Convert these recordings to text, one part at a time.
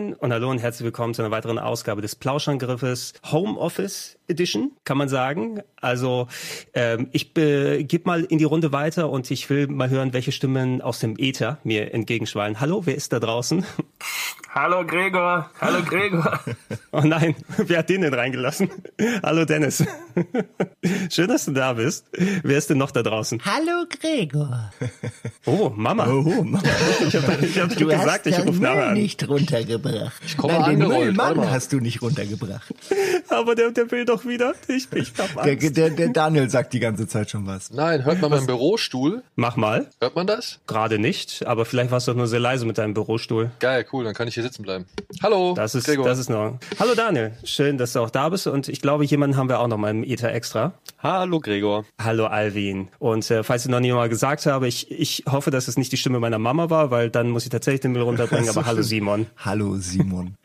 Moin. Und hallo und herzlich willkommen zu einer weiteren Ausgabe des Plauschangriffes Homeoffice Edition, kann man sagen. Also ähm, ich gebe mal in die Runde weiter und ich will mal hören, welche Stimmen aus dem Äther mir entgegenschwallen. Hallo, wer ist da draußen? Hallo Gregor, hallo Gregor. oh nein, wer hat den denn reingelassen? hallo Dennis. Schön, dass du da bist. Wer ist denn noch da draußen? Hallo Gregor. Oh, Mama. Oh, Mama. Ich habe hab du gesagt, ich rufe nachher an. nicht runtergebracht. Ich komme Nein, den Müllmann hast du nicht runtergebracht. Aber der, der will doch wieder. Ich, ich hab Der, Angst. der, der Daniel sagt die ganze Zeit schon was. Nein, hört man meinen Bürostuhl? Mach mal. Hört man das? Gerade nicht, aber vielleicht warst du doch nur sehr leise mit deinem Bürostuhl. Geil, cool, dann kann ich hier sitzen bleiben. Hallo, Das ist, Gregor. das ist noch. Hallo Daniel, schön, dass du auch da bist und ich glaube, jemanden haben wir auch noch mal im Ether extra. Hallo Gregor. Hallo Alvin. Und äh, falls ich noch nie mal gesagt habe, ich, ich hoffe, dass es nicht die Stimme meiner Mama war, weil dann muss ich tatsächlich den Müll runterbringen. aber hallo Simon. Hallo Simon.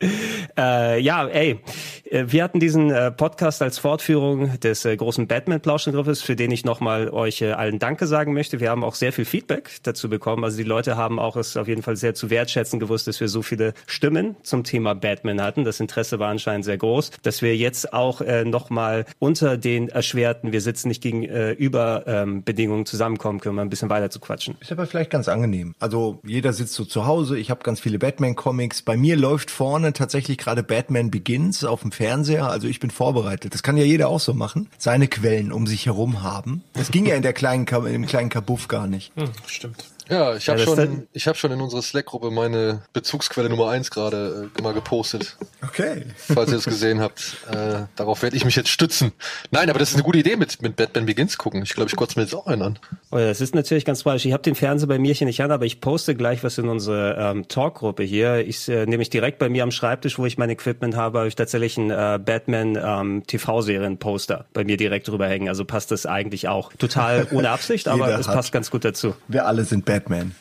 Äh, ja, ey, äh, wir hatten diesen äh, Podcast als Fortführung des äh, großen Batman-Plauschangriffes, für den ich nochmal euch äh, allen Danke sagen möchte. Wir haben auch sehr viel Feedback dazu bekommen. Also die Leute haben auch es auf jeden Fall sehr zu wertschätzen gewusst, dass wir so viele Stimmen zum Thema Batman hatten. Das Interesse war anscheinend sehr groß, dass wir jetzt auch äh, nochmal unter den erschwerten, wir sitzen nicht gegenüber ähm, Bedingungen zusammenkommen können, mal ein bisschen weiter zu quatschen. Ist aber vielleicht ganz angenehm. Also jeder sitzt so zu Hause. Ich habe ganz viele Batman-Comics. Bei mir läuft vorne tatsächlich gerade Batman Begins auf dem Fernseher. Also ich bin vorbereitet. Das kann ja jeder auch so machen. Seine Quellen um sich herum haben. Das ging ja in der kleinen, Ka- im kleinen Kabuff gar nicht. Stimmt. Ja, ich habe Ja, schon, ich habe schon in unserer Slack-Gruppe meine Bezugsquelle Nummer eins gerade äh, mal gepostet. Okay. Falls ihr es gesehen habt, äh, darauf werde ich mich jetzt stützen. Nein, aber das ist eine gute Idee mit mit Batman Begins gucken. Ich glaube, ich kotze mir jetzt auch einen an. Oh ja, das ist natürlich ganz falsch. Ich habe den Fernseher bei mir hier nicht an, aber ich poste gleich was in unsere ähm, Talkgruppe hier. Ich äh, nämlich direkt bei mir am Schreibtisch, wo ich mein Equipment habe, habe ich tatsächlich einen äh, Batman ähm, TV-Serien-Poster bei mir direkt drüber hängen. Also passt das eigentlich auch. Total ohne Absicht, aber es passt ganz gut dazu. Wir alle sind Batman.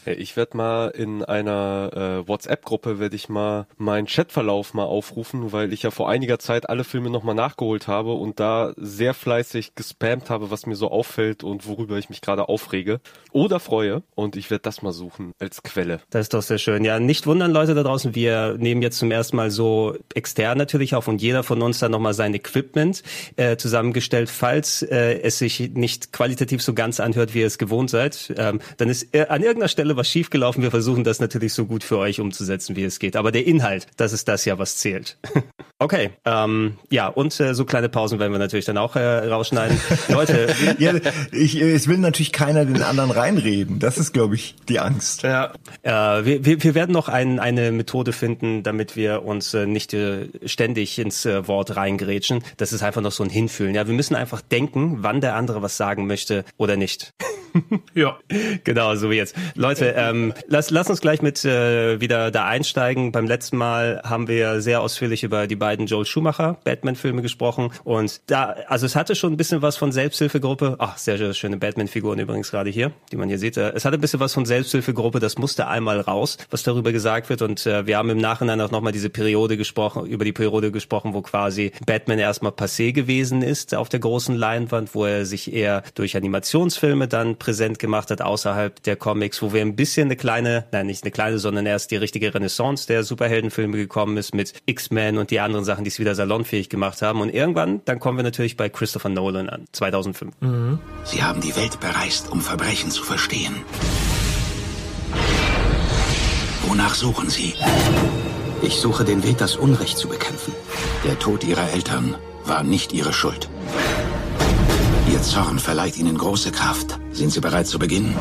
Ja, Ich werde mal in einer äh, WhatsApp-Gruppe werde ich mal meinen Chatverlauf mal aufrufen, weil ich ja vor einiger Zeit alle Filme nochmal nachgeholt habe und da sehr fleißig gespammt habe, was mir so auffällt und worüber ich mich gerade aufrege oder freue. Und ich werde das mal suchen als Quelle. Das ist doch sehr schön. Ja, nicht wundern, Leute da draußen. Wir nehmen jetzt zum ersten Mal so extern natürlich auf und jeder von uns dann nochmal sein Equipment äh, zusammengestellt. Falls äh, es sich nicht qualitativ so ganz anhört, wie ihr es gewohnt seid, ähm, dann ist äh, an irgendeiner Stelle was schiefgelaufen. Wir versuchen das natürlich so gut für euch umzusetzen, wie es geht. Aber der Inhalt, das ist das ja, was zählt. okay, ähm, ja, und äh, so kleine Pausen werden wir natürlich dann auch äh, rausschneiden. Leute, Ja, ich, es will natürlich keiner den anderen reinreden. Das ist, glaube ich, die Angst. Ja. Äh, wir, wir, wir werden noch ein, eine Methode finden, damit wir uns äh, nicht äh, ständig ins äh, Wort reingrätschen. Das ist einfach noch so ein Hinfühlen. Ja, wir müssen einfach denken, wann der andere was sagen möchte oder nicht. Ja. Genau, so wie jetzt. Leute, ähm, lass, lass uns gleich mit äh, wieder da einsteigen. Beim letzten Mal haben wir sehr ausführlich über die beiden Joel Schumacher Batman-Filme gesprochen und da, also es hatte schon ein bisschen was von Selbsthilfegruppe. Ach, sehr, sehr schöne Batman-Figuren übrigens gerade hier, die man hier sieht. Äh, Es hatte ein bisschen was von Selbsthilfegruppe. Das musste einmal raus, was darüber gesagt wird und äh, wir haben im Nachhinein auch nochmal diese Periode gesprochen, über die Periode gesprochen, wo quasi Batman erstmal passé gewesen ist auf der großen Leinwand, wo er sich eher durch Animationsfilme dann präsent gemacht hat außerhalb der Comics, wo wir ein bisschen eine kleine, nein, nicht eine kleine, sondern erst die richtige Renaissance der Superheldenfilme gekommen ist mit X-Men und die anderen Sachen, die es wieder salonfähig gemacht haben. Und irgendwann, dann kommen wir natürlich bei Christopher Nolan an, 2005. Sie haben die Welt bereist, um Verbrechen zu verstehen. Wonach suchen Sie? Ich suche den Weg, das Unrecht zu bekämpfen. Der Tod Ihrer Eltern war nicht Ihre Schuld. Ihr Zorn verleiht Ihnen große Kraft. Sind Sie bereit zu beginnen?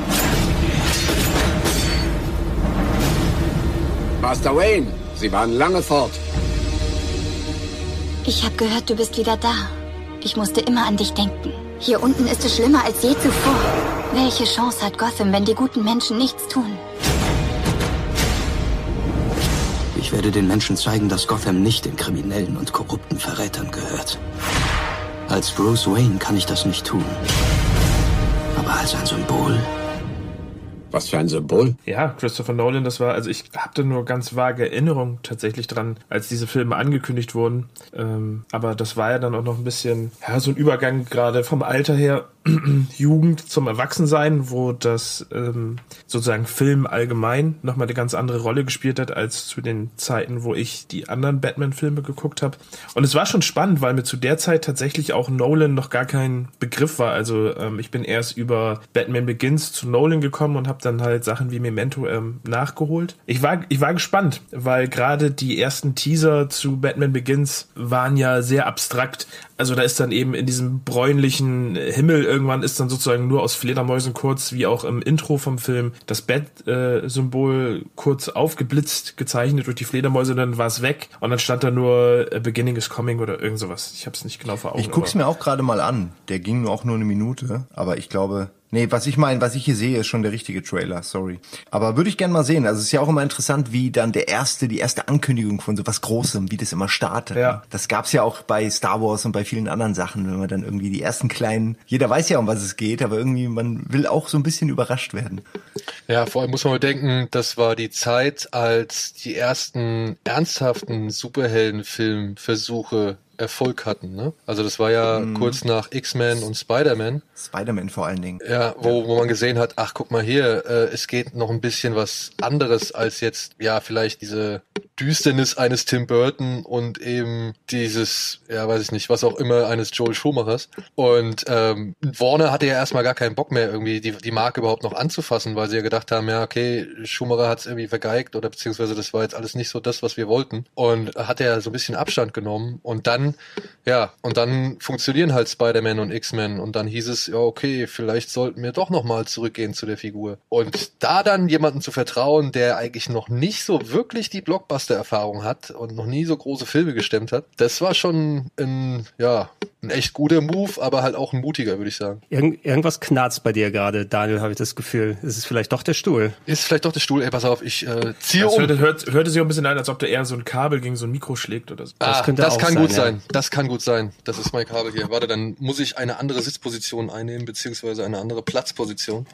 Master Wayne, Sie waren lange fort. Ich habe gehört, du bist wieder da. Ich musste immer an dich denken. Hier unten ist es schlimmer als je zuvor. Welche Chance hat Gotham, wenn die guten Menschen nichts tun? Ich werde den Menschen zeigen, dass Gotham nicht den kriminellen und korrupten Verrätern gehört. Als Bruce Wayne kann ich das nicht tun. Aber als ein Symbol Was für ein Symbol. Ja, Christopher Nolan, das war, also ich da nur ganz vage Erinnerungen tatsächlich dran, als diese Filme angekündigt wurden. Ähm, aber das war ja dann auch noch ein bisschen, ja, so ein Übergang gerade vom Alter her, Jugend zum Erwachsensein, wo das ähm, sozusagen Film allgemein nochmal eine ganz andere Rolle gespielt hat, als zu den Zeiten, wo ich die anderen Batman-Filme geguckt habe. Und es war schon spannend, weil mir zu der Zeit tatsächlich auch Nolan noch gar kein Begriff war. Also ähm, ich bin erst über Batman Begins zu Nolan gekommen und habe dann halt Sachen wie Memento ähm, nachgeholt. Ich war, ich war gespannt, weil gerade die ersten Teaser zu Batman Begins waren ja sehr abstrakt. Also da ist dann eben in diesem bräunlichen Himmel irgendwann ist dann sozusagen nur aus Fledermäusen kurz, wie auch im Intro vom Film, das Bat-Symbol kurz aufgeblitzt, gezeichnet durch die Fledermäuse, dann war es weg und dann stand da nur äh, Beginning is Coming oder irgend sowas. Ich habe es nicht genau vor Augen. Ich guck's mir auch gerade mal an. Der ging nur auch nur eine Minute, aber ich glaube, Nee, was ich meine, was ich hier sehe, ist schon der richtige Trailer, sorry. Aber würde ich gern mal sehen. Also es ist ja auch immer interessant, wie dann der erste, die erste Ankündigung von so was Großem, wie das immer startet. Ja. Das gab's ja auch bei Star Wars und bei vielen anderen Sachen, wenn man dann irgendwie die ersten kleinen, jeder weiß ja, um was es geht, aber irgendwie, man will auch so ein bisschen überrascht werden. Ja, vor allem muss man bedenken, das war die Zeit, als die ersten ernsthaften Superheldenfilmversuche Erfolg hatten. Ne? Also das war ja Mhm. kurz nach X-Men und Spider-Man. Spider-Man vor allen Dingen. Ja, wo, wo man gesehen hat, ach guck mal hier, äh, es geht noch ein bisschen was anderes als jetzt, ja, vielleicht diese Düsternis eines Tim Burton und eben dieses, ja, weiß ich nicht, was auch immer eines Joel Schumachers. Und ähm, Warner hatte ja erstmal gar keinen Bock mehr, irgendwie die, die Marke überhaupt noch anzufassen, weil sie ja gedacht haben, ja, okay, Schumacher hat es irgendwie vergeigt oder beziehungsweise das war jetzt alles nicht so das, was wir wollten. Und hat er so ein bisschen Abstand genommen und dann, ja, und dann funktionieren halt Spider-Man und X-Men und dann hieß es, ja, okay, vielleicht sollten wir doch nochmal zurückgehen zu der Figur. Und da dann jemanden zu vertrauen, der eigentlich noch nicht so wirklich die Blockbuster-Erfahrung hat und noch nie so große Filme gestemmt hat, das war schon ein, ja, ein echt guter Move, aber halt auch ein mutiger, würde ich sagen. Irgend, irgendwas knarzt bei dir gerade, Daniel, habe ich das Gefühl. Es ist vielleicht doch der Stuhl. Ist vielleicht doch der Stuhl, ey, pass auf, ich äh, ziehe Das um. hörte, hört, hörte sich auch ein bisschen an, als ob der eher so ein Kabel gegen so ein Mikro schlägt oder so. Das, ah, könnte das auch kann sein, gut ja. sein. Das kann gut sein. Das ist mein Kabel hier. Warte, dann muss ich eine andere Sitzposition einnehmen, beziehungsweise eine andere Platzposition.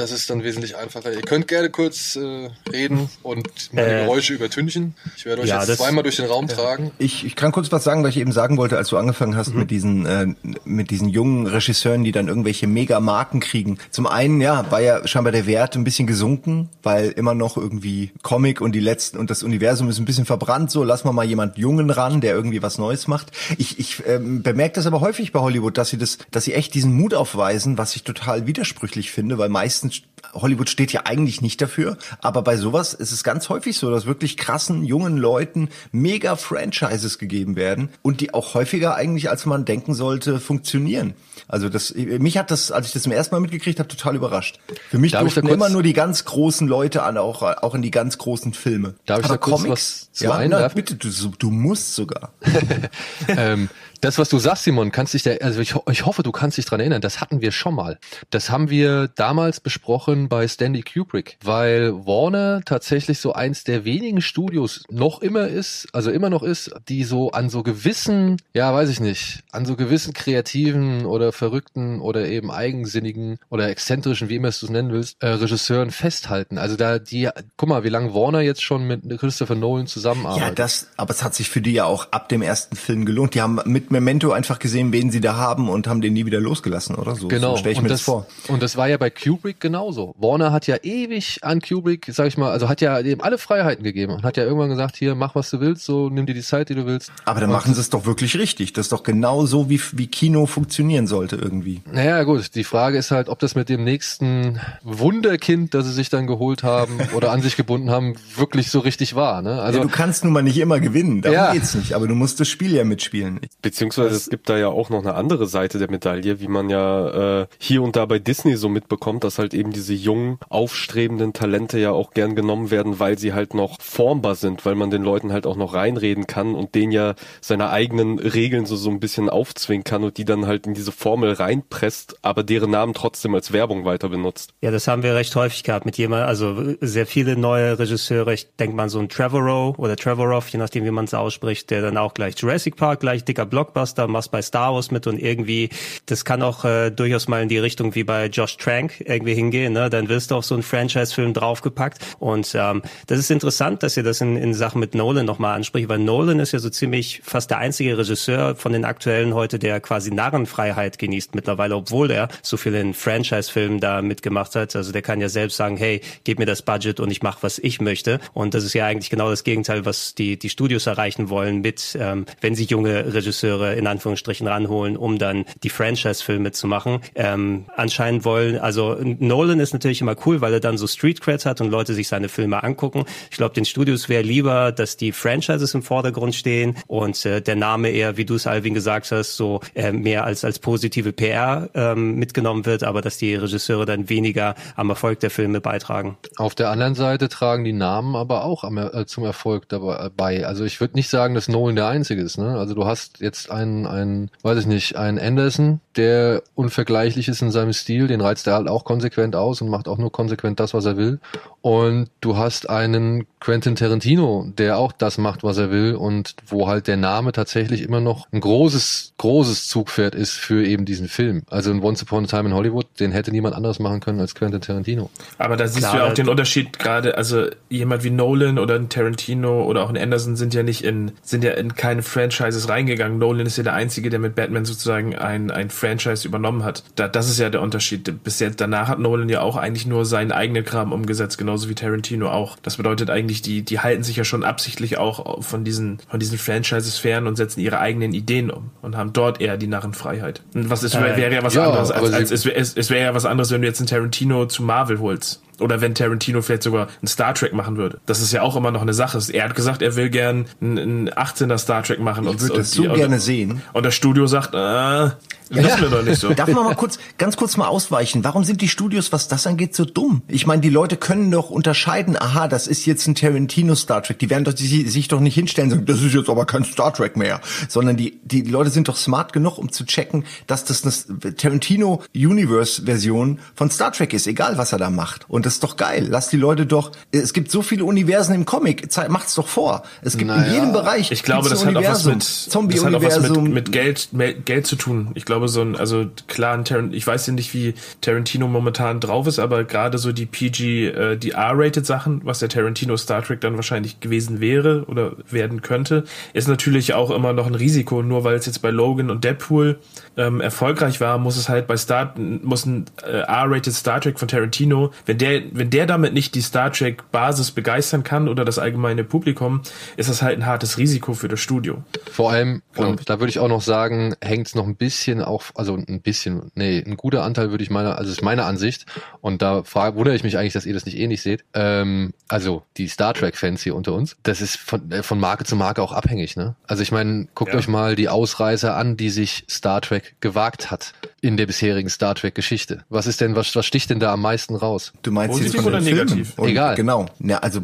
Das ist dann wesentlich einfacher. Ihr könnt gerne kurz äh, reden und meine Äh, Geräusche übertünchen. Ich werde euch ja, jetzt das- zweimal durch den Raum tragen. Ich, ich kann kurz was sagen, was ich eben sagen wollte, als du angefangen hast mit diesen äh, mit diesen jungen Regisseuren, die dann irgendwelche Mega-Marken kriegen. Zum einen, ja, war ja scheinbar der Wert ein bisschen gesunken, weil immer noch irgendwie Comic und die letzten und das Universum ist ein bisschen verbrannt. So, lass mal mal jemand Jungen ran, der irgendwie was Neues macht. Ich, ich ähm, bemerke das aber häufig bei Hollywood, dass sie das, dass sie echt diesen Mut aufweisen, was ich total widersprüchlich finde, weil meistens Hollywood steht ja eigentlich nicht dafür, aber bei sowas ist es ganz häufig so, dass wirklich krassen jungen Leuten mega Franchises gegeben werden und die auch häufiger eigentlich, als man denken sollte, funktionieren. Also das, mich hat das, als ich das zum ersten Mal mitgekriegt habe, total überrascht. Für mich Darf ich da durften kurz- immer nur die ganz großen Leute an, auch, auch in die ganz großen Filme. Darf ich aber da kurz Comics, was zu ja, na, bitte, du, du musst sogar. ähm, das, was du sagst, Simon, kannst dich da, also ich, ich hoffe, du kannst dich dran erinnern, das hatten wir schon mal. Das haben wir damals besprochen bei Stanley Kubrick, weil Warner tatsächlich so eins der wenigen Studios noch immer ist, also immer noch ist, die so an so gewissen, ja, weiß ich nicht, an so gewissen kreativen oder verrückten oder eben eigensinnigen oder exzentrischen, wie immer du es nennen willst, äh, Regisseuren festhalten. Also da die, guck mal, wie lange Warner jetzt schon mit Christopher Nolan zusammenarbeitet. Ja, das, aber es hat sich für die ja auch ab dem ersten Film gelohnt. Die haben mit Memento einfach gesehen, wen sie da haben und haben den nie wieder losgelassen, oder so? Genau. So stelle ich und mir das, das vor. Und das war ja bei Kubrick genauso. Warner hat ja ewig an Kubrick, sag ich mal, also hat ja dem alle Freiheiten gegeben und hat ja irgendwann gesagt, hier, mach was du willst, so nimm dir die Zeit, die du willst. Aber dann Und- machen sie es doch wirklich richtig. Das ist doch genau so, wie, wie Kino funktionieren sollte irgendwie. Naja, gut, die Frage ist halt, ob das mit dem nächsten Wunderkind, das sie sich dann geholt haben oder an sich gebunden haben, wirklich so richtig war. Ne? Also ja, du kannst nun mal nicht immer gewinnen, darum Ja. geht's nicht. Aber du musst das Spiel ja mitspielen. Beziehungsweise es gibt da ja auch noch eine andere Seite der Medaille, wie man ja äh, hier und da bei Disney so mitbekommt, dass halt eben diese jungen, aufstrebenden Talente ja auch gern genommen werden, weil sie halt noch formbar sind, weil man den Leuten halt auch noch reinreden kann und denen ja seine eigenen Regeln so, so ein bisschen aufzwingen kann und die dann halt in diese Formel reinpresst, aber deren Namen trotzdem als Werbung weiter benutzt. Ja, das haben wir recht häufig gehabt mit jemand, also sehr viele neue Regisseure. Ich denke mal so ein Trevorrow oder Trevorrow, je nachdem wie man es ausspricht, der dann auch gleich Jurassic Park, gleich dicker Blockbuster, machst bei Star Wars mit und irgendwie, das kann auch äh, durchaus mal in die Richtung wie bei Josh Trank irgendwie hingehen. Ne? Dann wirst du auf so einen Franchise-Film draufgepackt. Und ähm, das ist interessant, dass ihr das in, in Sachen mit Nolan nochmal anspricht, weil Nolan ist ja so ziemlich fast der einzige Regisseur von den aktuellen heute, der quasi Narrenfreiheit genießt mittlerweile, obwohl er so viel in Franchise-Filmen da mitgemacht hat. Also der kann ja selbst sagen, hey, gib mir das Budget und ich mache, was ich möchte. Und das ist ja eigentlich genau das Gegenteil, was die, die Studios erreichen wollen mit, ähm, wenn sie junge Regisseure in Anführungsstrichen ranholen, um dann die Franchise-Filme zu machen. Ähm, anscheinend wollen, also Nolan ist natürlich immer cool, weil er dann so Street Creds hat und Leute sich seine Filme angucken. Ich glaube, den Studios wäre lieber, dass die Franchises im Vordergrund stehen und äh, der Name eher, wie du es Alvin gesagt hast, so äh, mehr als als positive PR ähm, mitgenommen wird, aber dass die Regisseure dann weniger am Erfolg der Filme beitragen. Auf der anderen Seite tragen die Namen aber auch am, äh, zum Erfolg dabei. Also ich würde nicht sagen, dass Nolan der Einzige ist. Ne? Also du hast jetzt einen, einen, weiß ich nicht, einen Anderson, der unvergleichlich ist in seinem Stil, den reizt er halt auch konsequent aus und macht auch nur konsequent das, was er will. Und du hast einen Quentin Tarantino, der auch das macht, was er will und wo halt der Name tatsächlich immer noch ein großes, großes Zugpferd ist für eben diesen Film. Also ein Once Upon a Time in Hollywood, den hätte niemand anderes machen können als Quentin Tarantino. Aber da siehst Klar, du ja auch den Unterschied gerade, also jemand wie Nolan oder ein Tarantino oder auch ein Anderson sind ja nicht in, sind ja in keine Franchises reingegangen. Nolan ist ja der Einzige, der mit Batman sozusagen ein, ein Franchise übernommen hat. Da, das ist ja der Unterschied. Bis jetzt, danach hat Nolan ja auch eigentlich nur seinen eigenen Kram umgesetzt, genauso wie Tarantino auch. Das bedeutet eigentlich, die, die halten sich ja schon absichtlich auch von diesen, von diesen Franchises fern und setzen ihre eigenen Ideen um und haben dort eher die Narrenfreiheit. Und was ist, äh, wäre ja was ja, anderes, als, als, es, es, es wäre ja was anderes, wenn du jetzt einen Tarantino zu Marvel holst. Oder wenn Tarantino vielleicht sogar ein Star Trek machen würde. Das ist ja auch immer noch eine Sache. Er hat gesagt, er will gern ein, 18er Star Trek machen. Ich würde das so gerne und, sehen. Und das Studio sagt, äh, ja. wir doch nicht so. Darf man mal kurz, ganz kurz mal ausweichen? Warum sind die Studios, was das angeht, so dumm? Ich meine, die Leute können doch unterscheiden, aha, das ist jetzt ein Tarantino Star Trek. Die werden doch die, sich doch nicht hinstellen und sagen, das ist jetzt aber kein Star Trek mehr. Sondern die, die Leute sind doch smart genug, um zu checken, dass das eine Tarantino Universe Version von Star Trek ist, egal was er da macht. Und das ist doch geil. Lass die Leute doch, es gibt so viele Universen im Comic, macht's doch vor. Es gibt naja. in jedem Bereich. Ich glaube, das hat auch was mit, das hat auch was mit, mit Geld, Geld zu tun. Ich glaube, so ein, also klar, ein Tarant ich weiß ja nicht, wie Tarantino momentan drauf ist, aber gerade so die PG, äh, die R-rated Sachen, was der Tarantino Star Trek dann wahrscheinlich gewesen wäre oder werden könnte, ist natürlich auch immer noch ein Risiko. Nur weil es jetzt bei Logan und Deadpool ähm, erfolgreich war, muss es halt bei Star, muss ein äh, R-rated Star Trek von Tarantino, wenn der, wenn der damit nicht die Star Trek Basis begeistern kann oder das allgemeine Publikum, ist das halt ein hartes Risiko für das Studio. Vor allem, und da würde ich auch noch sagen, hängt es noch ein bisschen auch, also ein bisschen, nee, ein guter Anteil würde ich meiner, also ist meine Ansicht, und da frage, wundere ich mich eigentlich, dass ihr das nicht ähnlich seht, ähm, also die Star Trek-Fans hier unter uns, das ist von, äh, von Marke zu Marke auch abhängig, ne? Also ich meine, guckt ja. euch mal die Ausreißer an, die sich Star Trek gewagt hat in der bisherigen Star Trek-Geschichte. Was ist denn, was, was sticht denn da am meisten raus? Du meinst Positiv jetzt von oder negativ? Und, Egal. Genau. Ja, also,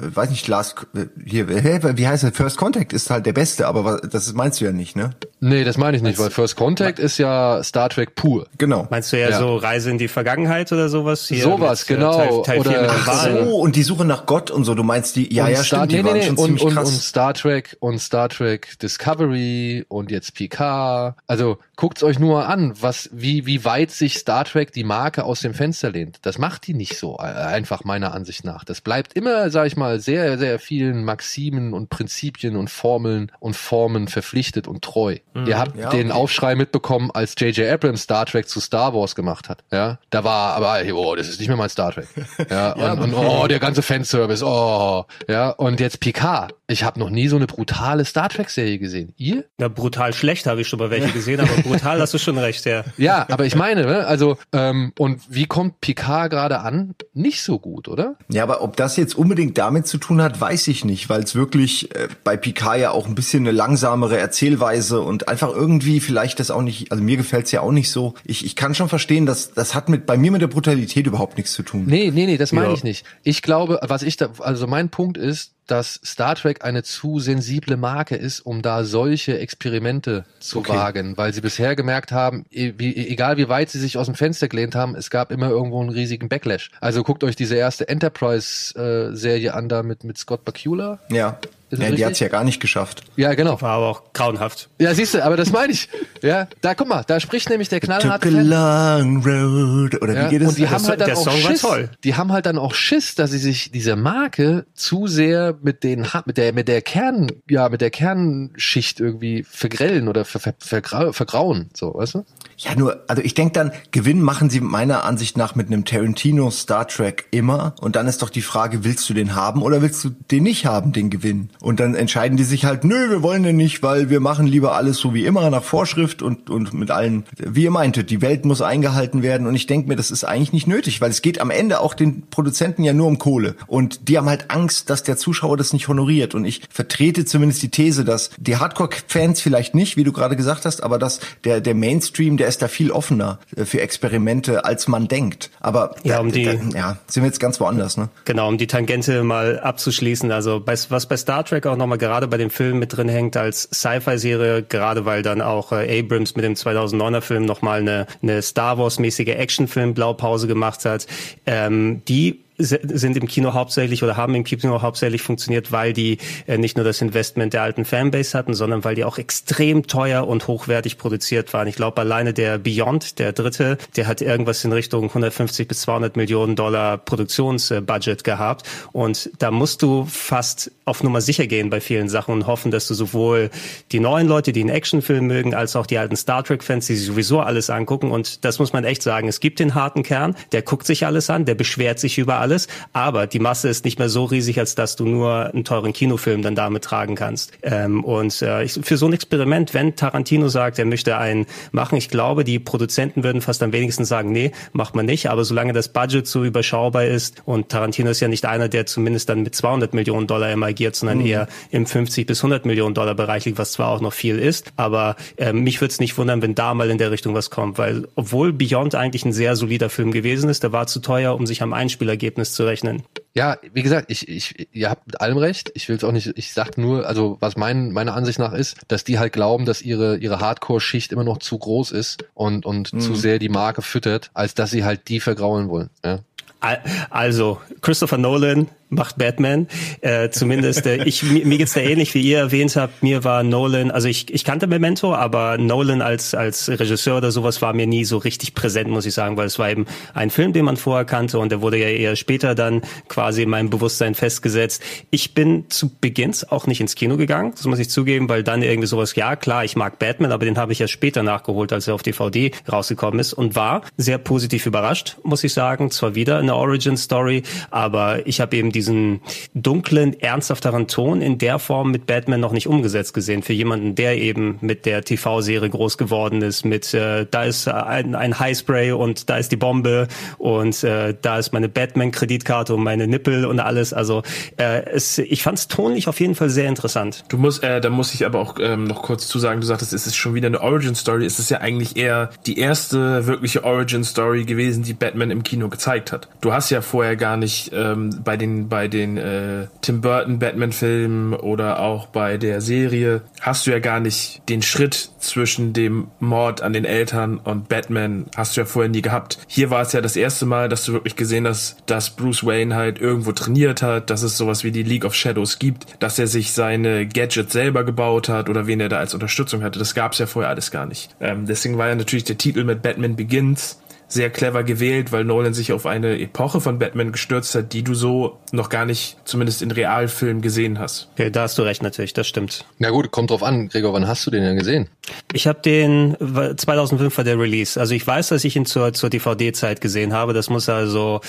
weiß nicht, Last, hier, wie heißt das? First Contact ist halt der beste, aber das meinst du ja nicht, ne? Nee, das meine ich nicht, weil First Contact ist ja Star Trek pur. Genau. Meinst du ja, ja. so Reise in die Vergangenheit oder sowas? Hier sowas, mit, äh, genau. Teil, Teil oder Ach so, und die Suche nach Gott und so. Du meinst die, ja, und ja, Star, stimmt, nee, nee, nee. Und, und, und Star Trek und Star Trek Discovery und jetzt Picard. Also guckt's euch nur an, was, wie, wie weit sich Star Trek die Marke aus dem Fenster lehnt. Das macht die nicht so, äh, einfach meiner Ansicht nach. Das bleibt immer, sag ich mal, sehr, sehr vielen Maximen und Prinzipien und Formeln und Formen verpflichtet und treu. Mhm. Ihr habt ja, den Aufschrei mitbekommen, als J.J. Abrams Star Trek zu Star Wars gemacht hat. Ja, da war aber, oh, das ist nicht mehr mein Star Trek. Ja, ja und, und, oh, der ganze Fanservice, oh, ja, und jetzt Picard. Ich habe noch nie so eine brutale Star Trek Serie gesehen. Ihr? Ja, brutal schlecht habe ich schon mal welche gesehen, aber brutal hast du schon recht, ja. Ja, aber ich meine, ne, also ähm, und wie kommt Picard gerade an? Nicht so gut, oder? Ja, aber ob das jetzt unbedingt damit damit zu tun hat, weiß ich nicht, weil es wirklich äh, bei Picard ja auch ein bisschen eine langsamere Erzählweise und einfach irgendwie vielleicht das auch nicht, also mir gefällt's ja auch nicht so. Ich, ich kann schon verstehen, dass das hat mit bei mir mit der Brutalität überhaupt nichts zu tun. Nee, nee, nee, das meine Ja. ich nicht. Ich glaube, was ich da, also mein Punkt ist, dass Star Trek eine zu sensible Marke ist, um da solche Experimente zu Okay. wagen, weil sie bisher gemerkt haben, e- wie, egal wie weit sie sich aus dem Fenster gelehnt haben, es gab immer irgendwo einen riesigen Backlash. Also guckt euch diese erste Enterprise-Serie an da mit, mit Scott Bakula. Ja. Ist das ja die hat's ja gar nicht geschafft. Ja, genau. War aber auch grauenhaft. Ja, siehst du, aber das meine ich. Ja, da guck mal, da spricht nämlich der knallharte Took a long road. Oder Ja, wie geht es? und die haben halt dann der auch Song war Schiss. toll. Die haben halt dann auch Schiss, dass sie sich diese Marke zu sehr mit den mit der mit der Kern ja mit der Kernschicht irgendwie vergrellen oder ver, ver, vergrau, vergrauen, so, weißt du? Ja, nur, also ich denke dann, Gewinn machen sie meiner Ansicht nach mit einem Tarantino Star Trek immer. Und dann ist doch die Frage, willst du den haben oder willst du den nicht haben, den Gewinn? Und dann entscheiden die sich halt, nö, wir wollen den nicht, weil wir machen lieber alles so wie immer nach Vorschrift und, und mit allen, wie ihr meintet, die Welt muss eingehalten werden. Und ich denke mir, das ist eigentlich nicht nötig, weil es geht am Ende auch den Produzenten ja nur um Kohle. Und die haben halt Angst, dass der Zuschauer das nicht honoriert. Und ich vertrete zumindest die These, dass die Hardcore-Fans vielleicht nicht, wie du gerade gesagt hast, aber dass der, der Mainstream, der ist da viel offener äh, für Experimente, als man denkt. Aber Ja, da, um die- da, ja, sind wir jetzt ganz woanders, ne? Genau, um die Tangente mal abzuschließen. Also bei, was bei Star Trek auch nochmal gerade bei dem Film mit drin hängt als Sci-Fi-Serie, gerade weil dann auch äh, Abrams mit dem 2009er Film nochmal eine, eine Star Wars-mäßige Actionfilm-Blaupause gemacht hat, ähm, die sind im Kino hauptsächlich oder haben im Kino hauptsächlich funktioniert, weil die äh, nicht nur das Investment der alten Fanbase hatten, sondern weil die auch extrem teuer und hochwertig produziert waren. Ich glaube, alleine der Beyond, der dritte, der hat irgendwas in Richtung 150 bis 200 Millionen Dollar Produktionsbudget gehabt. Und da musst du fast auf Nummer sicher gehen bei vielen Sachen und hoffen, dass du sowohl die neuen Leute, die einen Actionfilm mögen, als auch die alten Star Trek-Fans, die sich sowieso alles angucken. Und das muss man echt sagen. Es gibt den harten Kern, der guckt sich alles an, der beschwert sich über alles, aber die Masse ist nicht mehr so riesig, als dass du nur einen teuren Kinofilm dann damit tragen kannst. Ähm, und äh, ich, für so ein Experiment, wenn Tarantino sagt, er möchte einen machen, ich glaube, die Produzenten würden fast am wenigsten sagen, nee, macht man nicht. Aber solange das Budget so überschaubar ist und Tarantino ist ja nicht einer, der zumindest dann mit 200 Millionen Dollar immer agiert, sondern Mhm. eher im 50 bis 100 Millionen Dollar Bereich liegt, was zwar auch noch viel ist, aber ähm, mich würde es nicht wundern, wenn da mal in der Richtung was kommt, weil obwohl Beyond eigentlich ein sehr solider Film gewesen ist, der war zu teuer, um sich am Einspielergebnis zu rechnen. Ja, wie gesagt, ich, ich, ihr habt mit allem recht. Ich will es auch nicht, ich sag nur, also was mein, meiner Ansicht nach ist, dass die halt glauben, dass ihre, ihre Hardcore-Schicht immer noch zu groß ist und, und Mhm. zu sehr die Marke füttert, als dass sie halt die vergraulen wollen. Ja. Al- Also, Christopher Nolan macht Batman. Äh, zumindest, äh, ich, mir, mir geht's da ähnlich, wie ihr erwähnt habt. Mir war Nolan, also ich, ich kannte Memento, aber Nolan als, als Regisseur oder sowas war mir nie so richtig präsent, muss ich sagen, weil es war eben ein Film, den man vorher kannte und der wurde ja eher später dann quasi in meinem Bewusstsein festgesetzt. Ich bin zu Beginns auch nicht ins Kino gegangen, das muss ich zugeben, weil dann irgendwie sowas, ja klar, ich mag Batman, aber den habe ich ja später nachgeholt, als er auf DVD rausgekommen ist und war sehr positiv überrascht, muss ich sagen. Zwar wieder eine Origin-Story, aber ich habe eben diesen dunklen, ernsthafteren Ton in der Form mit Batman noch nicht umgesetzt gesehen. Für jemanden, der eben mit der TV-Serie groß geworden ist, mit äh, da ist ein, ein Highspray und da ist die Bombe und äh, da ist meine Batman-Kreditkarte und meine Nippel und alles. Also äh, es, ich fand es tonlich auf jeden Fall sehr interessant. Du musst, äh, da muss ich aber auch ähm, noch kurz zu sagen, du sagtest, es ist schon wieder eine Origin-Story. Es ist ja eigentlich eher die erste wirkliche Origin-Story gewesen, die Batman im Kino gezeigt hat. Du hast ja vorher gar nicht ähm, bei den, bei den äh, Tim Burton Batman-Filmen oder auch bei der Serie, hast du ja gar nicht den Schritt zwischen dem Mord an den Eltern und Batman hast du ja vorher nie gehabt. Hier war es ja das erste Mal, dass du wirklich gesehen hast, dass Bruce Wayne halt irgendwo trainiert hat, dass es sowas wie die League of Shadows gibt, dass er sich seine Gadgets selber gebaut hat oder wen er da als Unterstützung hatte. Das gab es ja vorher alles gar nicht. Ähm, deswegen war ja natürlich der Titel mit Batman Begins sehr clever gewählt, weil Nolan sich auf eine Epoche von Batman gestürzt hat, die du so noch gar nicht, zumindest in Realfilmen, gesehen hast. Okay, da hast du recht natürlich, das stimmt. Na gut, kommt drauf an, Gregor, wann hast du den denn gesehen? Ich habe den 2005 war der Release. Also ich weiß, dass ich ihn zur, zur DVD-Zeit gesehen habe. Das muss also,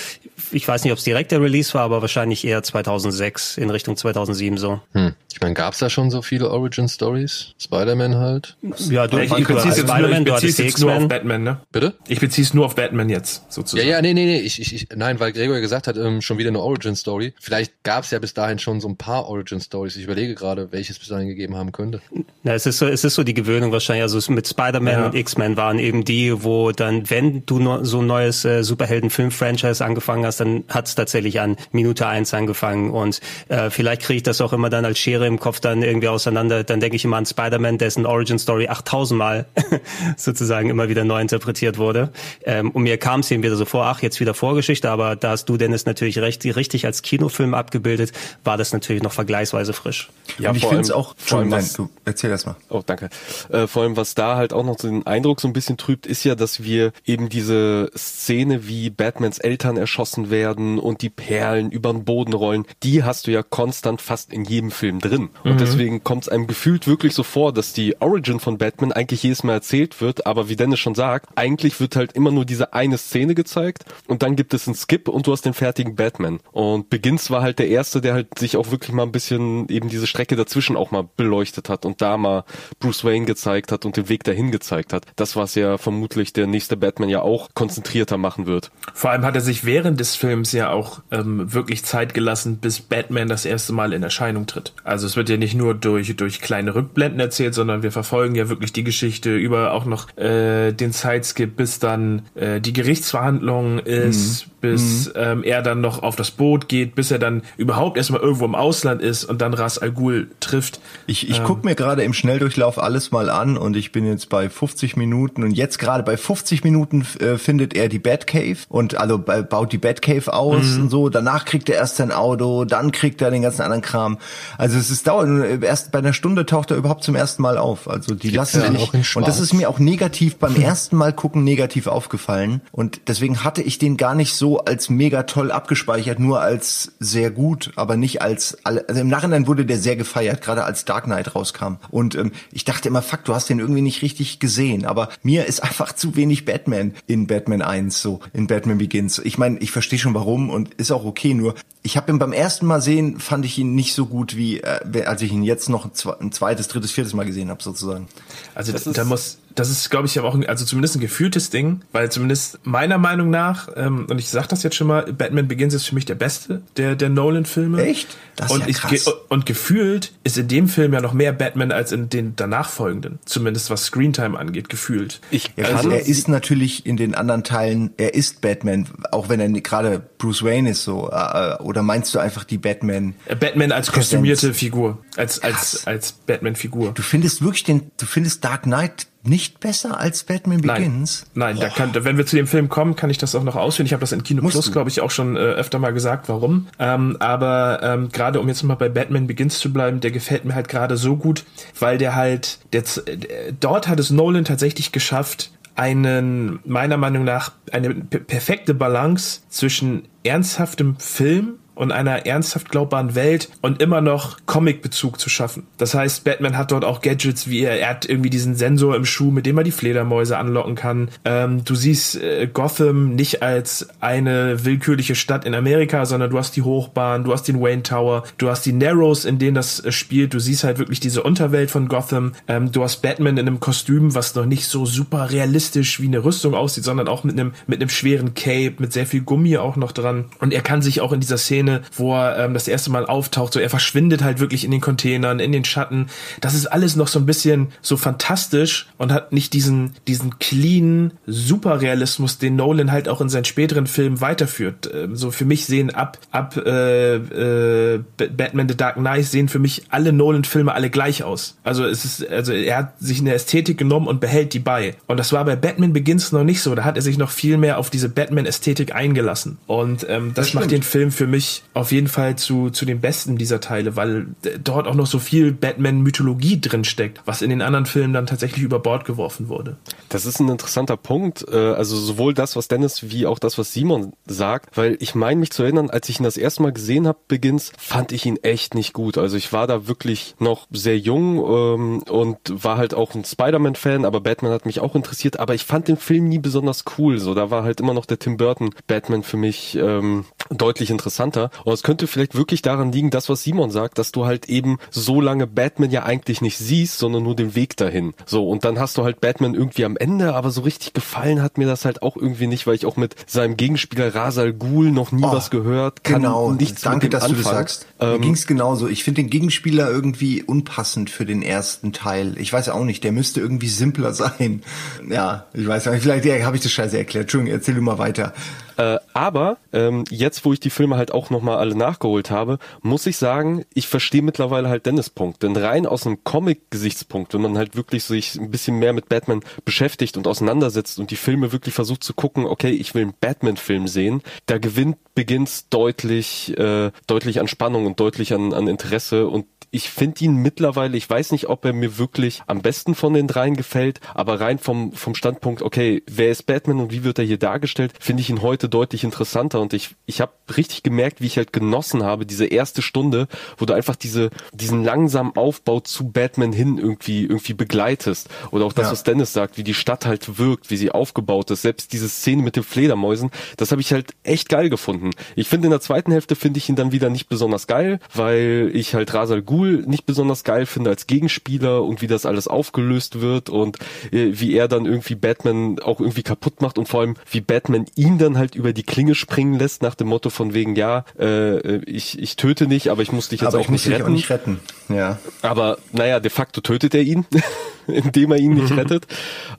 ich weiß nicht, ob es direkt der Release war, aber wahrscheinlich eher 2006 in Richtung 2007 so. Hm. Ich meine, gab's da schon so viele Origin Stories? Spider-Man halt? Ja, du, Ich, ich beziehe es hattest jetzt, nur, Spider-Man, ich bezieh's die jetzt nur auf. Batman, ne? Bitte? Ich beziehe es nur auf Batman jetzt, Ja, sozusagen. ja, nee, nee, nee, ich, ich, ich, nein, weil Gregor gesagt hat, ähm, schon wieder eine Origin Story. Vielleicht gab's ja bis dahin schon so ein paar Origin Stories. Ich überlege gerade, welches bis dahin gegeben haben könnte. Na, es ist so, es ist so die Gewöhnung wahrscheinlich. Also mit Spider-Man Ja. und X-Men waren eben die, wo dann, wenn du so ein neues äh, Superhelden-Film-Franchise angefangen hast, dann hat es tatsächlich an Minute eins angefangen. Und äh, vielleicht kriege ich das auch immer dann als Schere im Kopf dann irgendwie auseinander. Dann denke ich immer an Spider-Man, dessen Origin-Story 8000 Mal sozusagen immer wieder neu interpretiert wurde. Ähm, und mir kam es eben wieder so vor, ach, jetzt wieder Vorgeschichte, aber da hast du, Dennis, natürlich recht, richtig als Kinofilm abgebildet, war das natürlich noch vergleichsweise frisch. Ja, und ich finde es auch, vor allem Entschuldigung, nein, du erzähl erst mal. Oh, danke. Äh, vor allem, was da halt auch noch so den Eindruck so ein bisschen trübt, ist ja, dass wir eben diese Szene, wie Batmans Eltern erschossen werden und die Perlen über den Boden rollen, die hast du ja konstant fast in jedem Film drin. Und deswegen kommt es einem gefühlt wirklich so vor, dass die Origin von Batman eigentlich jedes Mal erzählt wird, aber wie Dennis schon sagt, eigentlich wird halt immer nur diese eine Szene gezeigt und dann gibt es einen Skip und du hast den fertigen Batman. Und Begins war halt der erste, der halt sich auch wirklich mal ein bisschen eben diese Strecke dazwischen auch mal beleuchtet hat und da mal Bruce Wayne gezeigt hat und den Weg dahin gezeigt hat. Das, was ja vermutlich der nächste Batman ja auch konzentrierter machen wird. Vor allem hat er sich während des Films ja auch ähm, wirklich Zeit gelassen, bis Batman das erste Mal in Erscheinung tritt. Also es wird ja nicht nur durch, durch kleine Rückblenden erzählt, sondern wir verfolgen ja wirklich die Geschichte über auch noch äh, den Zeitskip, bis dann äh, die Gerichtsverhandlung ist, bis ähm, er dann noch auf das Boot geht, bis er dann überhaupt erstmal irgendwo im Ausland ist und dann Ras Al Ghul trifft. Ich, ich guck mir gerade im Schnelldurchlauf alles mal an und ich bin jetzt bei 50 Minuten und jetzt gerade bei 50 Minuten äh, findet er die Batcave und also ba- baut die Batcave aus und so. Danach kriegt er erst sein Auto, dann kriegt er den ganzen anderen Kram. Also es ist dauernd, erst bei einer Stunde taucht er überhaupt zum ersten Mal auf. Also die lassen auch in und das ist mir auch negativ beim ersten Mal gucken negativ aufgefallen und deswegen hatte ich den gar nicht so als mega toll abgespeichert, nur als sehr gut, aber nicht als alle, also im Nachhinein wurde der sehr gefeiert, gerade als Dark Knight rauskam und ähm, ich dachte immer, fuck, du hast den irgendwie nicht richtig gesehen, aber mir ist einfach zu wenig Batman in Batman 1 so, in Batman Begins. Ich meine, ich verstehe schon warum und ist auch okay, nur ich habe ihn beim ersten Mal sehen, fand ich ihn nicht so gut wie äh, als ich ihn jetzt noch ein zwe- ein zweites, drittes, viertes Mal gesehen habe sozusagen. Also Das da ist- muss, das ist, glaube ich, aber auch, ein, also zumindest ein gefühltes Ding, weil zumindest meiner Meinung nach, ähm, und ich sag das jetzt schon mal, Batman Begins ist für mich der beste der, der Nolan-Filme. Echt? Das ist und ja ich, krass. ge- und gefühlt ist in dem Film ja noch mehr Batman als in den danach folgenden. Zumindest was Screentime angeht, gefühlt. Ich Ja, kann also er ist natürlich in den anderen Teilen, er ist Batman, auch wenn er nicht- gerade Bruce Wayne ist so. Äh, oder meinst du einfach die Batman? Äh, Batman als kostümierte Figur, als, als, als Batman-Figur. Du findest wirklich den, du findest Dark Knight nicht besser als Batman Begins? Nein, da kann, wenn wir zu dem Film kommen, kann ich das auch noch ausführen. Ich habe das in Kino Musst Plus, glaube ich, auch schon äh, öfter mal gesagt, warum. Ähm, aber ähm, gerade um jetzt mal bei Batman Begins zu bleiben, der gefällt mir halt gerade so gut, weil der halt, der, z- äh, dort hat es Nolan tatsächlich geschafft, einen, meiner Meinung nach, eine perfekte Balance zwischen ernsthaftem Film und einer ernsthaft glaubbaren Welt und immer noch Comic-Bezug zu schaffen. Das heißt, Batman hat dort auch Gadgets, wie er, er hat irgendwie diesen Sensor im Schuh, mit dem er die Fledermäuse anlocken kann. Ähm, du siehst äh, Gotham nicht als eine willkürliche Stadt in Amerika, sondern du hast die Hochbahn, du hast den Wayne Tower, du hast die Narrows, in denen das äh, spielt. Du siehst halt wirklich diese Unterwelt von Gotham. Ähm, du hast Batman in einem Kostüm, was noch nicht so super realistisch wie eine Rüstung aussieht, sondern auch mit einem mit einem schweren Cape, mit sehr viel Gummi auch noch dran. Und er kann sich auch in dieser Szene, wo er ähm, das erste Mal auftaucht, so er verschwindet halt wirklich in den Containern, in den Schatten. Das ist alles noch so ein bisschen so fantastisch und hat nicht diesen diesen clean Superrealismus, den Nolan halt auch in seinen späteren Filmen weiterführt. Ähm, so für mich sehen ab ab äh, äh, Batman The Dark Knight sehen für mich alle Nolan-Filme alle gleich aus. Also es ist also er hat sich eine Ästhetik genommen und behält die bei. Und das war bei Batman Begins noch nicht so. Da hat er sich noch viel mehr auf diese Batman-Ästhetik eingelassen. Und ähm, das, macht den Film für mich auf jeden Fall zu, zu den besten dieser Teile, weil dort auch noch so viel Batman-Mythologie drin steckt, was in den anderen Filmen dann tatsächlich über Bord geworfen wurde. Das ist ein interessanter Punkt. äh, Also sowohl das, was Dennis, wie auch das, was Simon sagt, weil ich meine mich zu erinnern, als ich ihn das erste Mal gesehen habe, Begins, fand ich ihn echt nicht gut. Also ich war da wirklich noch sehr jung ähm, und war halt auch ein Spider-Man-Fan, aber Batman hat mich auch interessiert. Aber ich fand den Film nie besonders cool. So, da war halt immer noch der Tim Burton Batman für mich ähm, deutlich interessanter. Und es könnte vielleicht wirklich daran liegen, das, was Simon sagt, dass du halt eben so lange Batman ja eigentlich nicht siehst, sondern nur den Weg dahin. So, und dann hast du halt Batman irgendwie am Ende, aber so richtig gefallen hat mir das halt auch irgendwie nicht, weil ich auch mit seinem Gegenspieler Rasal Ghul noch nie Oh, was gehört, kann genau, nichts danke, dass du das sagst. Mir Ähm, ging's genauso. Ich finde den Gegenspieler irgendwie unpassend für den ersten Teil. Ich weiß auch nicht, der müsste irgendwie simpler sein. Ja, ich weiß nicht, vielleicht ja, habe ich das scheiße erklärt. Entschuldigung, erzähl du mal weiter. Äh, aber ähm, jetzt, wo ich die Filme halt auch nochmal alle nachgeholt habe, muss ich sagen, ich verstehe mittlerweile halt Dennis Punkt. Denn rein aus einem Comic-Gesichtspunkt, wenn man halt wirklich sich ein bisschen mehr mit Batman beschäftigt und auseinandersetzt und die Filme wirklich versucht zu gucken, okay, ich will einen Batman-Film sehen, da gewinnt Begins deutlich, äh, deutlich an Spannung und deutlich an, an Interesse und ich finde ihn mittlerweile, ich weiß nicht, ob er mir wirklich am besten von den dreien gefällt, aber rein vom, vom Standpunkt, okay, wer ist Batman und wie wird er hier dargestellt, finde ich ihn heute deutlich interessanter und ich, ich habe richtig gemerkt, wie ich halt genossen habe, diese erste Stunde, wo du einfach diese, diesen langsamen Aufbau zu Batman hin irgendwie, irgendwie begleitest. Oder auch das, Ja. was Dennis sagt, wie die Stadt halt wirkt, wie sie aufgebaut ist. Selbst diese Szene mit den Fledermäusen, das habe ich halt echt geil gefunden. Ich finde in der zweiten Hälfte finde ich ihn dann wieder nicht besonders geil, weil ich halt Rasal Ghul nicht besonders geil finde als Gegenspieler und wie das alles aufgelöst wird und äh, wie er dann irgendwie Batman auch irgendwie kaputt macht und vor allem wie Batman ihn dann halt über die Klinge springen lässt nach dem Motto von wegen ja äh, ich ich töte nicht, aber ich muss dich jetzt Aber auch ich muss nicht dich retten. auch nicht retten. Ja. Aber naja, de facto tötet er ihn, indem er ihn nicht rettet.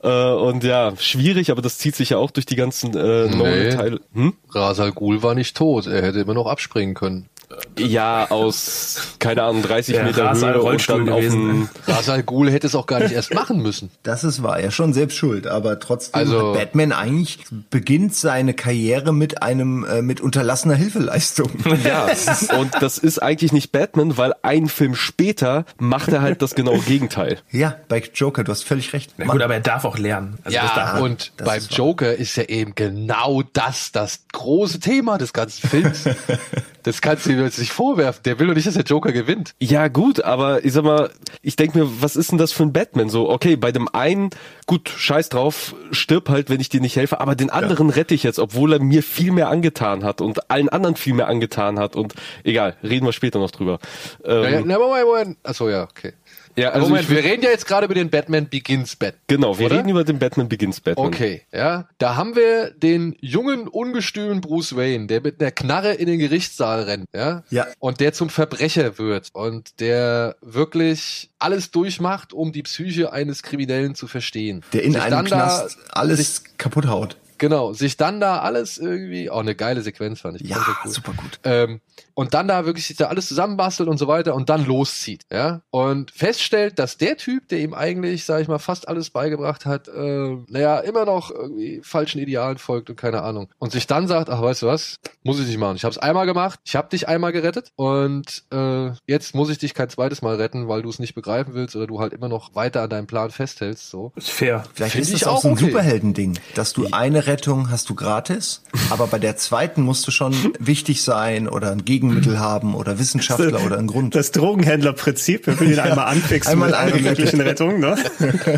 Äh, und ja, schwierig, aber das zieht sich ja auch durch die ganzen äh, neuen Teile. Hm? Rasal Ghul war nicht tot. Er hätte immer noch abspringen können. Ja, aus, keine Ahnung, 30 Der Meter Rasal Höhe und Rollstuhl dann auf gewesen. dem, Rasal Ghul hätte es auch gar nicht erst machen müssen. Das ist wahr, er ist schon selbst schuld, aber trotzdem Also- hat Batman eigentlich beginnt seine Karriere mit einem äh, mit unterlassener Hilfeleistung. Ja, und das ist eigentlich nicht Batman, weil ein Film später macht er halt das genaue Gegenteil. ja, bei Joker, du hast völlig recht. Na gut, aber er darf auch lernen. Also ja, und das beim ist wahr. Joker ist ja eben genau das das große Thema des ganzen Films. das kannst du ihm jetzt nicht vorwerfen. Der will doch nicht, dass der Joker gewinnt. Ja, gut, aber ich sag mal, ich denke mir, was ist denn das für ein Batman? So, okay, bei dem einen, gut, scheiß drauf, stirb halt, wenn ich dir nicht helfe, aber den anderen rette ich jetzt, obwohl er mir viel mehr angetan hat und allen anderen viel mehr angetan hat und egal, reden wir später noch drüber. Ähm, Ja, ja, Moment, Moment. Achso, ja, okay. Ja, Also Moment, ich wir reden ja jetzt gerade über den Batman Begins Batman. genau, wir oder? reden über den Batman Begins Batman. Okay, ja. Da haben wir den jungen, ungestümen Bruce Wayne, der mit einer Knarre in den Gerichtssaal rennt, ja. Ja. Und der zum Verbrecher wird und der wirklich alles durchmacht, um die Psyche eines Kriminellen zu verstehen. Der in Sich einem Knast alles kaputt haut. Genau, sich dann da alles irgendwie, oh, eine geile Sequenz fand ich. Ja, cool. super gut. Ähm, und dann da wirklich sich da alles zusammenbastelt und so weiter und dann loszieht, ja. Und feststellt, dass der Typ, der ihm eigentlich, sag ich mal, fast alles beigebracht hat, äh, naja, immer noch irgendwie falschen Idealen folgt und keine Ahnung. Und sich dann sagt, ach, weißt du was, muss ich nicht machen. Ich hab's einmal gemacht, ich hab dich einmal gerettet und äh, jetzt muss ich dich kein zweites Mal retten, weil du es nicht begreifen willst oder du halt immer noch weiter an deinem Plan festhältst, so. ist fair. Vielleicht Find ist das auch auch so ein okay. Superhelden-Ding, dass du eine Rettung hast du gratis, aber bei der zweiten musst du schon wichtig sein oder ein Gegenmittel haben oder Wissenschaftler oder einen Grund. Das Drogenhändlerprinzip, wir will ihn einmal anfixen Einmal mit einer wirklichen Rettung, ne?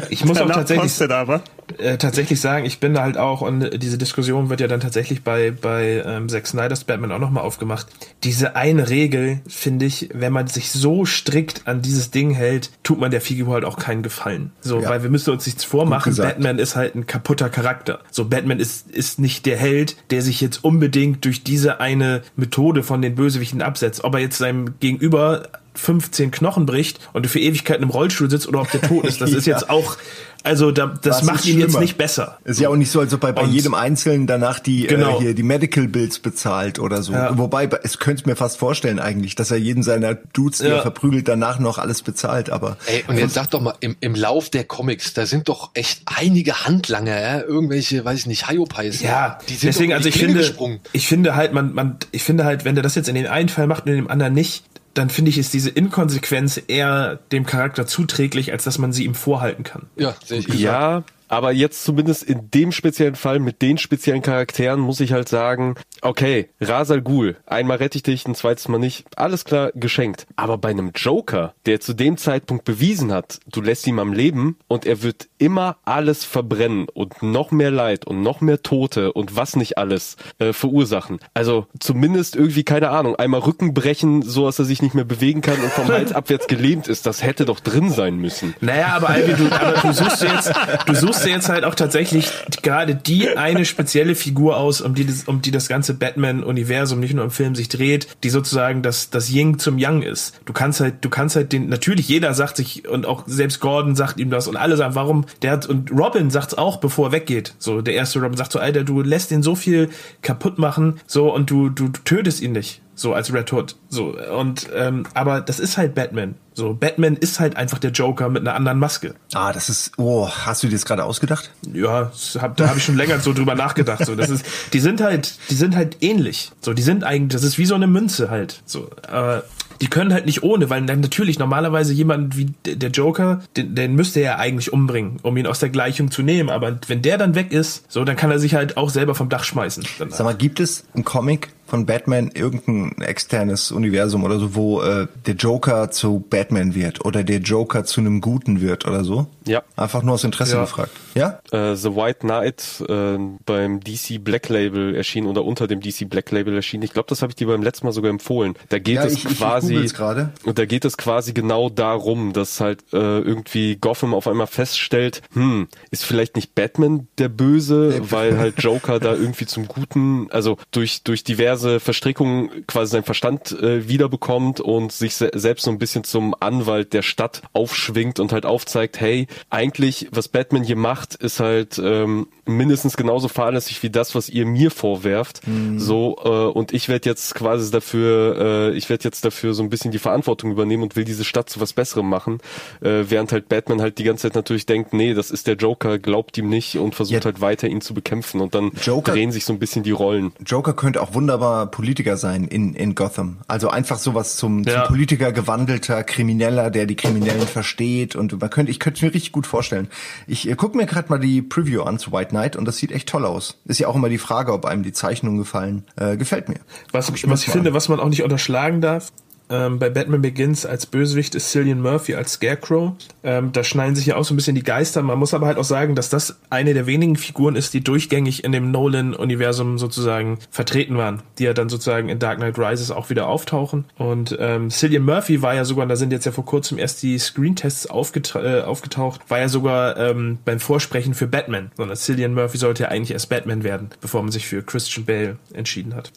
Ich muss auch Danach tatsächlich, kostet aber. Äh, tatsächlich sagen, ich bin da halt auch, und diese Diskussion wird ja dann tatsächlich bei, bei ähm, Zack Snyder's Batman auch nochmal aufgemacht. Diese eine Regel, finde ich, wenn man sich so strikt an dieses Ding hält, tut man der Figur halt auch keinen Gefallen. So, Ja. weil wir müssen uns nichts vormachen. Batman ist halt ein kaputter Charakter. So, Batman ist, ist nicht der Held, der sich jetzt unbedingt durch diese eine Methode von den Bösewichten absetzt. Ob er jetzt seinem Gegenüber 15 Knochen bricht und du für Ewigkeiten im Rollstuhl sitzt oder ob der tot ist. Das ist jetzt auch, also da, das Was macht ihn jetzt nicht besser. Ist ja auch nicht so, als ob er bei Und- jedem Einzelnen danach die Genau. äh, hier die Medical Bills bezahlt oder so. Ja. Wobei, es könnte mir fast vorstellen eigentlich, dass er jeden seiner Dudes, die Ja. er verprügelt, danach noch alles bezahlt. Aber Ey, und jetzt sag doch mal, im, im Lauf der Comics, da sind doch echt einige Handlanger, ja? irgendwelche, weiß ich nicht, Hayopais. Ja, die sind deswegen, also ich Klinge finde, gesprungen. ich finde halt, man, man, ich finde halt, wenn der das jetzt in den einen Fall macht und in dem anderen nicht, dann finde ich, ist diese Inkonsequenz eher dem Charakter zuträglich, als dass man sie ihm vorhalten kann. Ja, sehe ich. Ja, aber jetzt zumindest in dem speziellen Fall mit den speziellen Charakteren muss ich halt sagen, okay, Rasal Ghul, einmal rette ich dich, ein zweites Mal nicht, alles klar, geschenkt. Aber bei einem Joker, der zu dem Zeitpunkt bewiesen hat, du lässt ihn am Leben und er wird immer alles verbrennen und noch mehr Leid und noch mehr Tote und was nicht alles äh, verursachen. Also zumindest irgendwie, keine Ahnung, einmal Rücken brechen, so dass er sich nicht mehr bewegen kann und vom Hals abwärts gelähmt ist, das hätte doch drin sein müssen. Naja, aber Albi, du, aber du suchst jetzt, du suchst dir jetzt halt auch tatsächlich gerade die eine spezielle Figur aus, um die das, um die das ganze Batman-Universum nicht nur im Film sich dreht, die sozusagen das, das Ying zum Yang ist. Du kannst halt, du kannst halt den, natürlich jeder sagt sich, und auch selbst Gordon sagt ihm das und alle sagen, warum, der hat, und Robin sagt's auch, bevor er weggeht. So, der erste Robin sagt so, Alter, du lässt ihn so viel kaputt machen, so, und du, du, du tötest ihn nicht. So als Red Hood. So, und ähm, aber das ist halt Batman. So, Batman ist halt einfach der Joker mit einer anderen Maske. ah, das ist, oh, hast du dir das gerade ausgedacht? Ja, hab, da habe ich schon länger so drüber nachgedacht. So, das ist, die sind halt, die sind halt ähnlich. So, die sind eigentlich, das ist wie so eine Münze halt. So, aber die können halt nicht ohne, weil dann natürlich normalerweise jemand wie der Joker, den, den müsste er ja eigentlich umbringen, um ihn aus der Gleichung zu nehmen. Aber wenn der dann weg ist, so, dann kann er sich halt auch selber vom Dach schmeißen. Dann, Sag mal, gibt es ein Comic von Batman, irgendein externes Universum oder so, wo äh, der Joker zu Batman wird oder der Joker zu einem Guten wird oder so? Ja. Einfach nur aus Interesse Ja. gefragt. Ja? äh, The White Knight äh, beim DC Black Label erschienen oder unter dem DC Black Label erschienen. Ich glaube, das habe ich dir beim letzten Mal sogar empfohlen. Da geht Ja, es ich- ich quasi gerade. und da geht es quasi genau darum, dass halt äh, irgendwie Gotham auf einmal feststellt, hm, ist vielleicht nicht Batman der Böse, weil halt Joker da irgendwie zum Guten, also durch durch diverse Verstrickungen quasi seinen Verstand äh, wiederbekommt und sich se selbst so ein bisschen zum Anwalt der Stadt aufschwingt und halt aufzeigt, hey, eigentlich was Batman hier macht, ist halt ähm, mindestens genauso fahrlässig wie das, was ihr mir vorwerft. So äh, und ich werde jetzt quasi dafür, äh, ich werde jetzt dafür so ein bisschen die Verantwortung übernehmen und will diese Stadt zu was Besserem machen, äh, während halt Batman halt die ganze Zeit natürlich denkt, nee, das ist der Joker, glaubt ihm nicht und versucht Ja. halt weiter ihn zu bekämpfen und dann Joker- drehen sich so ein bisschen die Rollen. Joker könnte auch wunderbar Politiker sein in, in Gotham. Also einfach sowas zum, Ja. zum Politiker gewandelter Krimineller, der die Kriminellen versteht. Und man könnte, ich könnte es mir richtig gut vorstellen. Ich äh, gucke mir gerade mal die Preview an zu White Knight und das sieht echt toll aus. Ist ja auch immer die Frage, ob einem die Zeichnungen gefallen. Äh, gefällt mir. Was, mir was ich finde, an. was man auch nicht unterschlagen darf, ähm, bei Batman Begins als Bösewicht ist Cillian Murphy als Scarecrow. Ähm, da schneiden sich ja auch so ein bisschen die Geister. Man muss aber halt auch sagen, dass das eine der wenigen Figuren ist, die durchgängig in dem Nolan-Universum sozusagen vertreten waren, die ja dann sozusagen in Dark Knight Rises auch wieder auftauchen. Und ähm, Cillian Murphy war ja sogar, und da sind jetzt ja vor kurzem erst die Screentests aufgeta äh, aufgetaucht, war ja sogar ähm, beim Vorsprechen für Batman. Sondern Cillian Murphy sollte ja eigentlich erst Batman werden, bevor man sich für Christian Bale entschieden hat.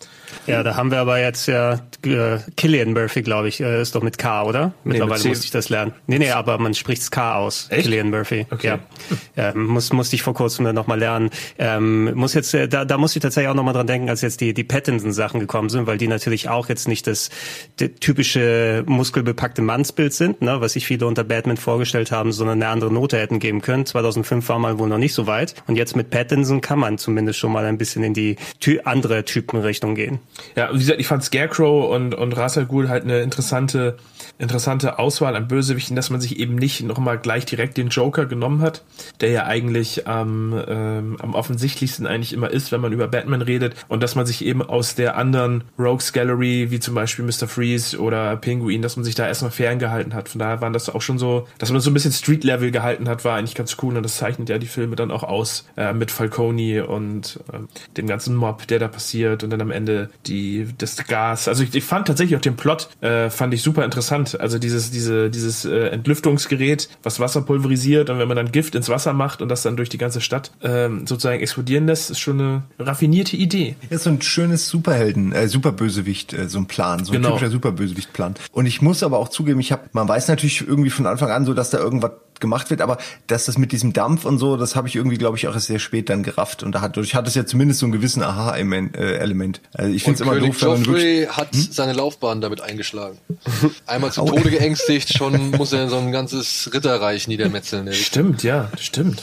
Ja, da haben wir aber jetzt ja äh, Killian Murphy, glaube ich, äh, ist doch mit K, oder? Mittlerweile mit C. musste ich das lernen. Nee, nee, aber man spricht's K aus. Echt? Killian Murphy. Okay. Ja. Ähm, muss, musste ich vor kurzem dann nochmal lernen. Ähm, muss jetzt, äh, da, da muss ich tatsächlich auch nochmal dran denken, als jetzt die, die Pattinson-Sachen gekommen sind, weil die natürlich auch jetzt nicht das, das typische muskelbepackte Mannsbild sind, ne, was sich viele unter Batman vorgestellt haben, sondern eine andere Note hätten geben können. 2005 war man wohl noch nicht so weit. Und jetzt mit Pattinson kann man zumindest schon mal ein bisschen in die ty andere Typenrichtung gehen. Ja, wie gesagt, ich fand Scarecrow und, und Ghul halt eine interessante, interessante Auswahl an Bösewichten, dass man sich eben nicht nochmal gleich direkt den Joker genommen hat, der ja eigentlich am, ähm, am offensichtlichsten eigentlich immer ist, wenn man über Batman redet und dass man sich eben aus der anderen Rogues Gallery, wie zum Beispiel Mr. Freeze oder Penguin, dass man sich da erstmal ferngehalten hat. Von daher waren das auch schon so, dass man so ein bisschen Street-Level gehalten hat, war eigentlich ganz cool und das zeichnet ja die Filme dann auch aus, äh, mit Falcone und ähm, dem ganzen Mob, der da passiert und dann am Ende die, das Gas. Also ich, ich fand tatsächlich auch den Plot äh, fand ich super interessant. Also dieses, diese, dieses äh, Entlüftungsgerät, was Wasser pulverisiert und wenn man dann Gift ins Wasser macht und das dann durch die ganze Stadt ähm, sozusagen explodieren lässt, ist schon eine raffinierte Idee. Ja, so ein schönes Superhelden, äh, Superbösewicht, äh, so ein Plan, so ein Genau. typischer Superbösewicht-Plan. Und ich muss aber auch zugeben, ich habe, man weiß natürlich irgendwie von Anfang an so, dass da irgendwas gemacht wird, aber dass das mit diesem Dampf und so, das habe ich irgendwie, glaube ich, auch erst sehr spät dann gerafft. Und dadurch hat es ja zumindest so einen gewissen Aha-Element. Also ich finde es immer König doof, wenn man wirklich Joffrey hat seine Laufbahn damit eingeschlagen. Einmal zum Tode geängstigt, schon muss er so ein ganzes Ritterreich niedermetzeln. Der Stimmt, ja, stimmt.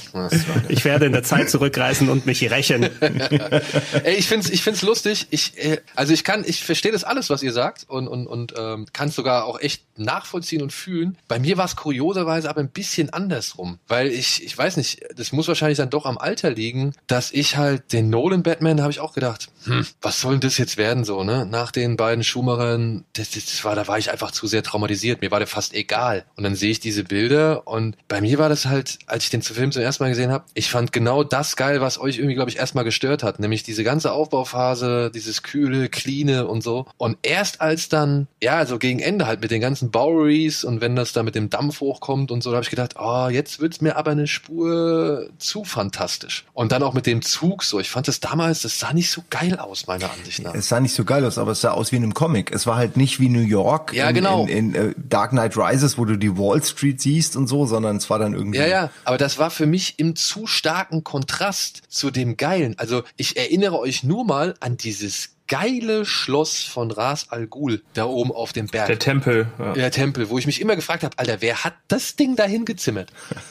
Ich werde in der Zeit zurückreisen und mich rächen. Ey, ich find's, ich find's lustig. Ich, äh, also ich kann, ich verstehe das alles, was ihr sagt und und und ähm, kann sogar auch echt nachvollziehen und fühlen. Bei mir war es kurioserweise aber ein bisschen andersrum, weil ich, ich weiß nicht, das muss wahrscheinlich dann doch am Alter liegen, dass ich halt den Nolan Batman habe ich auch gedacht, hm, was soll denn das jetzt werden so, ne? Nach den beiden Schumachern, das, das war, da war ich einfach zu sehr traumatisiert. Mir war der fast egal. Und dann sehe ich diese Bilder und bei mir war das halt, als ich den Film zum ersten Mal gesehen habe, ich fand genau das geil, was euch irgendwie, glaube ich, erstmal gestört hat, nämlich diese ganze Aufbauphase, dieses kühle, cleane und so. Und erst als dann, ja, so gegen Ende halt mit den ganzen Boweries und wenn das da mit dem Dampf hochkommt und so, da habe ich gedacht, oh, jetzt wird's mir aber eine Spur zu fantastisch. Und dann auch mit dem Zug so. Ich fand das damals, das sah nicht so geil aus, meiner Ansicht nach. Es sah nicht so geil aus, aber es sah aus wie in einem Comic. Es war halt nicht wie New York Ja, in, genau. in, in äh, Dark Knight Rises, wo du die Wall Street siehst und so, sondern es war dann irgendwie. Ja, ja, aber das war für mich im zu starken Kontrast zu dem Geilen. Also ich erinnere euch nur mal an dieses geile Schloss von Ras Al Ghul da oben auf dem Berg. Der Tempel. Ja. Der Tempel, wo ich mich immer gefragt habe, Alter, wer hat das Ding dahin gezimmert?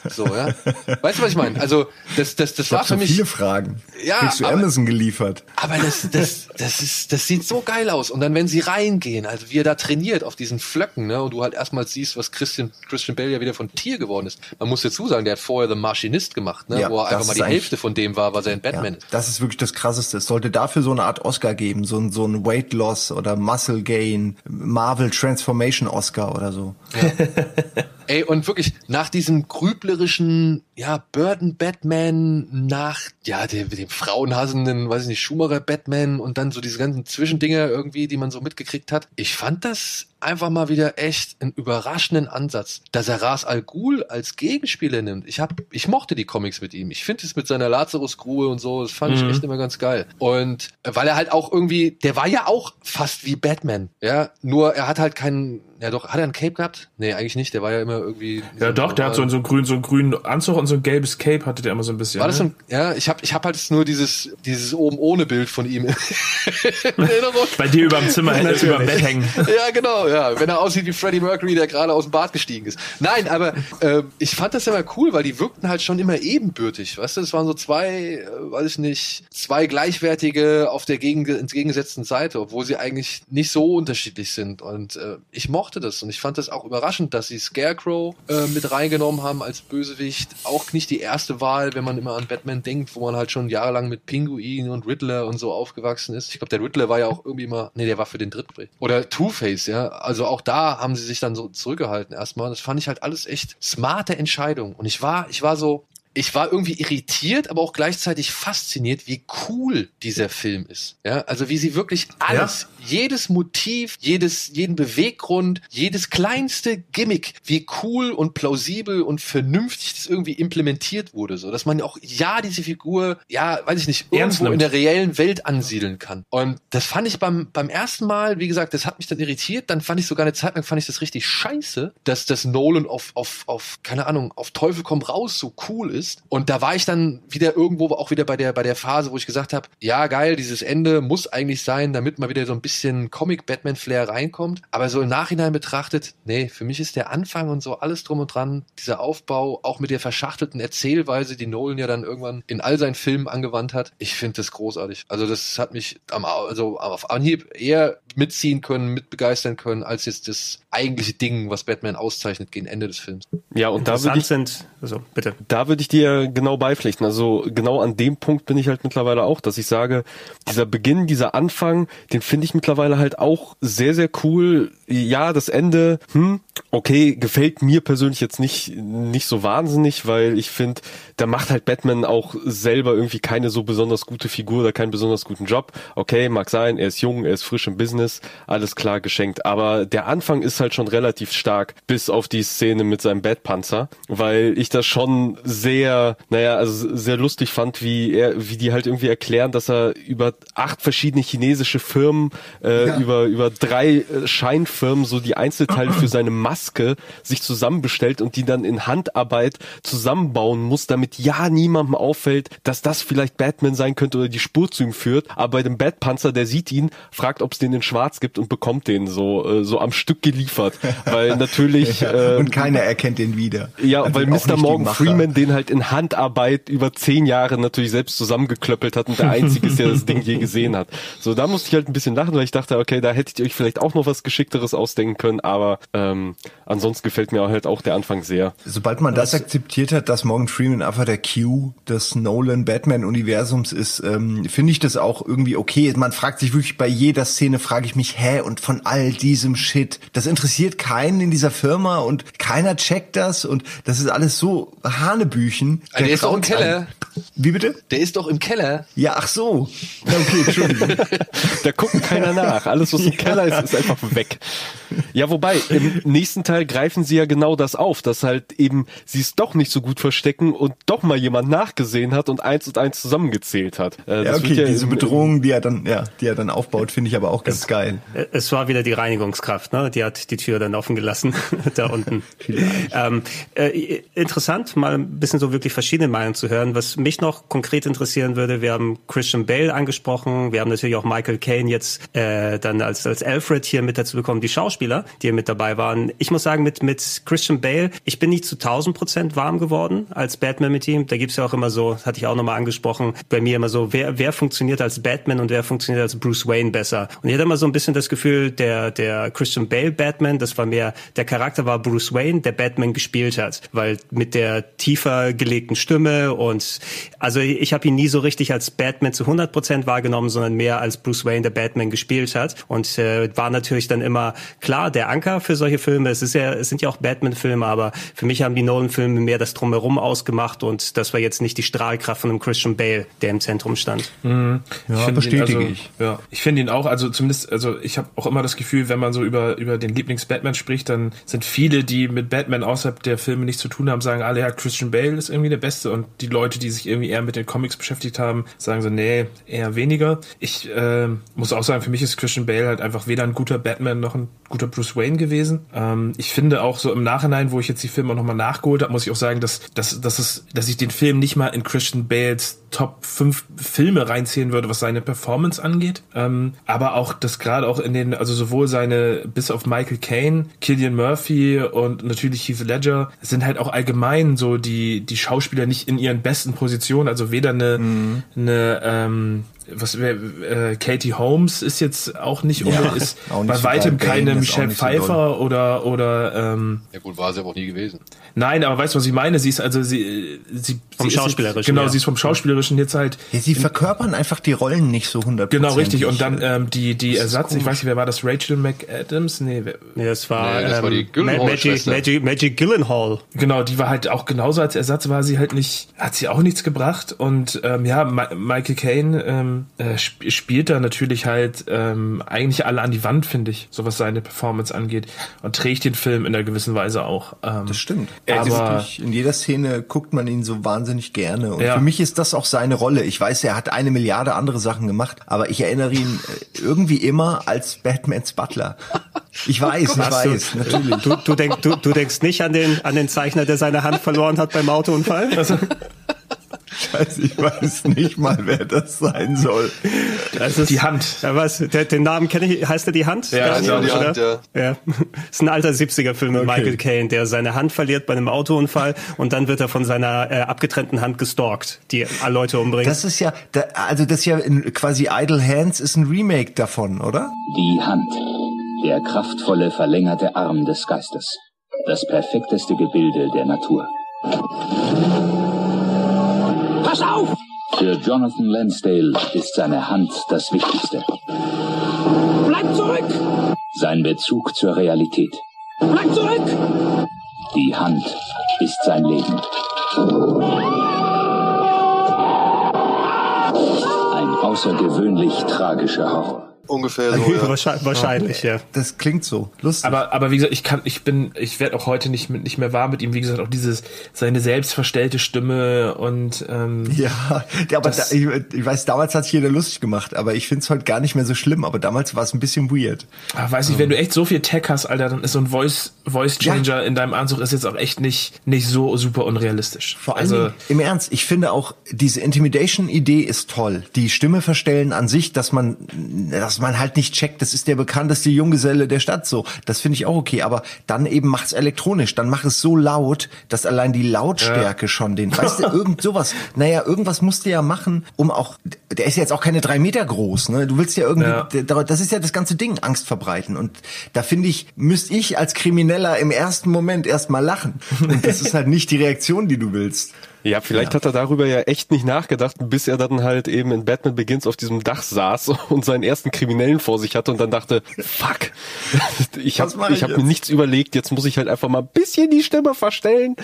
So, ja. Weißt du, was ich meine? Also, das, das, das Ich war für mich. viele Fragen. Ja, Kriegst du aber- Amazon geliefert. Aber das, das, das ist, das sieht so geil aus. Und dann, wenn sie reingehen, also wie er da trainiert auf diesen Flöcken, ne, und du halt erstmal siehst, was Christian, Christian Bale ja wieder von Tier geworden ist. Man muss dazu sagen, der hat vorher The Maschinist gemacht, ne, Ja, wo er einfach mal die Hälfte von dem war, was er in Batman Ja, ist. das ist wirklich das Krasseste. Es sollte dafür so eine Art Oscar geben, so ein, so ein Weight Loss oder Muscle Gain, Marvel Transformation Oscar oder so. Ey, und wirklich, nach diesem grüblerischen, ja, Burton Batman, nach, ja, dem, dem frauenhassenden, weiß ich nicht, Schumacher Batman und dann so diese ganzen Zwischendinger irgendwie, die man so mitgekriegt hat. Ich fand das einfach mal wieder echt einen überraschenden Ansatz, dass er Ras Al Ghul als Gegenspieler nimmt. Ich hab, ich mochte die Comics mit ihm. Ich finde es mit seiner Lazarus-Grue und so, das fand ich Mhm. echt immer ganz geil. Und äh, weil er halt auch irgendwie, der war ja auch fast wie Batman, ja, nur er hat halt keinen, ja doch, hat er einen Cape gehabt? Nee, eigentlich nicht, der war ja immer irgendwie Ja, doch, der hat so, einen- so einen grünen, so einen grünen Anzug und so ein gelbes Cape hatte der immer so ein bisschen. War das so ne? ein, ja, ich habe ich hab halt nur dieses, dieses oben ohne Bild von ihm in Erinnerung. Bei dir über dem Zimmer, äh, über dem Bett hängen. Ja, genau, ja. Wenn er aussieht wie Freddie Mercury, der gerade aus dem Bad gestiegen ist. Nein, aber äh, ich fand das immer cool, weil die wirkten halt schon immer ebenbürtig. Weißt du, es waren so zwei, äh, weiß ich nicht, zwei gleichwertige auf der gegen, entgegengesetzten Seite, obwohl sie eigentlich nicht so unterschiedlich sind. Und äh, ich mochte das und ich fand das auch überraschend, dass sie Scarecrow äh, mit reingenommen haben als Bösewicht. Auch nicht die erste Wahl, wenn man immer an Batman denkt, wo man halt schon jahrelang mit Pinguin und Riddler und so aufgewachsen ist. Ich glaube, der Riddler war ja auch irgendwie mal, nee, der war für den dritten Dreh. Oder Two-Face, ja. Also auch da haben sie sich dann so zurückgehalten erstmal. Das fand ich halt alles echt smarte Entscheidung. Und ich war, ich war so, ich war irgendwie irritiert, aber auch gleichzeitig fasziniert, wie cool dieser Film ist. Ja, also wie sie wirklich alles, jedes Motiv, jedes, jeden Beweggrund, jedes kleinste Gimmick, wie cool und plausibel und vernünftig das irgendwie implementiert wurde, so dass man auch ja diese Figur, ja, weiß ich nicht, irgendwo in der reellen Welt ansiedeln kann. Und das fand ich beim beim ersten Mal, wie gesagt, das hat mich dann irritiert. Dann fand ich sogar eine Zeit lang fand ich das richtig scheiße, dass das Nolan auf auf auf keine Ahnung auf Teufel komm raus so cool ist. Und da war ich dann wieder irgendwo auch wieder bei der bei der Phase, wo ich gesagt habe, ja geil, dieses Ende muss eigentlich sein, damit mal wieder so ein bisschen Comic Batman Flair reinkommt. Aber so im Nachhinein betrachtet, nee, für mich ist der Anfang und so alles drum und dran, dieser Aufbau, auch mit der verschachtelten Erzählweise, die Nolan ja dann irgendwann in all seinen Filmen angewandt hat. Ich finde das großartig. Also das hat mich am, also auf Anhieb eher mitziehen können, mitbegeistern können, als jetzt das eigentliche Ding, was Batman auszeichnet gegen Ende des Films. Ja, und da würde ich, sind, also bitte. da würde ich dir genau beipflichten. Also genau an dem Punkt bin ich halt mittlerweile auch, dass ich sage, dieser Beginn, dieser Anfang, den finde ich mittlerweile halt auch sehr, sehr cool. ja, das Ende, hm, okay, gefällt mir persönlich jetzt nicht, nicht so wahnsinnig, weil ich finde, da macht halt Batman auch selber irgendwie keine so besonders gute Figur oder keinen besonders guten Job. Okay, mag sein, er ist jung, er ist frisch im Business, alles klar geschenkt. Aber der Anfang ist halt schon relativ stark, bis auf die Szene mit seinem Batpanzer, weil ich das schon sehr, naja, also sehr lustig fand, wie er, wie die halt irgendwie erklären, dass er über acht verschiedene chinesische Firmen, äh, Ja. über, über drei äh, Scheinfirmen so die Einzelteile für seine Maske sich zusammenbestellt und die dann in Handarbeit zusammenbauen muss, damit ja niemandem auffällt, dass das vielleicht Batman sein könnte oder die Spur zu ihm führt. Aber bei dem Batpanzer, der sieht ihn, fragt, ob es den in Schwarz gibt und bekommt den so äh, so am Stück geliefert, weil natürlich äh, und keiner erkennt den wieder. ja, Also weil Mr. Morgan. Freeman den halt in Handarbeit über zehn Jahre natürlich selbst zusammengeklöppelt hat und der Einzige ist, der das Ding je gesehen hat. So, da musste ich halt ein bisschen lachen, weil ich dachte, okay, da hättet ihr euch vielleicht auch noch was Geschickteres ausdenken können, aber ähm, ansonsten gefällt mir halt auch der Anfang sehr. Sobald man das akzeptiert hat, dass Morgan Freeman einfach der Q des Nolan-Batman-Universums ist, ähm, finde ich das auch irgendwie okay. Man fragt sich wirklich bei jeder Szene, frage ich mich, hä, und von all diesem Shit, das interessiert keinen in dieser Firma und keiner checkt das und das ist alles so Hanebüchen. Ah, der ist doch im Keller. einem. Wie bitte? Der ist doch im Keller. Ja, ach so. Ja, Okay, Entschuldigung. Da guckt keiner nach. Alles, was im Keller ist, ist einfach weg. Ja, wobei, im nächsten Teil greifen sie ja genau das auf, dass halt eben sie es doch nicht so gut verstecken und doch mal jemand nachgesehen hat und eins und eins zusammengezählt hat. Äh, Ja, das okay, wird diese im- Bedrohung, die er dann, ja, die er dann aufbaut, finde ich aber auch ganz geil. Äh, Es war wieder die Reinigungskraft, ne? Die hat die Tür dann offen gelassen, da unten. ähm, äh, interessant, mal ein bisschen so wirklich verschiedene Meinungen zu hören. Was mich noch konkret interessieren würde, wir haben Christian Bale angesprochen, wir haben natürlich auch Michael Caine jetzt äh, dann als, als Alfred hier mit dazu bekommen, die Schauspieler, die hier mit dabei waren. Ich muss sagen, mit, mit Christian Bale, ich bin nicht zu 1000 Prozent warm geworden als Batman mit ihm. Da gibt's ja auch immer so, hatte ich auch nochmal angesprochen, bei mir immer so, wer, wer funktioniert als Batman und wer funktioniert als Bruce Wayne besser. Und ich hatte immer so ein bisschen das Gefühl, der, der Christian Bale Batman, das war mehr, der Charakter war Bruce Wayne, der Batman gespielt hat, weil mit der tiefer gelegten Stimme und also ich habe ihn nie so richtig als Batman zu 100 Prozent wahrgenommen, sondern mehr als Bruce Wayne, der Batman gespielt hat und äh, war natürlich dann immer klar der Anker für solche Filme. Es ist ja, es sind ja auch Batman-Filme, aber für mich haben die Nolan-Filme mehr das drumherum ausgemacht und das war jetzt nicht die Strahlkraft von einem Christian Bale, der im Zentrum stand. Mhm. Ja, Ich bestätige ihn, also, ich. Ja, ich finde ihn auch, also zumindest, also ich habe auch immer das Gefühl, wenn man so über über den Lieblings-Batman spricht, dann sind viele, die mit Batman außerhalb der Filme nichts zu tun haben, sagen alle, ja, Christian Bale ist irgendwie der Beste und die Leute, die sich irgendwie eher mit den Comics beschäftigt haben, sagen so, nee, eher weniger. Ich ähm, muss auch sagen, für mich ist Christian Bale halt einfach weder ein guter Batman noch ein guter Bruce Wayne gewesen. Ähm, ich finde auch so im Nachhinein, wo ich jetzt die Filme nochmal nachgeholt habe, muss ich auch sagen, dass, dass, dass, es, dass ich den Film nicht mal in Christian Bales Top 5 Filme reinziehen würde, was seine Performance angeht. Ähm, aber auch das gerade auch in den, also sowohl seine, bis auf Michael Caine, Killian Murphy und natürlich Heath Ledger, sind halt auch allgemein so die, die Schauspieler nicht in ihren besten Positionen, also weder eine, eine ähm, was äh, Katie Holmes ist jetzt auch nicht, Ja, unbedingt- ist auch nicht bei so weitem keine Michelle nicht so Pfeiffer oder oder ähm, Ja gut, war sie aber auch nie gewesen. Nein, aber weißt du, was ich meine? Sie ist also sie sie Vom sie ist Schauspielerischen, Jetzt, genau, ja. sie ist vom Schauspielerischen jetzt halt Ja, sie verkörpern einfach die Rollen nicht so 100 genau richtig und dann ähm, die die Ersatz, ich weiß nicht, wer war das? Rachel McAdams? Nee, wer, Nee, das war, Nee, das war die ähm. Maggie, Maggie, Maggie Gyllenhaal. genau, die war halt auch genauso als Ersatz war sie halt nicht, hat sie auch nichts gebracht und ähm, ja, Ma Michael Caine ähm, äh, sp spielt da natürlich halt ähm, eigentlich alle an die Wand, finde ich, so was seine Performance angeht und trägt den Film in einer gewissen Weise auch. Ähm, Das stimmt. Aber Also wirklich, in jeder Szene guckt man ihn so wahnsinnig gerne. Und Ja. für mich ist das auch seine Rolle. Ich weiß, er hat eine Milliarde andere Sachen gemacht, aber ich erinnere ihn äh, irgendwie immer als Batmans Butler. Ich weiß, ich Hast du- weiß, natürlich. Du, du, denk, du, du denkst nicht an den, an den Zeichner, der seine Hand verloren hat beim Autounfall? Scheiße, ich weiß nicht mal, wer das sein soll. Das ist, Die Hand. Ja, was? Der, den Namen kenne ich. Heißt er die Hand? Ja, Daniel, ja, die oder? Hand, ja. ja. ist ein alter 70er-Film mit Michael Caine, der seine Hand verliert bei einem Autounfall und dann wird er von seiner äh, abgetrennten Hand gestalkt, die alle Leute umbringt. Das ist ja, da, also das ist ja in, quasi Idle Hands ist ein Remake davon, oder? Die Hand. Der kraftvolle, verlängerte Arm des Geistes. Das perfekteste Gebilde der Natur. Pass auf! Für Jonathan Lansdale ist seine Hand das Wichtigste. Bleib zurück! sein Bezug zur Realität. Bleib zurück! Die Hand ist sein Leben. Ein außergewöhnlich tragischer Horror. Ungefähr so. Ja. Wahrscheinlich, wahrscheinlich, ja. Das klingt so lustig. Aber, aber wie gesagt, ich kann, ich bin, ich werde auch heute nicht mit, nicht mehr warm mit ihm. Wie gesagt, auch dieses, seine selbstverstellte Stimme und, ähm, ja, ja, aber da, ich, ich weiß, damals hat sich jeder lustig gemacht, aber ich finde es heute gar nicht mehr so schlimm, aber damals war es ein bisschen weird. Ach, weiß ich, wenn du echt so viel Tech hast, Alter, dann ist so ein Voice, Voice Changer ja. in deinem Anzug ist jetzt auch echt nicht, nicht so super unrealistisch. Vor allem, also, im Ernst, ich finde auch, diese Intimidation-Idee ist toll. Die Stimme verstellen an sich, dass man, dass man halt nicht checkt, das ist der bekannteste Junggeselle der Stadt so. Das finde ich auch okay, aber dann eben macht's elektronisch, dann mach es so laut, dass allein die Lautstärke ja. schon den, weißt du, irgend sowas. Naja, irgendwas musst du ja machen, um auch, der ist ja jetzt auch keine drei Meter groß, ne? Du willst ja irgendwie, ja. das ist ja das ganze Ding, Angst verbreiten. Und da finde ich, müsste ich als Krimineller im ersten Moment erstmal lachen. Und das ist halt nicht die Reaktion, die du willst. Ja, vielleicht ja. hat er darüber ja echt nicht nachgedacht, bis er dann halt eben in Batman Begins auf diesem Dach saß und seinen ersten Kriminellen vor sich hatte und dann dachte, fuck, ich habe ich hab mir nichts überlegt, jetzt muss ich halt einfach mal ein bisschen die Stimme verstellen,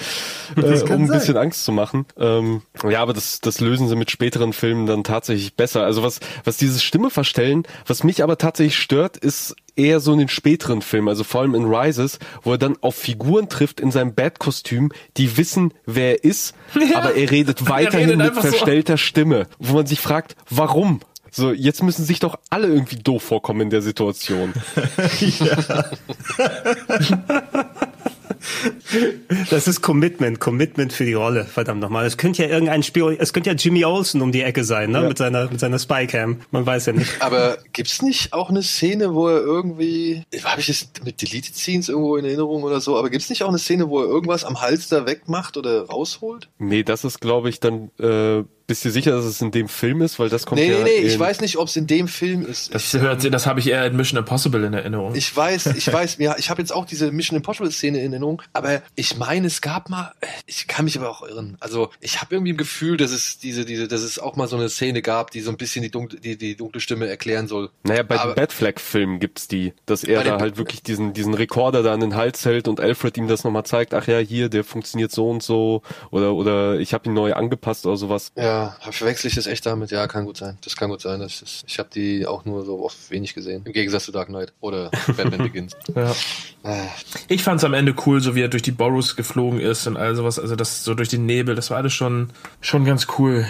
äh, um ein bisschen Angst zu machen. Ähm, ja, aber das, das lösen sie mit späteren Filmen dann tatsächlich besser. Also was, was dieses Stimme verstellen, was mich aber tatsächlich stört, ist eher so in den späteren Filmen, also vor allem in Rises, wo er dann auf Figuren trifft in seinem Bad-Kostüm, die wissen, wer er ist, ja. aber er redet weiterhin er redet mit verstellter so. Stimme, wo man sich fragt, warum? So, jetzt müssen sich doch alle irgendwie doof vorkommen in der Situation. ja. Das ist Commitment, Commitment für die Rolle, verdammt nochmal. Es könnte ja irgendein Spiel, es könnte ja Jimmy Olsen um die Ecke sein, ne, ja. mit seiner, mit seiner Spycam. Man weiß ja nicht. Aber gibt's nicht auch eine Szene, wo er irgendwie, habe ich es mit Deleted Scenes irgendwo in Erinnerung oder so, aber gibt's nicht auch eine Szene, wo er irgendwas am Hals da wegmacht oder rausholt? Nee, das ist, glaube ich, dann, äh, bist du sicher, dass es in dem Film ist? Weil das kommt nee, ja. Nee, nee, ich weiß nicht, ob es in dem Film ist. Das ich, hört, das habe ich eher in Mission Impossible in Erinnerung. Ich weiß, ich weiß, ja, ich habe jetzt auch diese Mission Impossible Szene in Erinnerung, aber ich meine, es gab mal, ich kann mich aber auch irren. Also ich habe irgendwie ein Gefühl, dass es diese, diese, dass es auch mal so eine Szene gab, die so ein bisschen die dunkle, die, die dunkle Stimme erklären soll. Naja, bei aber, den Batflag-Filmen gibt's die, dass er da halt wirklich diesen, diesen Rekorder da an den Hals hält und Alfred ihm das nochmal zeigt, ach ja, hier, der funktioniert so und so, oder, oder ich habe ihn neu angepasst oder sowas. Ja, verwechsel ich das echt damit? Ja, kann gut sein. Das kann gut sein. Das ist, ich habe die auch nur so oft wenig gesehen. Im Gegensatz zu Dark Knight oder Batman Begins. Ja. Äh. Ich fand es am Ende cool, so wie er durch die Boroughs geflogen ist und all sowas. Also das so durch den Nebel, das war alles schon, schon ganz cool.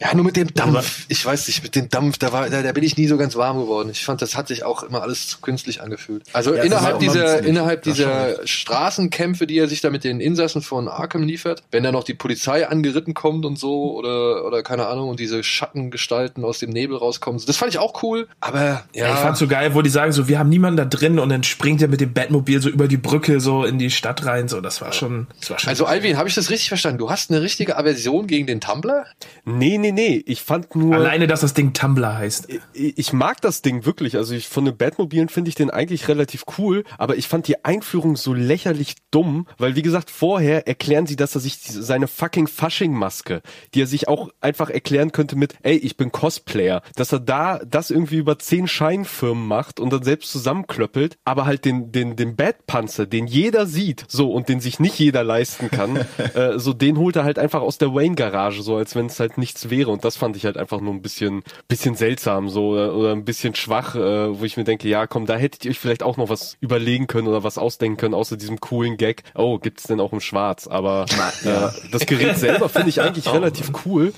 Ja, nur mit dem Dampf. Ich weiß nicht, mit dem Dampf, da war, da, da bin ich nie so ganz warm geworden. Ich fand, das hat sich auch immer alles zu künstlich angefühlt. Also ja, innerhalb dieser, innerhalb dieser Straßenkämpfe, die er sich da mit den Insassen von Arkham liefert, wenn da noch die Polizei angeritten kommt und so, oder, oder keine Ahnung, und diese Schattengestalten aus dem Nebel rauskommen, das fand ich auch cool, aber, ja. ja ich fand so geil, wo die sagen so, wir haben niemanden da drin und dann springt er mit dem Batmobil so über die Brücke so in die Stadt rein, so, das war schon, das war schon. Also, Alvin, habe ich das richtig verstanden? Du hast eine richtige Aversion gegen den Tumblr? Nee, nee, nee, nee. Ich fand nur. Alleine, dass das Ding Tumblr heißt. Ich, ich mag das Ding wirklich. Also ich von den Batmobilen finde ich den eigentlich relativ cool, aber ich fand die Einführung so lächerlich dumm, weil wie gesagt, vorher erklären sie, dass er sich seine fucking Fasching-Maske, die er sich auch einfach erklären könnte mit, ey, ich bin Cosplayer, dass er da das irgendwie über zehn Scheinfirmen macht und dann selbst zusammenklöppelt, aber halt den, den, den Batpanzer, den jeder sieht, so und den sich nicht jeder leisten kann, äh, so den holt er halt einfach aus der Wayne-Garage, so als wenn es halt nichts wäre. Und das fand ich halt einfach nur ein bisschen, bisschen seltsam so oder, oder ein bisschen schwach, äh, wo ich mir denke, ja, komm, da hättet ihr euch vielleicht auch noch was überlegen können oder was ausdenken können, außer diesem coolen Gag. Oh, gibt's denn auch im Schwarz? Aber äh, das Gerät selber finde ich eigentlich relativ cool.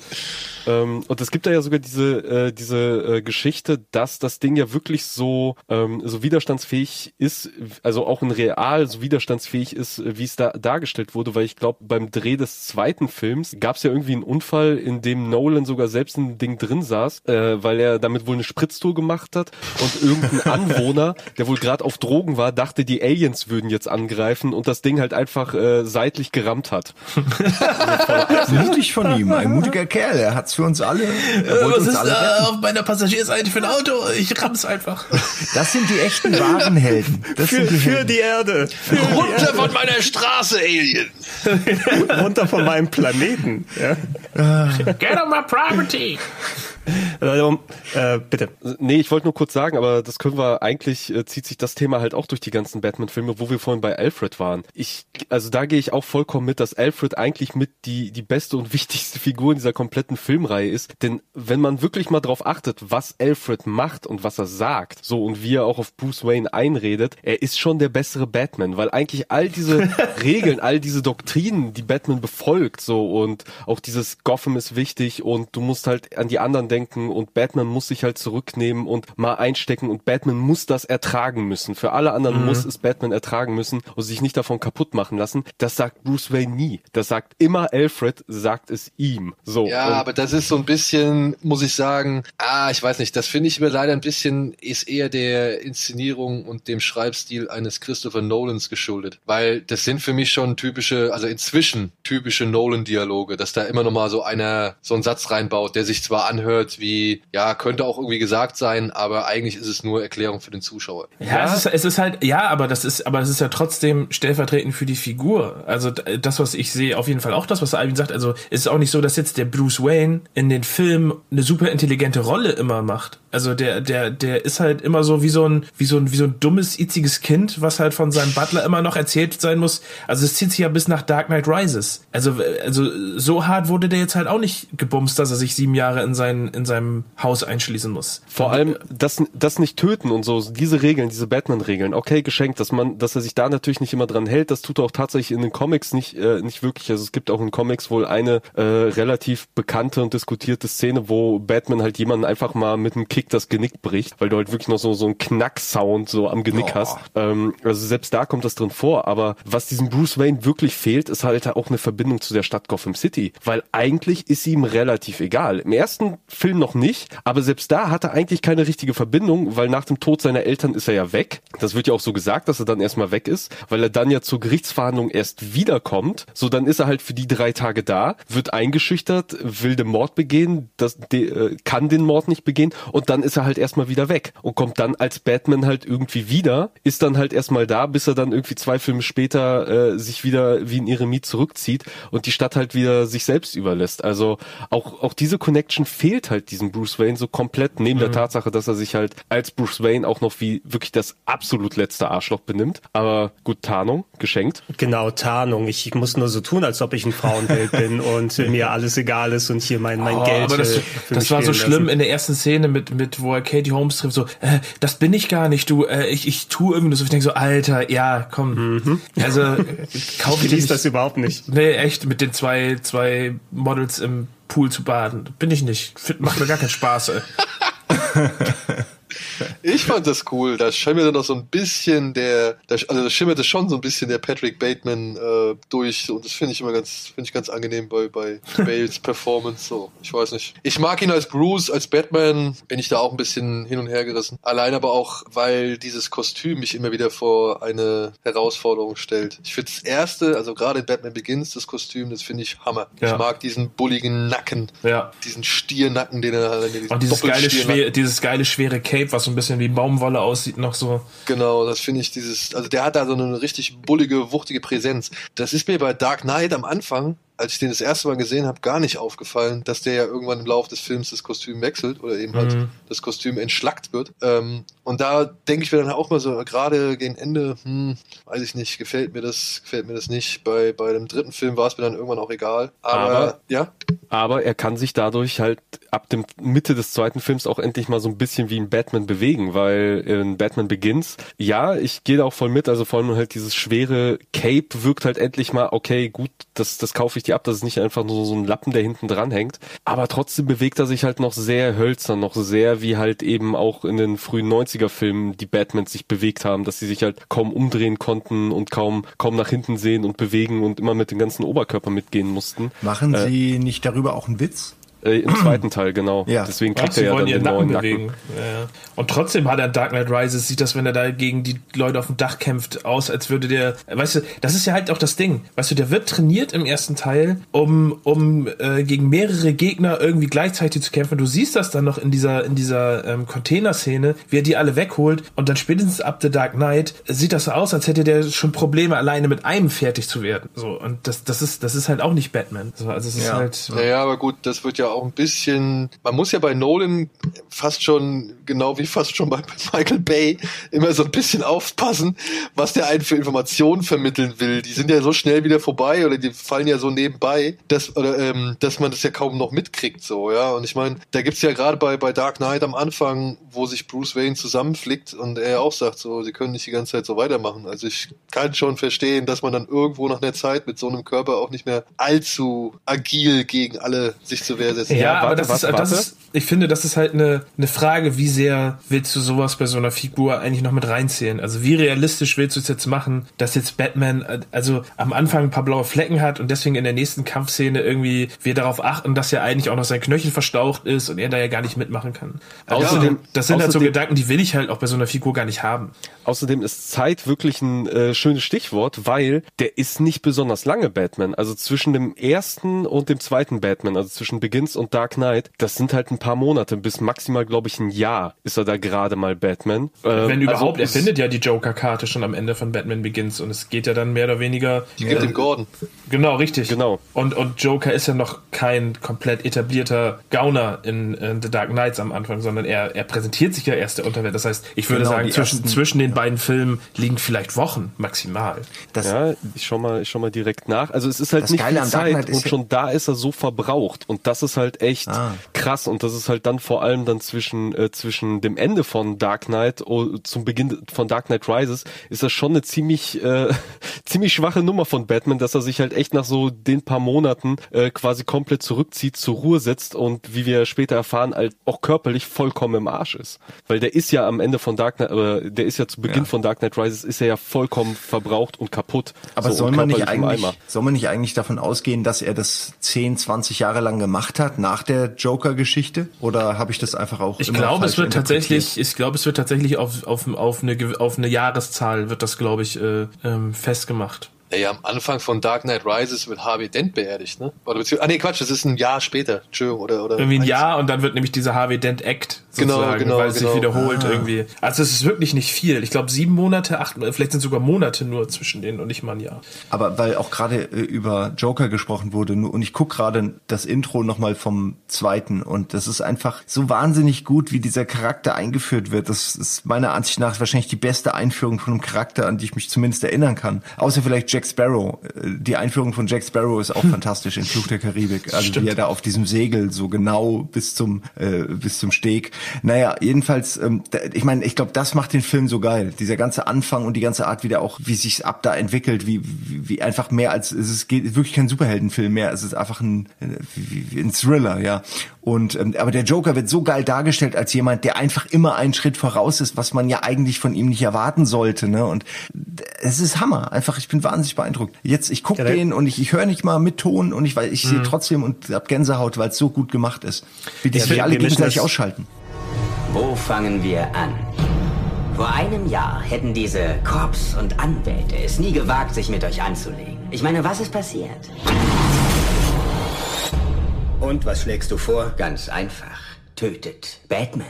Ähm, und es gibt da ja sogar diese, äh, diese äh, Geschichte, dass das Ding ja wirklich so, ähm, so widerstandsfähig ist, also auch in real so widerstandsfähig ist, wie es da dargestellt wurde, weil ich glaube, beim Dreh des zweiten Films gab es ja irgendwie einen Unfall, in dem Nolan sogar selbst ein Ding drin saß, äh, weil er damit wohl eine Spritztour gemacht hat und irgendein Anwohner, der wohl gerade auf Drogen war, dachte, die Aliens würden jetzt angreifen und das Ding halt einfach äh, seitlich gerammt hat. Mutig von ihm, ein mutiger Kerl, er hat's für uns alle. Er Was ist alle da auf meiner Passagierseite für ein Auto? Ich ramm's einfach. Das sind die echten wahren Helden. Das für, die für Helden. die Erde. Für Runter die Erde. von meiner Straße, Alien. Runter von meinem Planeten. Ja. Get on my property. Äh, bitte. Nee, ich wollte nur kurz sagen, aber das können wir eigentlich, äh, zieht sich das Thema halt auch durch die ganzen Batman-Filme, wo wir vorhin bei Alfred waren. Ich, also da gehe ich auch vollkommen mit, dass Alfred eigentlich mit die, die beste und wichtigste Figur in dieser kompletten Filmreihe ist. Denn wenn man wirklich mal drauf achtet, was Alfred macht und was er sagt, so und wie er auch auf Bruce Wayne einredet, er ist schon der bessere Batman, weil eigentlich all diese Regeln, all diese Doktrinen, die Batman befolgt, so und auch dieses Gotham ist wichtig und du musst halt an die anderen denken und Batman muss sich halt zurücknehmen und mal einstecken und Batman muss das ertragen müssen. Für alle anderen Mhm. muss es Batman ertragen müssen und sich nicht davon kaputt machen lassen. Das sagt Bruce Wayne nie. Das sagt immer Alfred, sagt es ihm. So. Ja, aber das ist so ein bisschen, muss ich sagen, ah, ich weiß nicht, das finde ich mir leider ein bisschen, ist eher der Inszenierung und dem Schreibstil eines Christopher Nolans geschuldet. Weil das sind für mich schon typische, also inzwischen typische Nolan-Dialoge, dass da immer noch mal so einer, so einen Satz reinbaut, der sich zwar anhört wie, ja, könnte auch irgendwie gesagt sein, aber eigentlich ist es nur Erklärung für den Zuschauer. Ja, Es, ist, es ist halt, ja, aber das ist, aber es ist ja trotzdem stellvertretend für die Figur. Also d- das, was ich sehe, auf jeden Fall auch das, was Alvin sagt. Also es ist auch nicht so, dass jetzt der Bruce Wayne in den Filmen eine super intelligente Rolle immer macht. Also der, der, der ist halt immer so wie so ein, wie so ein, wie so ein dummes, itziges Kind, was halt von seinem Butler immer noch erzählt sein muss. Also es zieht sich ja bis nach Dark Knight Rises. Also, also so hart wurde der jetzt halt auch nicht gebumst, dass er sich sieben Jahre in sein, in seinem Haus einschließen muss. Vor allem das, das nicht töten und so, diese Regeln, diese Batman-Regeln, okay, geschenkt, dass man, dass er sich da natürlich nicht immer dran hält, das tut er auch tatsächlich in den Comics nicht, äh, nicht wirklich. Also es gibt auch in Comics wohl eine äh, relativ bekannte und diskutierte Szene, wo Batman halt jemanden einfach mal mit einem Kick das Genick bricht, weil du halt wirklich noch so, so einen Knack-Sound so am Genick hast. Ähm, also selbst da kommt das drin vor, aber was diesem Bruce Wayne wirklich fehlt, ist halt auch eine Verbindung zu der Stadt Gotham City, weil eigentlich ist ihm relativ egal. Im ersten Film noch nicht, aber selbst da hat er eigentlich keine richtige Verbindung, weil nach dem Tod seiner Eltern ist er ja weg. Das wird ja auch so gesagt, dass er dann erstmal weg ist, weil er dann ja zur Gerichtsverhandlung erst wiederkommt. So, dann ist er halt für die drei Tage da, wird eingeschüchtert, will den Mord begehen, das, de, äh, kann den Mord nicht begehen und dann ist er halt erstmal wieder weg und kommt dann als Batman halt irgendwie wieder, ist dann halt erstmal da, bis er dann irgendwie zwei Filme später äh, sich wieder wie ein Eremit zurückzieht und die Stadt halt wieder sich selbst überlässt. Also auch, auch diese Connection fehlt halt diesem Bruce Wayne so komplett, neben der Mhm. Tatsache, dass er sich halt als Bruce Wayne auch noch wie wirklich das absolut letzte Arschloch benimmt. Aber gut, Tarnung, geschenkt. Genau, Tarnung. Ich muss nur so tun, als ob ich ein Frauenbild bin und mir alles egal ist und hier mein, mein Oh, Geld. aber das, für das mich war so schlimm lassen. in der ersten Szene mit, mit wo er Katie Holmes trifft, so, äh, das bin ich gar nicht, du, äh, ich, ich tu irgendwie so. Ich denke so, Alter, ja, komm. Also, äh, kauf Mhm. Ich lies das überhaupt nicht. Nee, echt, mit den zwei, zwei Models im Pool zu baden. Bin ich nicht. Macht mir gar keinen Spaß, ey. Ich fand das cool. Da schimmerte noch so ein bisschen der, also da schimmerte schon so ein bisschen der Patrick Bateman äh, durch und das finde ich immer ganz, finde ich ganz angenehm bei bei Bales Performance. So, ich weiß nicht. Ich mag ihn als Bruce, als Batman bin ich da auch ein bisschen hin und her gerissen. Allein aber auch, weil dieses Kostüm mich immer wieder vor eine Herausforderung stellt. Ich finde das erste, also gerade in Batman Begins, das Kostüm, das finde ich Hammer. Ja. Ich mag diesen bulligen Nacken, Ja. diesen Stiernacken, den er, diesen Und dieses geile, schwere, dieses geile, schwere Cape, was so ein bisschen wie Baumwolle aussieht, noch so. Genau, das finde ich dieses, also der hat da so eine richtig bullige, wuchtige Präsenz. Das ist mir bei Dark Knight am Anfang, als ich den das erste Mal gesehen habe, gar nicht aufgefallen, dass der ja irgendwann im Laufe des Films das Kostüm wechselt oder eben halt Mhm. das Kostüm entschlackt wird. Ähm, und da denke ich mir dann auch mal so, gerade gegen Ende, hm, weiß ich nicht, gefällt mir das, gefällt mir das nicht. Bei, bei dem dritten Film war es mir dann irgendwann auch egal. Aber, Aber- ja, Aber er kann sich dadurch halt ab dem Mitte des zweiten Films auch endlich mal so ein bisschen wie ein Batman bewegen, weil in Batman Begins, ja, ich gehe da auch voll mit, also vor allem halt dieses schwere Cape wirkt halt endlich mal, okay, gut, das, das kaufe ich dir ab, das ist nicht einfach nur so ein Lappen, der hinten dran hängt. Aber trotzdem bewegt er sich halt noch sehr hölzern, noch sehr wie halt eben auch in den frühen 90er Filmen die Batmans sich bewegt haben, dass sie sich halt kaum umdrehen konnten und kaum, kaum nach hinten sehen und bewegen und immer mit dem ganzen Oberkörper mitgehen mussten. Machen Äh, Sie nicht darüber auch einen Witz? Äh, Im zweiten Teil, genau. Ja. Deswegen Ach, kriegt sie er ja dann den neuen Nacken Nacken. bewegen. Ja, ja. Und trotzdem hat er in Dark Knight Rises, sieht das, wenn er da gegen die Leute auf dem Dach kämpft, aus, als würde der, weißt du, das ist ja halt auch das Ding. Weißt du, der wird trainiert im ersten Teil, um, um äh, gegen mehrere Gegner irgendwie gleichzeitig zu kämpfen. Du siehst das dann noch in dieser, in dieser ähm, Container-Szene, wie er die alle wegholt und dann spätestens ab The Dark Knight sieht das so aus, als hätte der schon Probleme, alleine mit einem fertig zu werden. So, und das, das ist, das ist halt auch nicht Batman. So, also es ist ja. halt. Naja, aber gut, das wird ja auch ein bisschen, man muss ja bei Nolan fast schon, genau wie fast schon bei Michael Bay, immer so ein bisschen aufpassen, was der einen für Informationen vermitteln will. Die sind ja so schnell wieder vorbei oder die fallen ja so nebenbei, dass, oder, ähm, dass man das ja kaum noch mitkriegt, so, ja. Und ich meine, da gibt's ja gerade bei, bei Dark Knight am Anfang, wo sich Bruce Wayne zusammenflickt und er auch sagt, so, sie können nicht die ganze Zeit so weitermachen. Also ich kann schon verstehen, dass man dann irgendwo nach einer Zeit mit so einem Körper auch nicht mehr allzu agil gegen alle sich zur Wehr setzen. Ja, kann. aber das, ist, das ist, ich finde, das ist halt eine, eine Frage, wie sehr willst du sowas bei so einer Figur eigentlich noch mit reinzählen? Also wie realistisch willst du es jetzt machen, dass jetzt Batman also am Anfang ein paar blaue Flecken hat und deswegen in der nächsten Kampfszene irgendwie wir darauf achten, dass ja eigentlich auch noch sein Knöchel verstaucht ist und er da ja gar nicht mitmachen kann. Also Außerdem- das sind halt so außerdem- Gedanken, die will ich halt auch bei so einer Figur gar nicht haben. Außerdem ist Zeit wirklich ein äh, schönes Stichwort, weil der ist nicht besonders lange Batman. Also zwischen dem ersten und dem zweiten Batman, also zwischen Begins und Dark Knight, das sind halt ein paar Monate, bis maximal, glaube ich, ein Jahr ist er da gerade mal Batman. Ähm, Wenn überhaupt, also er findet ja die Joker-Karte schon am Ende von Batman Begins und es geht ja dann mehr oder weniger. Die gibt ihm Gordon. Genau, richtig. Genau. Und, und Joker ist ja noch kein komplett etablierter Gauner in, in The Dark Knights am Anfang, sondern er, er präsentiert sich ja erst der Unterwelt. Das heißt, ich würde Genau, sagen, zwischen, ersten- zwischen den beiden Filmen liegen vielleicht Wochen maximal. Das, ja, ich schau mal, ich schau mal direkt nach. Also es ist halt nicht Geile viel Zeit und ja- schon da ist er so verbraucht und das ist halt echt Ah. krass und das ist halt dann vor allem dann zwischen äh, zwischen dem Ende von Dark Knight und zum Beginn von Dark Knight Rises ist das schon eine ziemlich äh, ziemlich schwache Nummer von Batman, dass er sich halt echt nach so den paar Monaten äh, quasi komplett zurückzieht, zur Ruhe setzt und wie wir später erfahren, halt auch körperlich vollkommen im Arsch ist, weil der ist ja am Ende von Dark Knight, äh, der ist ja zu Beginn Ja. von Dark Knight Rises ist er ja vollkommen verbraucht und kaputt. Aber So, soll man nicht eigentlich, soll man nicht eigentlich davon ausgehen, dass er das 10, 20 Jahre lang gemacht hat nach der Joker-Geschichte? Oder habe ich das einfach auch Ich glaube, es wird tatsächlich, ich glaube, es wird tatsächlich auf, auf, auf, eine, auf eine Jahreszahl wird das, glaube ich, äh, ähm, festgemacht. Naja, am Anfang von Dark Knight Rises wird Harvey Dent beerdigt, ne? Oder beziehungsweise, ah nee, Quatsch, das ist ein Jahr später. Entschuldigung, oder, oder. Irgendwie ein Jahr und dann wird nämlich dieser Harvey Dent Act sozusagen, genau, weil es sich genau. wiederholt Ah. irgendwie. Also es ist wirklich nicht viel. Ich glaube sieben Monate, acht, vielleicht sind sogar Monate nur zwischen denen und nicht mal ein Jahr. Aber weil auch gerade äh, über Joker gesprochen wurde und ich guck gerade das Intro nochmal vom zweiten und das ist einfach so wahnsinnig gut, wie dieser Charakter eingeführt wird. Das ist meiner Ansicht nach wahrscheinlich die beste Einführung von einem Charakter, an die ich mich zumindest erinnern kann. Außer vielleicht Jack Sparrow. Äh, Die Einführung von Jack Sparrow ist auch fantastisch in Fluch der Karibik. Also Stimmt. wie er da auf diesem Segel so genau bis zum äh, bis zum Steg. Naja, jedenfalls, ähm, ich meine, ich glaube, das macht den Film so geil. Dieser ganze Anfang und die ganze Art, wie der auch, wie sich's ab da entwickelt, wie, wie, wie einfach mehr als es ist geht wirklich kein Superheldenfilm mehr. Es ist einfach ein, äh, ein Thriller, ja. Und ähm, aber der Joker wird so geil dargestellt als jemand, der einfach immer einen Schritt voraus ist, was man ja eigentlich von ihm nicht erwarten sollte. Ne? Und es ist Hammer. Einfach, ich bin wahnsinnig beeindruckt. Jetzt, ich gucke Ja, den und ich, ich höre nicht mal mit Ton und ich weil ich sehe trotzdem und hab Gänsehaut, weil es so gut gemacht ist. Wie die sich wir- alle gegenseitig ausschalten. Wo fangen wir an? Vor einem Jahr hätten diese Korps und Anwälte es nie gewagt, sich mit euch anzulegen. Ich meine, was ist passiert? Und was schlägst du vor? Ganz einfach. Tötet Batman.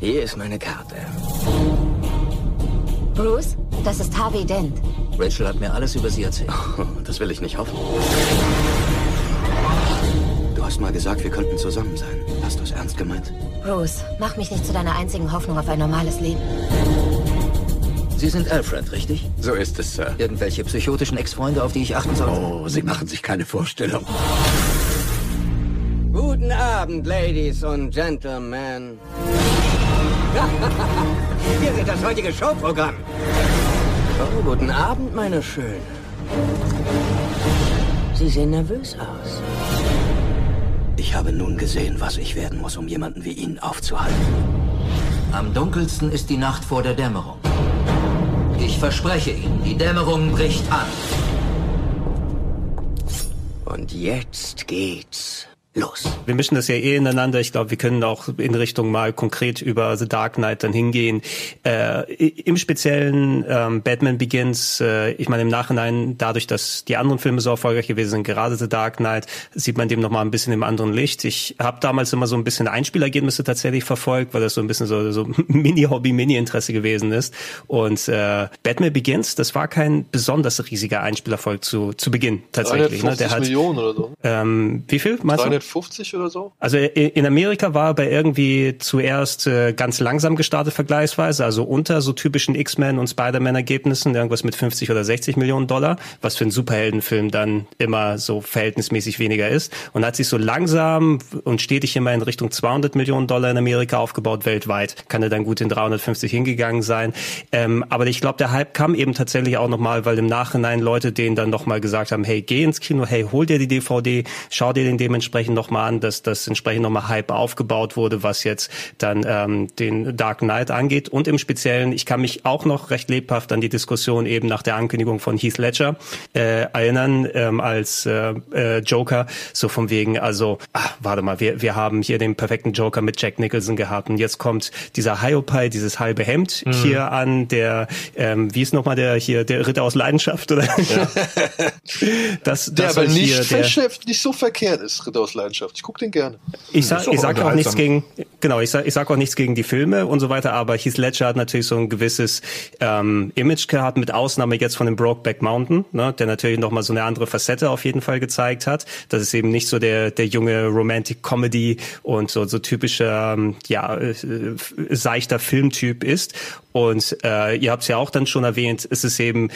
Hier ist meine Karte. Bruce, das ist Harvey Dent. Rachel hat mir alles über sie erzählt. Das will ich nicht hoffen. Du hast mal gesagt, wir könnten zusammen sein. Hast du es ernst gemeint? Bruce, mach mich nicht zu deiner einzigen Hoffnung auf ein normales Leben. Sie sind Alfred, richtig? So ist es, Sir. Irgendwelche psychotischen Ex-Freunde, auf die ich achten sollte? Oh, Sie machen sich keine Vorstellung. Guten Abend, Ladies und Gentlemen. Hier seht das heutige Showprogramm. Oh, guten Abend, meine Schöne. Sie sehen nervös aus. Ich habe nun gesehen, was ich werden muss, um jemanden wie ihn aufzuhalten. Am dunkelsten ist die Nacht vor der Dämmerung. Ich verspreche Ihnen, die Dämmerung bricht an. Und jetzt geht's los. Wir mischen das ja eh ineinander. Ich glaube, wir können auch in Richtung mal konkret über The Dark Knight dann hingehen. Äh, Im Speziellen ähm, Batman Begins, äh, ich meine im Nachhinein, dadurch, dass die anderen Filme so erfolgreich gewesen sind, gerade The Dark Knight, sieht man dem nochmal ein bisschen im anderen Licht. Ich habe damals immer so ein bisschen Einspielergebnisse tatsächlich verfolgt, weil das so ein bisschen so, so Mini-Hobby, Mini-Interesse gewesen ist. Und äh, Batman Begins, das war kein besonders riesiger Einspielerfolg zu, zu Beginn tatsächlich. Ne? Der hat, Millionen oder so. Ähm, wie viel? Meinst 300 150 oder so? Also äh, äh, in Amerika war aber irgendwie zuerst äh, ganz langsam gestartet vergleichsweise, also unter so typischen X-Men und Spider-Man-Ergebnissen, irgendwas mit 50 oder 60 Millionen Dollar, was für einen Superheldenfilm dann immer so verhältnismäßig weniger ist. Und hat sich so langsam und stetig immer in Richtung 200 Millionen Dollar in Amerika aufgebaut, weltweit. Kann er dann gut in 350 hingegangen sein. Ähm, aber ich glaube, der Hype kam eben tatsächlich auch nochmal, weil im Nachhinein Leute denen dann nochmal gesagt haben, hey, geh ins Kino, hey, hol dir die DVD, schau dir den dementsprechend nochmal an, dass das entsprechend nochmal Hype aufgebaut wurde, was jetzt dann ähm, den Dark Knight angeht. Und im Speziellen, ich kann mich auch noch recht lebhaft an die Diskussion eben nach der Ankündigung von Heath Ledger äh, erinnern, ähm, als äh, äh, Joker, so von wegen, also, ach, warte mal, wir, wir haben hier den perfekten Joker mit Jack Nicholson gehabt und jetzt kommt dieser Hyopai, dieses halbe Hemd mhm. hier an, der, ähm, wie ist nochmal der hier, der Ritter aus Leidenschaft, oder? Ja. das, das der aber nicht, der, nicht so verkehrt ist, Ritter aus Leidenschaft. Ich gucke den gerne. Ich sag, ich sag auch nichts gegen, genau, ich sag, ich sag auch nichts gegen die Filme und so weiter, aber Heath Ledger hat natürlich so ein gewisses ähm, Image gehabt, mit Ausnahme jetzt von dem Brokeback Mountain, ne, der natürlich nochmal so eine andere Facette auf jeden Fall gezeigt hat. Das ist eben nicht so der, der junge Romantic Comedy und so, so typischer, ähm, ja, äh, seichter Filmtyp ist. Und äh, ihr habt es ja auch dann schon erwähnt, es ist eben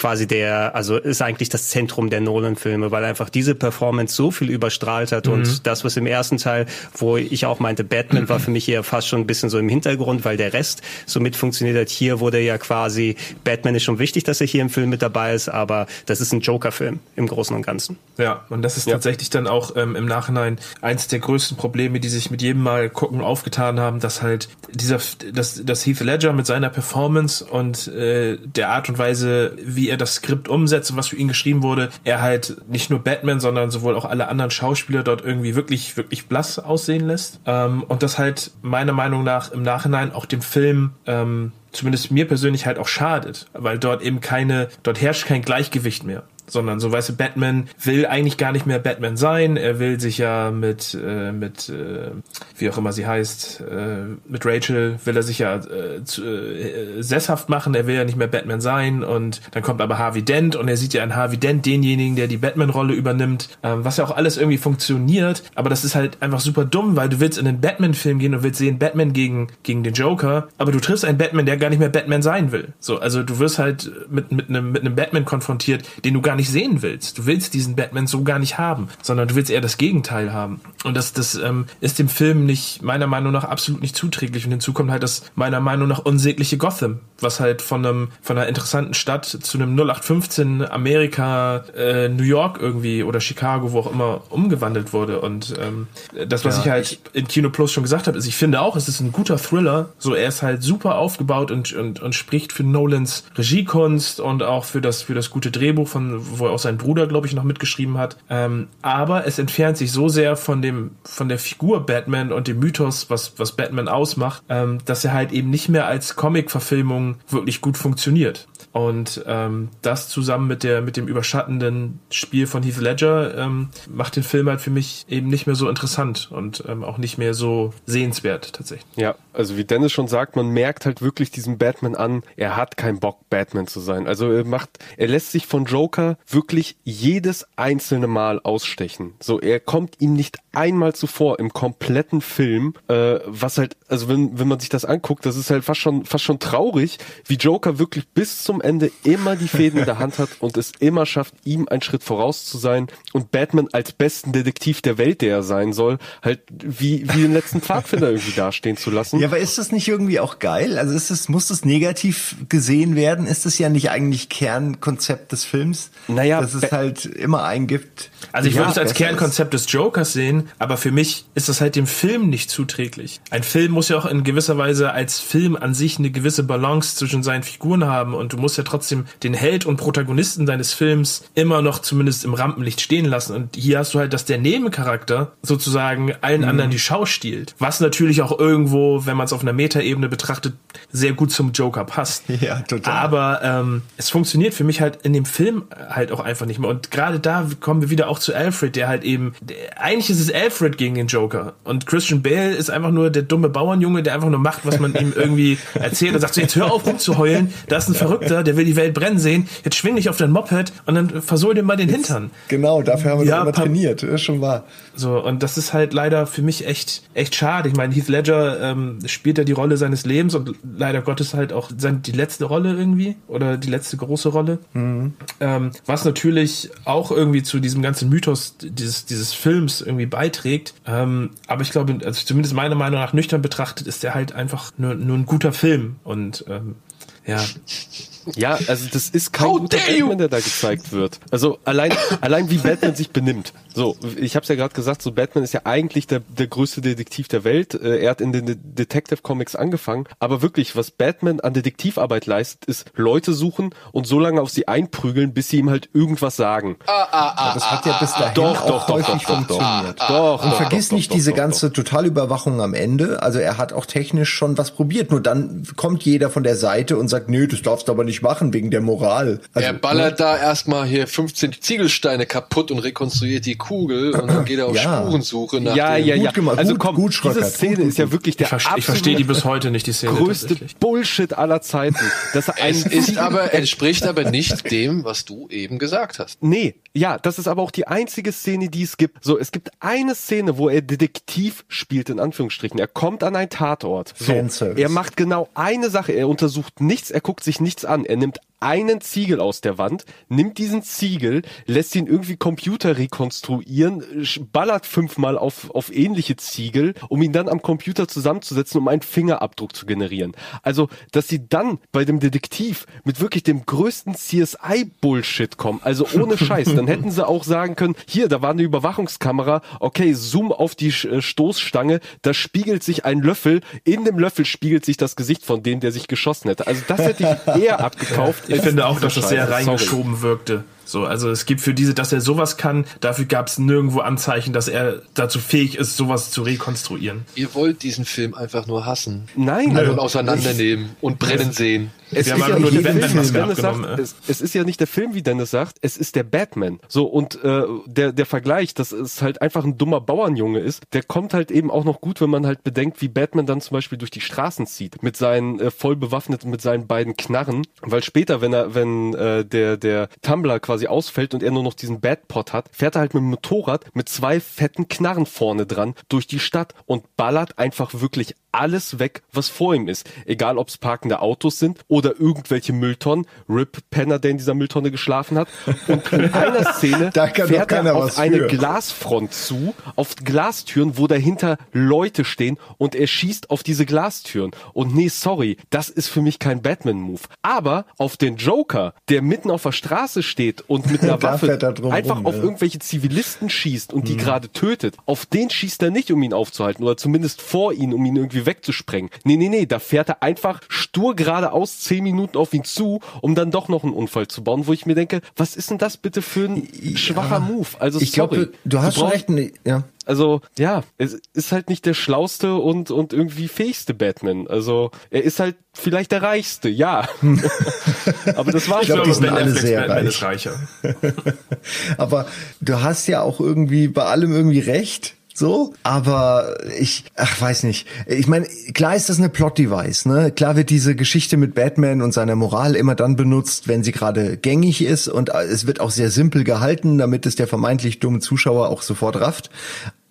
quasi der, also ist eigentlich das Zentrum der Nolan-Filme, weil einfach diese Performance so viel überstrahlt hat mhm. und das, was im ersten Teil, wo ich auch meinte, Batman war für mich eher fast schon ein bisschen so im Hintergrund, weil der Rest so mit funktioniert hat. Hier wurde ja quasi, Batman ist schon wichtig, dass er hier im Film mit dabei ist, aber das ist ein Joker-Film im Großen und Ganzen. Ja, und das ist ja. tatsächlich dann auch ähm, im Nachhinein eins der größten Probleme, die sich mit jedem Mal gucken aufgetan haben, dass halt dieser, dass, dass Heath Ledger mit seiner Performance und äh, der Art und Weise, wie er das Skript umsetzt und was für ihn geschrieben wurde, er halt nicht nur Batman, sondern sowohl auch alle anderen Schauspieler dort irgendwie wirklich, wirklich blass aussehen lässt. Ähm, und das halt meiner Meinung nach im Nachhinein auch dem Film ähm, zumindest mir persönlich halt auch schadet, weil dort eben keine, dort herrscht kein Gleichgewicht mehr sondern so weißt du, Batman will eigentlich gar nicht mehr Batman sein. Er will sich ja mit äh, mit äh, wie auch immer sie heißt äh, mit Rachel will er sich ja äh, zu, äh, sesshaft machen. Er will ja nicht mehr Batman sein und dann kommt aber Harvey Dent und er sieht ja in Harvey Dent denjenigen, der die Batman-Rolle übernimmt, ähm, was ja auch alles irgendwie funktioniert. Aber das ist halt einfach super dumm, weil du willst in den Batman-Film gehen und willst sehen Batman gegen gegen den Joker, aber du triffst einen Batman, der gar nicht mehr Batman sein will. So, also du wirst halt mit mit einem mit einem Batman konfrontiert, den du gar nicht nicht sehen willst. Du willst diesen Batman so gar nicht haben, sondern du willst eher das Gegenteil haben. Und das, das ähm, ist dem Film nicht, meiner Meinung nach, absolut nicht zuträglich. Und hinzu kommt halt das, meiner Meinung nach, unsägliche Gotham, was halt von einem, von einer interessanten Stadt zu einem 0815 Amerika, äh, New York irgendwie oder Chicago, wo auch immer, umgewandelt wurde. Und ähm, das, was ja, ich halt ich, in Kino Plus schon gesagt habe, ist, ich finde auch, es ist ein guter Thriller. So, er ist halt super aufgebaut und, und, und spricht für Nolans Regiekunst und auch für das, für das gute Drehbuch von, wo auch sein Bruder, glaube ich, noch mitgeschrieben hat. Ähm, aber es entfernt sich so sehr von dem, von der Figur Batman und dem Mythos, was, was Batman ausmacht, ähm, dass er halt eben nicht mehr als Comic-Verfilmung wirklich gut funktioniert. Und ähm, das zusammen mit der mit dem überschattenden Spiel von Heath Ledger ähm, macht den Film halt für mich eben nicht mehr so interessant und ähm, auch nicht mehr so sehenswert tatsächlich. Ja, also wie Dennis schon sagt, man merkt halt wirklich diesem Batman an, er hat keinen Bock Batman zu sein. Also er macht, er lässt sich von Joker wirklich jedes einzelne Mal ausstechen. So, er kommt ihm nicht einmal zuvor im kompletten Film, äh, was halt, also wenn wenn man sich das anguckt, das ist halt fast schon fast schon traurig, wie Joker wirklich bis zum Ende immer die Fäden in der Hand hat und es immer schafft, ihm einen Schritt voraus zu sein und Batman als besten Detektiv der Welt, der er sein soll, halt wie, wie den letzten Pfadfinder irgendwie dastehen zu lassen. Ja, aber ist das nicht irgendwie auch geil? Also ist es, muss das negativ gesehen werden? Ist das ja nicht eigentlich Kernkonzept des Films? Naja. Dass es halt immer eingibt. Also ich ja, würde es als Kernkonzept des Jokers sehen, aber für mich ist das halt dem Film nicht zuträglich. Ein Film muss ja auch in gewisser Weise als Film an sich eine gewisse Balance zwischen seinen Figuren haben und du musst musst ja trotzdem den Held und Protagonisten deines Films immer noch zumindest im Rampenlicht stehen lassen. Und hier hast du halt, dass der Nebencharakter sozusagen allen Mhm. anderen die Schau stiehlt. Was natürlich auch irgendwo, wenn man es auf einer Metaebene betrachtet, sehr gut zum Joker passt. Ja, total. Aber ähm, es funktioniert für mich halt in dem Film halt auch einfach nicht mehr. Und gerade da kommen wir wieder auch zu Alfred, der halt eben, der, eigentlich ist es Alfred gegen den Joker. Und Christian Bale ist einfach nur der dumme Bauernjunge, der einfach nur macht, was man ihm irgendwie erzählt und sagt so, jetzt hör auf rumzuheulen, da ist ein Verrückter, der will die Welt brennen sehen, jetzt schwing dich auf dein Moped und dann versohl dir mal den Hintern. Genau, dafür haben wir Ja, immer trainiert, ist schon wahr. So, und das ist halt leider für mich echt, echt schade. Ich meine, Heath Ledger ähm, spielt ja die Rolle seines Lebens und leider Gottes halt auch sein, die letzte Rolle irgendwie oder die letzte große Rolle. Mhm. Ähm, was natürlich auch irgendwie zu diesem ganzen Mythos dieses, dieses Films irgendwie beiträgt. Ähm, aber ich glaube, also zumindest meiner Meinung nach nüchtern betrachtet, ist der halt einfach nur, nur ein guter Film. Und ähm, ja. Ja, also das ist kein guter Batman, der da gezeigt wird. Also allein, allein wie Batman sich benimmt. So, ich habe es ja gerade gesagt, so Batman ist ja eigentlich der, der größte Detektiv der Welt. Äh, Er hat in den De- Detective Comics angefangen. Aber wirklich, was Batman an Detektivarbeit leistet, ist Leute suchen und so lange auf sie einprügeln, bis sie ihm halt irgendwas sagen. Aber das hat ja bis dahin Doch, auch doch, doch, häufig doch, doch, doch. funktioniert. Doch, Und vergiss doch, nicht doch, diese doch, ganze Totalüberwachung am Ende. Also er hat auch technisch schon was probiert. Nur dann kommt jeder von der Seite und sagt, nö, das darfst du aber nicht machen wegen der Moral. Also, er ballert da erstmal hier 15 Ziegelsteine kaputt und rekonstruiert die Kugel und dann geht er auf Ja. Spurensuche nach Ja, dem ja, ja. Gut gemacht, also gut- komm, gut, diese Szene gut, ist ja wirklich der Ich, verste- ich verstehe die bis heute nicht, die Szene. größte. Bullshit aller Zeiten. Dass er Es ist aber, entspricht aber nicht dem, was du eben gesagt hast. Nee, ja, das ist aber auch die einzige Szene, die es gibt. So, es gibt eine Szene, wo er Detektiv spielt, in Anführungsstrichen. Er kommt an einen Tatort. So, Fanservice. er macht genau eine Sache. Er untersucht nichts, er guckt sich nichts an. Er nimmt einen Ziegel aus der Wand, nimmt diesen Ziegel, lässt ihn irgendwie Computer rekonstruieren, ballert fünfmal auf, auf ähnliche Ziegel, um ihn dann am Computer zusammenzusetzen, um einen Fingerabdruck zu generieren. Also, dass sie dann bei dem Detektiv mit wirklich dem größten CSI-Bullshit kommen, also ohne Scheiß, dann hätten sie auch sagen können, hier, da war eine Überwachungskamera, okay, zoom auf die äh, Stoßstange, da spiegelt sich ein Löffel, in dem Löffel spiegelt sich das Gesicht von dem, der sich geschossen hätte. Also das hätte ich eher abgekauft. Ich finde auch, dass das sehr Scheiße. Sorry. reingeschoben wirkte. So, also es gibt für diese, dass er sowas kann, dafür gab es nirgendwo Anzeichen, dass er dazu fähig ist, sowas zu rekonstruieren. Ihr wollt diesen Film einfach nur hassen. Nein. und auseinandernehmen und brennen sehen. Es Wir ist haben ja nur nicht die der Film, wie Batman-Maske Dennis sagt, äh. es, es ist ja nicht der Film, wie Dennis sagt, es ist der Batman. So, und äh, der, der Vergleich, dass es halt einfach ein dummer Bauernjunge ist, der kommt halt eben auch noch gut, wenn man halt bedenkt, wie Batman dann zum Beispiel durch die Straßen zieht, mit seinen äh, voll bewaffnet, mit seinen beiden Knarren. Weil später, wenn er, wenn äh, der, der Tumblr quasi ausfällt und er nur noch diesen Batpot hat, fährt er halt mit dem Motorrad mit zwei fetten Knarren vorne dran durch die Stadt und ballert einfach wirklich alles weg, was vor ihm ist. Egal, ob es parkende Autos sind oder irgendwelche Mülltonnen. Rip Penner, der in dieser Mülltonne geschlafen hat. Und in einer Szene fährt keiner er auf eine für. Glasfront zu, auf Glastüren, wo dahinter Leute stehen und er schießt auf diese Glastüren. Und nee, sorry, das ist für mich kein Batman-Move. Aber auf den Joker, der mitten auf der Straße steht und mit einer Waffe einfach rum, auf ja. irgendwelche Zivilisten schießt und die gerade tötet, auf den schießt er nicht, um ihn aufzuhalten oder zumindest vor ihn, um ihn irgendwie wegzusprengen. Nee, nee, nee, da fährt er einfach stur geradeaus zehn Minuten auf ihn zu, um dann doch noch einen Unfall zu bauen, wo ich mir denke, was ist denn das bitte für ein schwacher Move? Also ich glaube, du hast schon brauchst- recht. ne, Ja. Also ja, es ist halt nicht der schlauste und und irgendwie fähigste Batman. Also er ist halt vielleicht der reichste, ja. Aber das war Ich glaub, die sind alle sehr reich. reicher. Aber du hast ja auch irgendwie bei allem irgendwie recht. So, aber ich, ach, weiß nicht. Ich meine, klar ist das eine Plot-Device, ne? Klar wird diese Geschichte mit Batman und seiner Moral immer dann benutzt, wenn sie gerade gängig ist und es wird auch sehr simpel gehalten, damit es der vermeintlich dumme Zuschauer auch sofort rafft.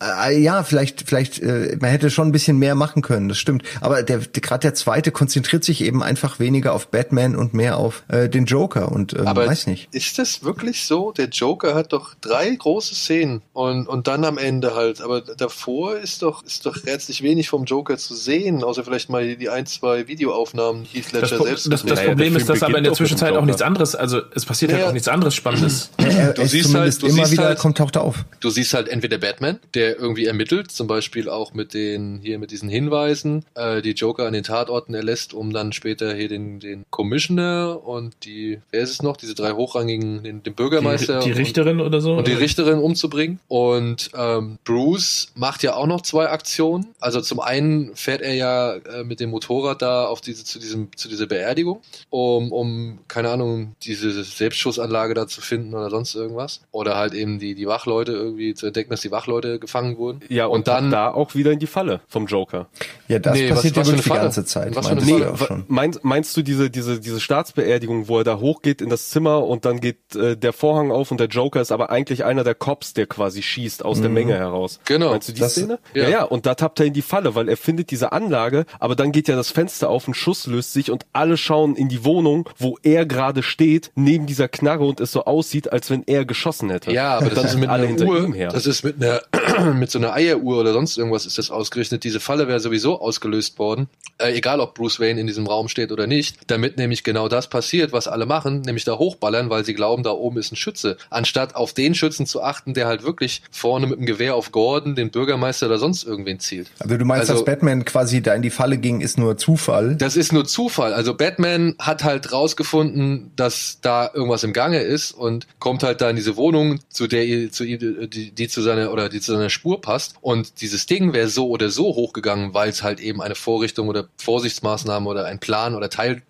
Äh, ja, vielleicht, vielleicht, äh, man hätte schon ein bisschen mehr machen können, das stimmt. Aber der, der gerade der zweite konzentriert sich eben einfach weniger auf Batman und mehr auf äh, den Joker und ähm, Aber weiß nicht. ist das wirklich so? Der Joker hat doch drei große Szenen und, und dann am Ende halt. Aber davor ist doch, ist doch herzlich wenig vom Joker zu sehen, außer vielleicht mal die ein, zwei Videoaufnahmen Heath Ledger Das, selbst. das, das. Problem der ist, dass aber in der Zwischenzeit auch nichts anderes, also es passiert halt Naja. auch nichts anderes Spannendes. Du siehst halt- du immer siehst wieder halt- kommt taucht er auf. Du siehst halt entweder Batman, der irgendwie ermittelt, zum Beispiel auch mit den, hier mit diesen Hinweisen, äh, die Joker an den Tatorten erlässt, um dann später hier den, den Commissioner und die, wer ist es noch, diese drei hochrangigen, den, den Bürgermeister. Die, die Richterin und, oder so? Und die? Richterin umzubringen. Und ähm, Bruce macht ja auch noch zwei Aktionen. Also zum einen fährt er ja äh, mit dem Motorrad da auf diese, zu diesem, zu dieser Beerdigung, um, um, keine Ahnung, diese Selbstschussanlage da zu finden oder sonst irgendwas. Oder halt eben die, die Wachleute irgendwie zu entdecken, dass die Wachleute gefangen wurden. Ja, und, und dann da auch wieder in die Falle vom Joker. Ja, das Nee, passiert was- was ja wirklich die ganze Zeit. Was Wa- schon. Meinst, meinst du diese, diese, diese Staatsbeerdigung, wo er da hochgeht in das Zimmer und dann geht äh, der Vorhang auf und der Joker ist aber eigentlich einer der Cops, der quasi schießt aus der Mhm. Menge heraus. Genau. Meinst du die Das- Szene? ja. Ja. ja, und da tappt er in die Falle, weil er findet diese Anlage, aber dann geht ja das Fenster auf, ein Schuss löst sich und alle schauen in die Wohnung, wo er gerade steht, neben dieser Knarre und es so aussieht, als wenn er geschossen hätte. Ja, aber und das ist mit alle einer hinter Uhr, ihm her. das ist mit einer, mit so einer Eieruhr oder sonst irgendwas ist das ausgerechnet. Diese Falle wäre sowieso ausgelöst worden, äh, egal ob Bruce Wayne in diesem Raum steht oder nicht, damit nämlich genau das passiert, was alle machen, nämlich da hochballern, weil sie glauben, da oben ist ein Schütze, anstatt auf den Schützen zu achten, der halt wirklich vorne mit dem Gewehr auf Gordon, den Bürgermeister oder sonst irgendwen zielt. Also du meinst, Also- dass Batman quasi da in die Falle ging, ist nur Zufall? Das ist nur Zufall. Also Batman hat halt rausgefunden, dass da irgendwas im Gange ist und kommt halt da in diese Wohnung, zu der zu die, die zu seiner oder die zu seiner Spur passt. Und dieses Ding wäre so oder so hochgegangen, weil es halt eben eine Vorrichtung oder Vorsichtsmaßnahme oder ein Plan oder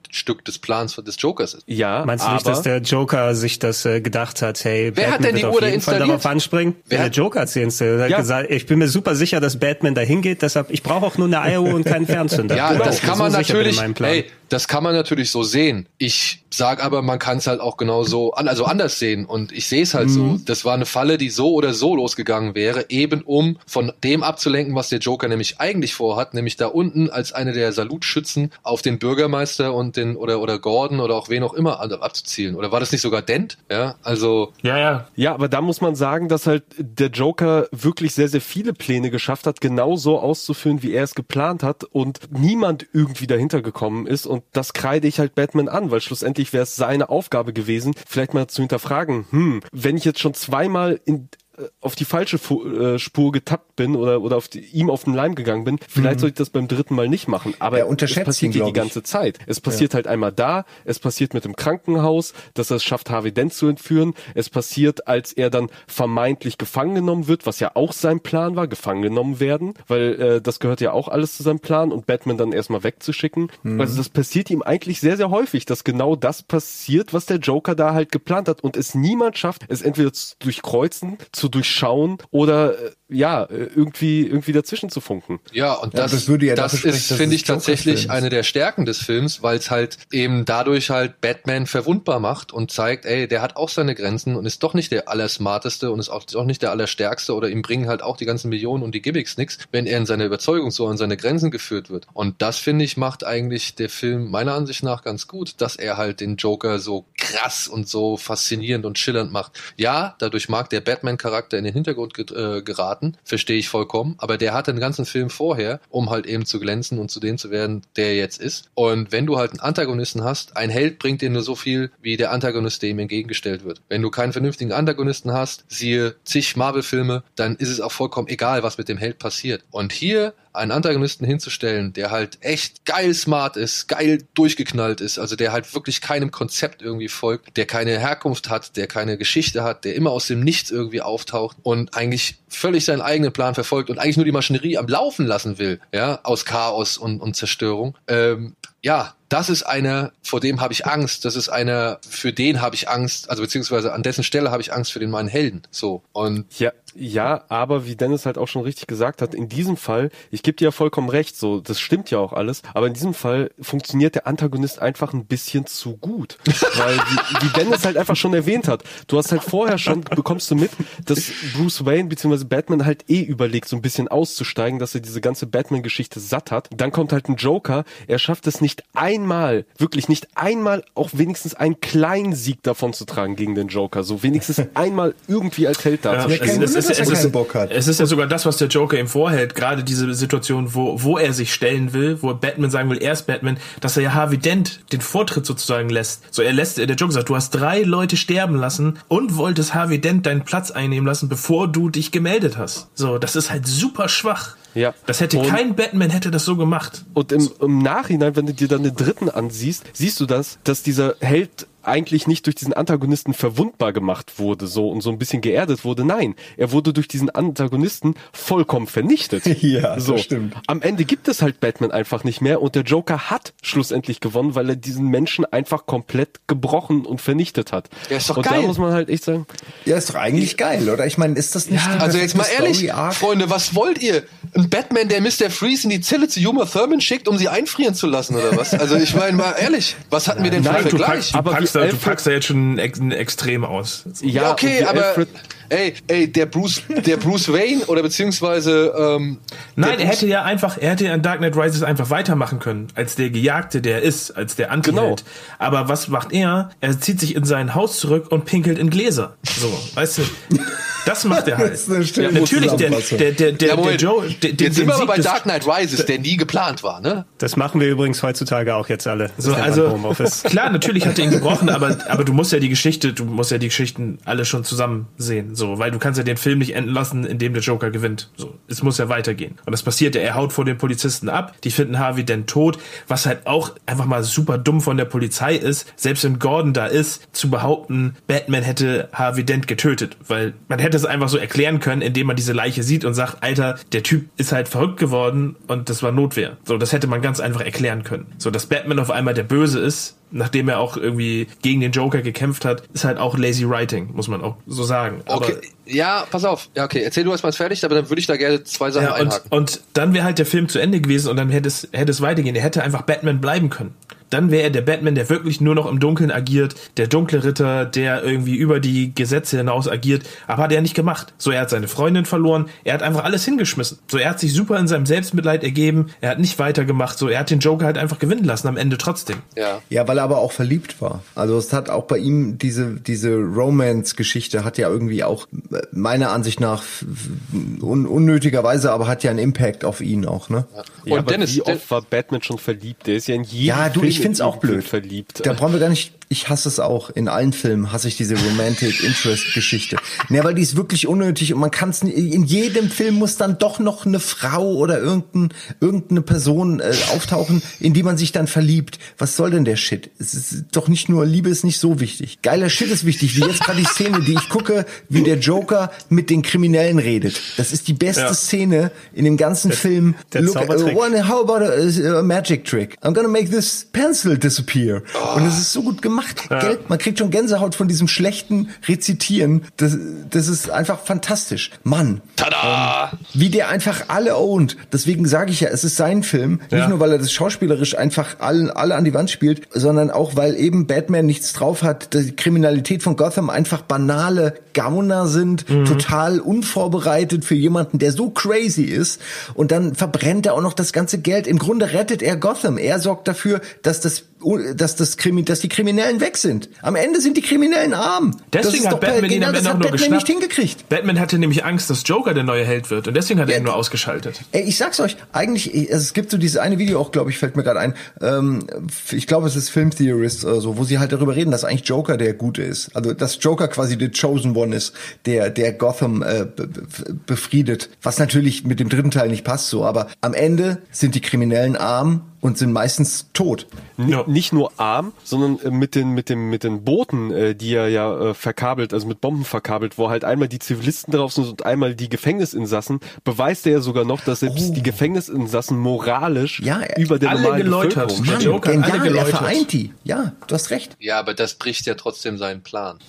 Teilstück des Plans des Jokers ist. ja, Meinst du aber nicht, dass der Joker sich das äh, gedacht hat, hey, Wer hat Batman denn die wird Uhr auf da jeden Fall installiert? darauf anspringen? Wer der hat- Joker hat sie installiert. Er hat Ja. gesagt, ich bin mir super sicher, dass Batman da hingeht, deshalb, ich brauche auch nur eine Eieruhr und keinen Fernzünder. Ja, Genau, das kann so man in natürlich, meinem Plan. hey, das kann man natürlich so sehen. Ich sag aber, man kann es halt auch genauso, an, also anders sehen. Und ich sehe es halt so. Das war eine Falle, die so oder so losgegangen wäre, eben um von dem abzulenken, was der Joker nämlich eigentlich vorhat, nämlich da unten als eine der Salutschützen auf den Bürgermeister und den oder oder Gordon oder auch wen auch immer ab- abzuzielen. Oder war das nicht sogar Dent? Ja, also Ja, ja. Ja, aber da muss man sagen, dass halt der Joker wirklich sehr, sehr viele Pläne geschafft hat, genau so auszuführen, wie er es geplant hat und niemand irgendwie dahinter gekommen ist und das kreide ich halt Batman an, weil schlussendlich wäre es seine Aufgabe gewesen, vielleicht mal zu hinterfragen, hm, wenn ich jetzt schon zweimal in auf die falsche äh, Spur getappt bin oder oder auf die, ihm auf den Leim gegangen bin, vielleicht soll ich das beim dritten Mal nicht machen. Aber Er es unterschätzt passiert ihn, die ganze Zeit. Es passiert halt einmal da, es passiert mit dem Krankenhaus, dass er es schafft, Harvey Dent zu entführen. Es passiert, als er dann vermeintlich gefangen genommen wird, was ja auch sein Plan war, gefangen genommen werden, weil äh, das gehört ja auch alles zu seinem Plan und Batman dann erstmal wegzuschicken. Mhm. Also das passiert ihm eigentlich sehr, sehr häufig, dass genau das passiert, was der Joker da halt geplant hat und es niemand schafft, es entweder zu durchkreuzen, zu durchschauen oder äh, ja, äh, irgendwie irgendwie dazwischen zu funken. Ja, und Ja, das, das würde ja das dafür sprechen, ist, dass finde ich, tatsächlich ist. eine der Stärken des Films, weil es halt eben dadurch halt Batman verwundbar macht und zeigt, ey, der hat auch seine Grenzen und ist doch nicht der allersmarteste und ist auch, auch nicht der allerstärkste oder ihm bringen halt auch die ganzen Millionen und die Gimmicks nix, wenn er in seiner Überzeugung so an seine Grenzen geführt wird. Und das, finde ich, macht eigentlich der Film meiner Ansicht nach ganz gut, dass er halt den Joker so krass und so faszinierend und schillernd macht. Ja, dadurch mag der Batman-Charakter in den Hintergrund get- äh, geraten, verstehe ich vollkommen, aber der hatte den ganzen Film vorher, um halt eben zu glänzen und zu dem zu werden, der er jetzt ist. Und wenn du halt einen Antagonisten hast, ein Held bringt dir nur so viel, wie der Antagonist, der ihm entgegengestellt wird. Wenn du keinen vernünftigen Antagonisten hast, siehe zig Marvel-Filme, dann ist es auch vollkommen egal, was mit dem Held passiert. Und hier einen Antagonisten hinzustellen, der halt echt geil smart ist, geil durchgeknallt ist, also der halt wirklich keinem Konzept irgendwie folgt, der keine Herkunft hat, der keine Geschichte hat, der immer aus dem Nichts irgendwie auftaucht und eigentlich völlig seinen eigenen Plan verfolgt und eigentlich nur die Maschinerie am Laufen lassen will, ja, aus Chaos und, und Zerstörung. Ähm, ja, das ist einer, vor dem habe ich Angst. Das ist einer, für den habe ich Angst. Also beziehungsweise an dessen Stelle habe ich Angst für den meinen Helden. So und Ja, ja, aber wie Dennis halt auch schon richtig gesagt hat, in diesem Fall, ich gebe dir ja vollkommen recht, so, das stimmt ja auch alles, aber in diesem Fall funktioniert der Antagonist einfach ein bisschen zu gut. Weil, wie, wie Dennis halt einfach schon erwähnt hat, du hast halt vorher schon, bekommst du mit, dass Bruce Wayne bzw. Batman halt eh überlegt, so ein bisschen auszusteigen, dass er diese ganze Batman-Geschichte satt hat. Dann kommt halt ein Joker, er schafft es nicht einmal, wirklich nicht einmal auch wenigstens einen kleinen Sieg davon zu tragen gegen den Joker. So wenigstens einmal irgendwie als Held Ja, dazustehen. es, es, es, es, ist, es ist ja sogar das, was der Joker ihm vorhält. Gerade diese Situation, wo, wo er sich stellen will, wo Batman sagen will, er ist Batman, dass er ja Harvey Dent den Vortritt sozusagen lässt. So, er lässt, der Joker sagt, du hast drei Leute sterben lassen und wolltest Harvey Dent deinen Platz einnehmen lassen, bevor du dich gemeldet hast. So, das ist halt super schwach. Ja. Das hätte Und- kein Batman hätte das so gemacht. Und im, im Nachhinein, wenn du dir dann den dritten ansiehst, siehst du das, dass dieser Held eigentlich nicht durch diesen Antagonisten verwundbar gemacht wurde, so und so ein bisschen geerdet wurde. Nein, er wurde durch diesen Antagonisten vollkommen vernichtet. Ja, das so. stimmt. Am Ende gibt es halt Batman einfach nicht mehr und der Joker hat schlussendlich gewonnen, weil er diesen Menschen einfach komplett gebrochen und vernichtet hat. Ja, ist doch und geil. da muss man halt echt sagen, Ja, ist doch eigentlich geil, oder? Ich meine, ist das nicht die Also jetzt mal ehrlich, Story-Arc? Freunde, was wollt ihr? Ein Batman, der Mr. Freeze in die Zelle zu Uma Thurman schickt, um sie einfrieren zu lassen, oder was? Also ich meine mal ehrlich, was hatten wir denn für einen du Vergleich? packst, du, Aber packst da, du Alfred- packst da jetzt schon ein, Ex- ein Extrem aus. Ja, und okay, aber Alfred- ey, ey, der Bruce, der Bruce Wayne oder beziehungsweise ähm, Nein, er hätte ja einfach, er hätte ja in Dark Knight Rises einfach weitermachen können, als der Gejagte, der er ist, als der Anti-Held. Genau. Aber was macht er? Er zieht sich in sein Haus zurück und pinkelt in Gläser. So, weißt du? Das macht er halt. Das ist eine schöne ja, natürlich, der, der, der, der, Ja, der. Joe, der, den, Jetzt sind den wir aber bei Dark Knight Rises, der nie geplant war, ne? Das machen wir übrigens heutzutage auch jetzt alle. So, also klar, natürlich hat er ihn gebrochen, aber aber du musst ja die Geschichte, du musst ja die Geschichten alle schon zusammen sehen, so, weil du kannst ja den Film nicht enden lassen, indem der Joker gewinnt. So, es muss ja weitergehen. Und das passiert ja, er haut vor den Polizisten ab, die finden Harvey denn tot, was halt auch einfach mal super dumm von der Polizei ist, selbst wenn Gordon da ist, zu behaupten, Batman hätte Harvey Dent getötet, weil man hätte es einfach so erklären können, indem man diese Leiche sieht und sagt, Alter, der Typ ist halt verrückt geworden und das war Notwehr. So, das hätte man ganz einfach erklären können. So, dass Batman auf einmal der Böse ist, nachdem er auch irgendwie gegen den Joker gekämpft hat, ist halt auch lazy writing, muss man auch so sagen. Aber- Okay, ja, pass auf. Ja, okay, erzähl du erstmal fertig, aber dann würde ich da gerne zwei Sachen ja, und, einhaken. und dann wäre halt der Film zu Ende gewesen und dann hätte es, hätte es weitergehen. Er hätte einfach Batman bleiben können. Dann wäre er der Batman, der wirklich nur noch im Dunkeln agiert, der dunkle Ritter, der irgendwie über die Gesetze hinaus agiert, aber hat er nicht gemacht. So, er hat seine Freundin verloren, er hat einfach alles hingeschmissen. So, er hat sich super in seinem Selbstmitleid ergeben, er hat nicht weitergemacht, so, er hat den Joker halt einfach gewinnen lassen am Ende trotzdem. Ja. Ja, weil er aber auch verliebt war. Also es hat auch bei ihm diese diese Romance-Geschichte hat ja irgendwie auch meiner Ansicht nach un unnötigerweise, aber hat ja einen Impact auf ihn auch, ne? ja, Und aber Dennis, wie oft war Batman schon verliebt? Der ist ja in jedem Ja, du, Film ich find's in auch blöd. verliebt. Da brauchen wir gar nicht. Ich hasse es auch. In allen Filmen hasse ich diese Romantic Interest Geschichte. Ne, weil die ist wirklich unnötig und man kann es in jedem Film muss dann doch noch eine Frau oder irgendein, irgendeine Person äh, auftauchen, in die man sich dann verliebt. Was soll denn der Shit? Es ist doch nicht nur Liebe ist nicht so wichtig. Geiler Shit ist wichtig, wie jetzt gerade die Szene, die ich gucke, wie der Joker mit den Kriminellen redet. Das ist die beste Ja. Szene in dem ganzen Film. der Look, uh, how about a, a magic trick? I'm gonna make this pencil disappear. Und es ist so gut gemacht. Gell? Man kriegt schon Gänsehaut von diesem schlechten Rezitieren. Das, das ist einfach fantastisch. Mann. Tada! Wie der einfach alle ownt. Deswegen sage ich ja, es ist sein Film. Nicht Ja. nur, weil er das schauspielerisch einfach allen, alle an die Wand spielt, sondern auch, weil eben Batman nichts drauf hat. Die Kriminalität von Gotham einfach banale Gauner sind, total unvorbereitet für jemanden, der so crazy ist. Und dann verbrennt er auch noch das ganze Geld. Im Grunde rettet er Gotham. Er sorgt dafür, dass das dass das Krimi, dass die Kriminellen weg sind. Am Ende sind die Kriminellen arm. Deswegen hat Batman ihn genau, am das Ende auch nur Batman nicht geschnappt. hingekriegt. Batman hatte nämlich Angst, dass Joker der neue Held wird und deswegen hat er ihn nur ausgeschaltet. Ey, ich sag's euch, eigentlich, also es gibt so dieses eine Video auch, glaube ich, fällt mir gerade ein. Ähm, ich glaube, es ist Film Theorist oder so, wo sie halt darüber reden, dass eigentlich Joker der Gute ist. Also dass Joker quasi der Chosen One ist, der der Gotham äh, be be befriedet. Was natürlich mit dem dritten Teil nicht passt so, aber am Ende sind die Kriminellen arm und sind meistens tot. N Nicht nur arm, sondern äh, mit den mit dem mit den Booten, äh, die er ja äh, verkabelt, also mit Bomben verkabelt, wo halt einmal die Zivilisten drauf sind und einmal die Gefängnisinsassen, beweist er ja sogar noch, dass selbst die Gefängnisinsassen moralisch Ja, er- über der alle normalen geläutert. Bevölkerung stehen. Joker hat alle Genial, er geläutert. vereint die. Ja, du hast recht. Ja, aber das bricht ja trotzdem seinen Plan.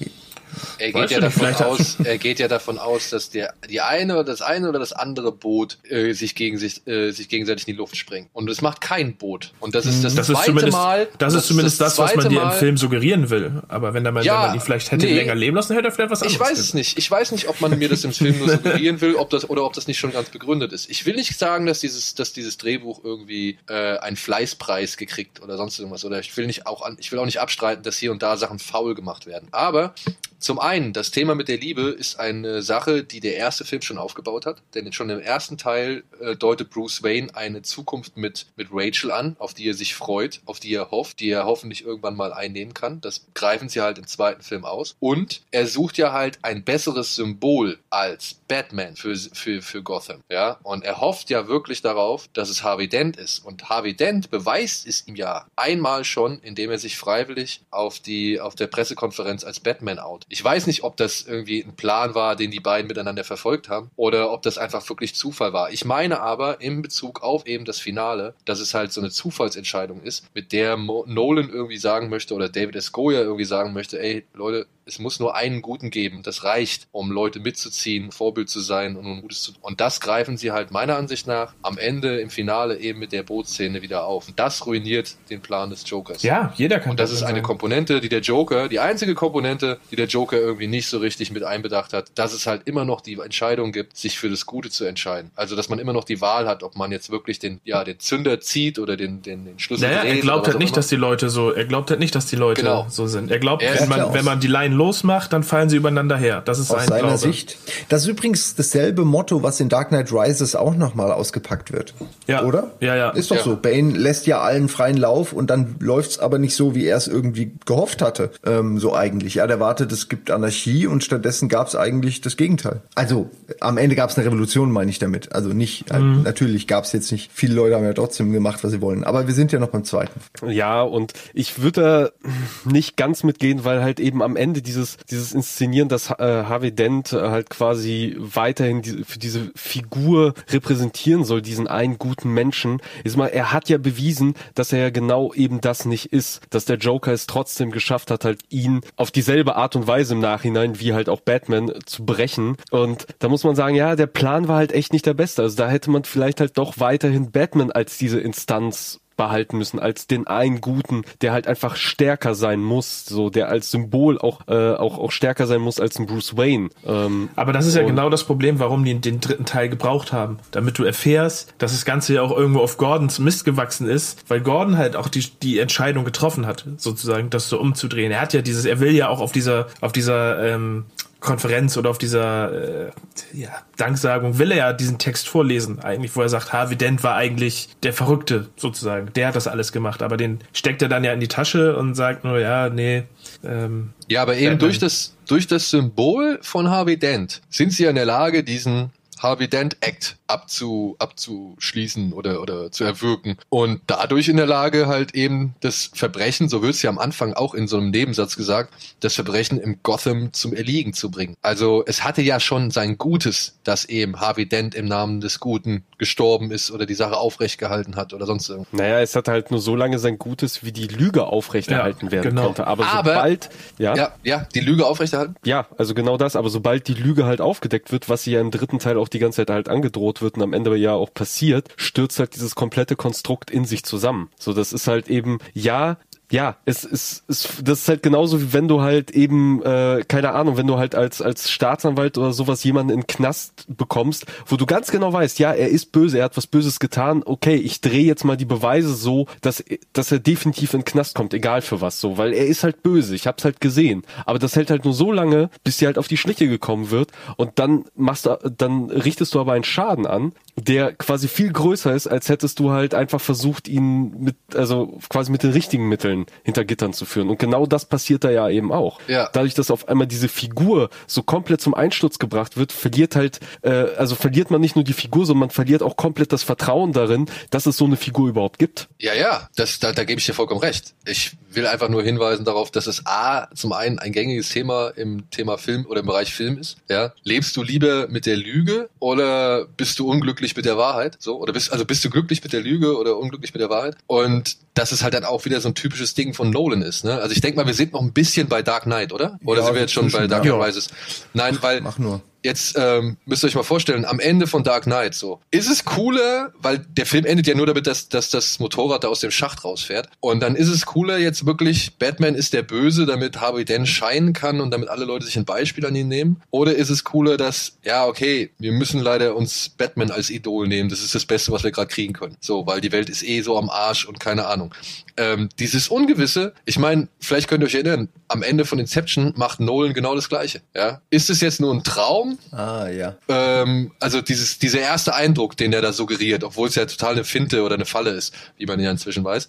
Er geht, ja davon aus, er geht ja davon aus, dass der, die eine oder das eine oder das andere Boot äh, sich, gegen sich, äh, sich gegenseitig in die Luft sprengt. Und es macht kein Boot. Und das ist das, das zweite ist zumindest, Mal. das ist zumindest das, was man dir im Film suggerieren will. Aber wenn, da mal, Ja, wenn man ihn vielleicht hätte nee. länger leben lassen, hätte er vielleicht was anderes Ich weiß es nicht. Ich weiß nicht, ob man mir das im Film nur suggerieren will, ob das oder ob das nicht schon ganz begründet ist. Ich will nicht sagen, dass dieses, dass dieses Drehbuch irgendwie äh, einen Fleißpreis gekriegt oder sonst irgendwas. Oder ich will nicht auch an, ich will auch nicht abstreiten, dass hier und da Sachen faul gemacht werden. Aber zum einen, das Thema mit der Liebe ist eine Sache, die der erste Film schon aufgebaut hat. Denn schon im ersten Teil äh, deutet Bruce Wayne eine Zukunft mit, mit Rachel an, auf die er sich freut, auf die er hofft, die er hoffentlich irgendwann mal einnehmen kann. Das greifen sie halt im zweiten Film aus. Und er sucht ja halt ein besseres Symbol als Batman für, für, für Gotham. Ja? Und er hofft ja wirklich darauf, dass es Harvey Dent ist. Und Harvey Dent beweist es ihm ja einmal schon, indem er sich freiwillig auf, die, auf der Pressekonferenz als Batman out. Ich weiß nicht, ob das irgendwie ein Plan war, den die beiden miteinander verfolgt haben, oder ob das einfach wirklich Zufall war. Ich meine aber in Bezug auf eben das Finale, dass es halt so eine Zufallsentscheidung ist, mit der Mo Nolan irgendwie sagen möchte oder David S. Goya irgendwie sagen möchte, ey Leute, es muss nur einen Guten geben. Das reicht, um Leute mitzuziehen, Vorbild zu sein und ein Gutes zu Und das greifen sie halt meiner Ansicht nach am Ende im Finale eben mit der Bootszene wieder auf. Und das ruiniert den Plan des Jokers. Ja, jeder kann Und das das ist eine sein. Komponente, die der Joker, die einzige Komponente, die der Joker irgendwie nicht so richtig mit einbedacht hat, dass es halt immer noch die Entscheidung gibt, sich für das Gute zu entscheiden. Also, dass man immer noch die Wahl hat, ob man jetzt wirklich den, ja, den Zünder zieht oder den, den, den Schlüssel Naja, dreht er glaubt halt nicht, immer. dass die Leute so, er glaubt halt nicht, dass die Leute Genau. so sind. Er glaubt, Er wenn man, wenn man die Line losmacht, dann fallen sie übereinander her. Das ist Aus sein seiner Glaube. Sicht. Das ist übrigens dasselbe Motto, was in Dark Knight Rises auch nochmal ausgepackt wird. Ja. Oder? Ja, ja. Ist doch Ja. so. Bane lässt ja allen freien Lauf und dann läuft's aber nicht so, wie er es irgendwie gehofft hatte. Ähm, so eigentlich. Er hat erwartet, es gibt Anarchie und stattdessen gab's eigentlich das Gegenteil. Also am Ende gab's eine Revolution, meine ich damit. Also nicht, halt, Mhm. natürlich gab's jetzt nicht. Viele Leute haben ja trotzdem gemacht, was sie wollen. Aber wir sind ja noch beim zweiten. Ja, und ich würde da nicht ganz mitgehen, weil halt eben am Ende dieses, dieses Inszenieren, dass äh, Harvey Dent äh, halt quasi weiterhin die, für diese Figur repräsentieren soll, diesen einen guten Menschen, ist mal, er hat ja bewiesen, dass er ja genau eben das nicht ist, dass der Joker es trotzdem geschafft hat, halt ihn auf dieselbe Art und Weise im Nachhinein wie halt auch Batman zu brechen. Und da muss man sagen, ja, der Plan war halt echt nicht der beste. Also da hätte man vielleicht halt doch weiterhin Batman als diese Instanz behalten müssen als den einen Guten, der halt einfach stärker sein muss, so der als Symbol auch äh, auch auch stärker sein muss als ein Bruce Wayne. Ähm, Aber das ist ja genau das Problem, warum die den dritten Teil gebraucht haben. Damit du erfährst, dass das Ganze ja auch irgendwo auf Gordons Mist gewachsen ist, weil Gordon halt auch die, die Entscheidung getroffen hat, sozusagen, das so umzudrehen. Er hat ja dieses, er will ja auch auf dieser, auf dieser ähm, Konferenz oder auf dieser äh, ja, Danksagung will er ja diesen Text vorlesen, eigentlich, wo er sagt, Harvey Dent war eigentlich der Verrückte, sozusagen. Der hat das alles gemacht, aber den steckt er dann ja in die Tasche und sagt nur, ja, nee. Ähm, Ja, aber eben durch das, durch das Symbol von Harvey Dent sind sie ja in der Lage, diesen Harvey Dent Act abzu, abzuschließen oder, oder zu erwirken. Und dadurch in der Lage, halt eben das Verbrechen, so wird es ja am Anfang auch in so einem Nebensatz gesagt, das Verbrechen im Gotham zum Erliegen zu bringen. Also es hatte ja schon sein Gutes, dass eben Harvey Dent im Namen des Guten gestorben ist oder die Sache aufrecht gehalten hat oder sonst irgendwas. naja, es hat halt nur so lange sein Gutes, wie die Lüge aufrechterhalten Ja, werden genau. konnte. Aber, Aber- sobald, ja, ja, Ja, ja, die Lüge aufrechterhalten. also genau das. Aber sobald die Lüge halt aufgedeckt wird, was sie ja im dritten Teil auch die ganze Zeit halt angedroht wird und am Ende ja auch passiert, stürzt halt dieses komplette Konstrukt in sich zusammen. So, das ist halt eben, ja, ja, es ist, es, das ist halt genauso wie wenn du halt eben, äh, keine Ahnung, wenn du halt als, als Staatsanwalt oder sowas jemanden in Knast bekommst, wo du ganz genau weißt, ja, er ist böse, er hat was Böses getan, okay, ich drehe jetzt mal die Beweise so, dass, dass er definitiv in Knast kommt, egal für was so, weil er ist halt böse, ich hab's halt gesehen. Aber das hält halt nur so lange, bis sie halt auf die Schliche gekommen wird und dann machst du, dann richtest du aber einen Schaden an, der quasi viel größer ist, als hättest du halt einfach versucht, ihn mit, also quasi mit den richtigen Mitteln hinter Gittern zu führen. Und genau das passiert da ja eben auch. Ja. Dadurch, dass auf einmal diese Figur so komplett zum Einsturz gebracht wird, verliert halt, äh, also verliert man nicht nur die Figur, sondern man verliert auch komplett das Vertrauen darin, dass es so eine Figur überhaupt gibt. Ja, ja, das, da, da gebe ich dir vollkommen recht. Ich will einfach nur hinweisen darauf, dass es A, zum einen ein gängiges Thema im Thema Film oder im Bereich Film ist. Ja, lebst du lieber mit der Lüge oder bist du unglücklich mit der Wahrheit? So, oder bist, also bist du glücklich mit der Lüge oder unglücklich mit der Wahrheit? Und das ist halt dann auch wieder so ein typisches das Ding von Nolan ist. Ne? Also ich denke mal, wir sind noch ein bisschen bei Dark Knight, oder? Oder Ja, sind wir jetzt schon bei Dark ja. Knight Rises? Nein, weil Mach nur. jetzt ähm, müsst ihr euch mal vorstellen, am Ende von Dark Knight so, ist es cooler, weil der Film endet ja nur damit, dass, dass das Motorrad da aus dem Schacht rausfährt. Und dann ist es cooler jetzt wirklich, Batman ist der Böse, damit Harvey Dent scheinen kann und damit alle Leute sich ein Beispiel an ihn nehmen. Oder ist es cooler, dass, ja, okay, wir müssen leider uns Batman als Idol nehmen, das ist das Beste, was wir gerade kriegen können. So, weil die Welt ist eh so am Arsch und keine Ahnung. Ähm, dieses Ungewisse, ich meine, vielleicht könnt ihr euch erinnern, am Ende von Inception macht Nolan genau das Gleiche. Ja? Ist es jetzt nur ein Traum? Ah, ja. Ähm, also dieses, dieser erste Eindruck, den er da suggeriert, obwohl es ja total eine Finte oder eine Falle ist, wie man ja inzwischen weiß.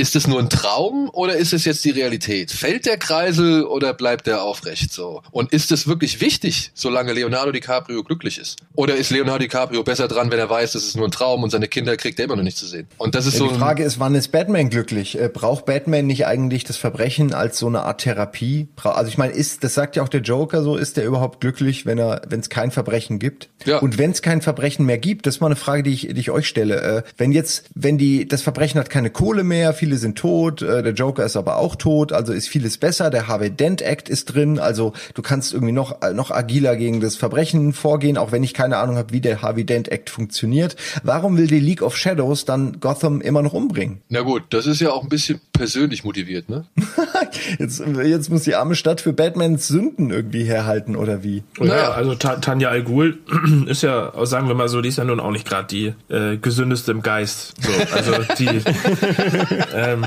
Ist es nur ein Traum oder ist es jetzt die Realität? Fällt der Kreisel oder bleibt der aufrecht so? Und ist es wirklich wichtig, solange Leonardo DiCaprio glücklich ist? Oder ist Leonardo DiCaprio besser dran, wenn er weiß, das ist nur ein Traum und seine Kinder kriegt er immer noch nicht zu sehen? Und das ist Ja, so die Frage ist, wann ist Batman glücklich? Äh, braucht Batman nicht eigentlich das Verbrechen als so eine Art Therapie? Also ich meine, ist, das sagt ja auch der Joker so, ist der überhaupt glücklich, wenn er, wenn es kein Verbrechen gibt? Ja. Und wenn es kein Verbrechen mehr gibt, das ist mal eine Frage, die ich, die ich euch stelle. Äh, wenn jetzt, wenn die, das Verbrechen hat keine Kohle mehr, viele sind tot, äh, der Joker ist aber auch tot, also ist vieles besser, der Harvey Dent Act ist drin, also du kannst irgendwie noch, äh, noch agiler gegen das Verbrechen vorgehen, auch wenn ich keine Ahnung habe, wie der Harvey Dent Act funktioniert. Warum will die League of Shadows dann Gotham immer noch umbringen? Na gut, das ist ja auch ein bisschen persönlich motiviert, ne? Jetzt, jetzt muss die arme Stadt für Batmans Sünden irgendwie herhalten, oder wie? Ja, also Ta Tanja Al Ghul ist ja, sagen wir mal so, die ist ja nun auch nicht gerade die äh, gesündeste im Geist. So, also die, ähm,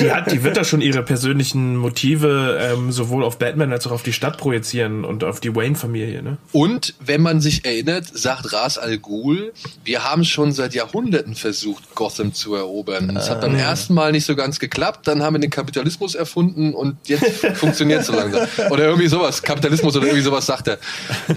die hat, die wird da schon ihre persönlichen Motive ähm, sowohl auf Batman als auch auf die Stadt projizieren und auf die Wayne-Familie. Ne? Und wenn man sich erinnert, sagt Ras Al Ghul, wir haben schon seit Jahrhunderten versucht, Gotham zu erobern. Es hat beim Ah. ersten Mal nicht so ganz geklappt, dann haben wir den Kapitalismus erfunden und jetzt funktioniert es so langsam. Oder irgendwie sowas, Kapitalismus oder irgendwie sowas sagt er.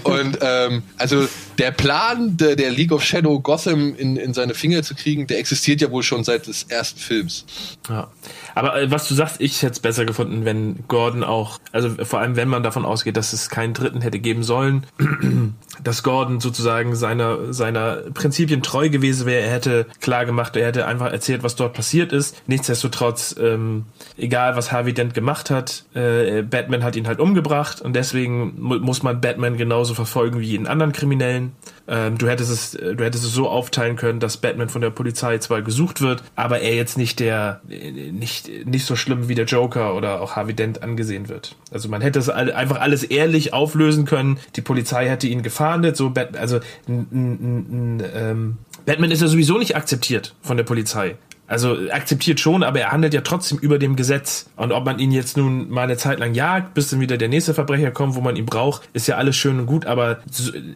Und ähm, also der Plan der, der League of Shadow Gotham in, in seine Finger zu kriegen, der existiert ja wohl schon seit des ersten Films. Ja. Aber äh, was du sagst, ich hätte es besser gefunden, wenn Gordon auch, also vor allem wenn man davon ausgeht, dass es keinen Dritten hätte geben sollen, dass Gordon sozusagen seiner, seiner Prinzipien treu gewesen wäre. Er hätte klar gemacht, er hätte einfach erzählt, was dort passiert ist. Nichtsdestotrotz, ähm, egal was Harvey Dent gemacht hat, äh, Batman hat ihn halt umgebracht und deswegen mu muss man Batman genauso verfolgen wie jeden anderen Kriminellen. Ähm, du hättest es, äh, du hättest es so aufteilen können, dass Batman von der Polizei zwar gesucht wird, aber er jetzt nicht der, äh, nicht, nicht so schlimm wie der Joker oder auch Harvey Dent angesehen wird. Also man hätte es einfach alles ehrlich auflösen können. Die Polizei hätte ihn gefahndet, so Bat, also n, n, n, ähm, Batman ist ja sowieso nicht akzeptiert von der Polizei. Also akzeptiert schon, aber er handelt ja trotzdem über dem Gesetz. Und ob man ihn jetzt nun mal eine Zeit lang jagt, bis dann wieder der nächste Verbrecher kommt, wo man ihn braucht, ist ja alles schön und gut. Aber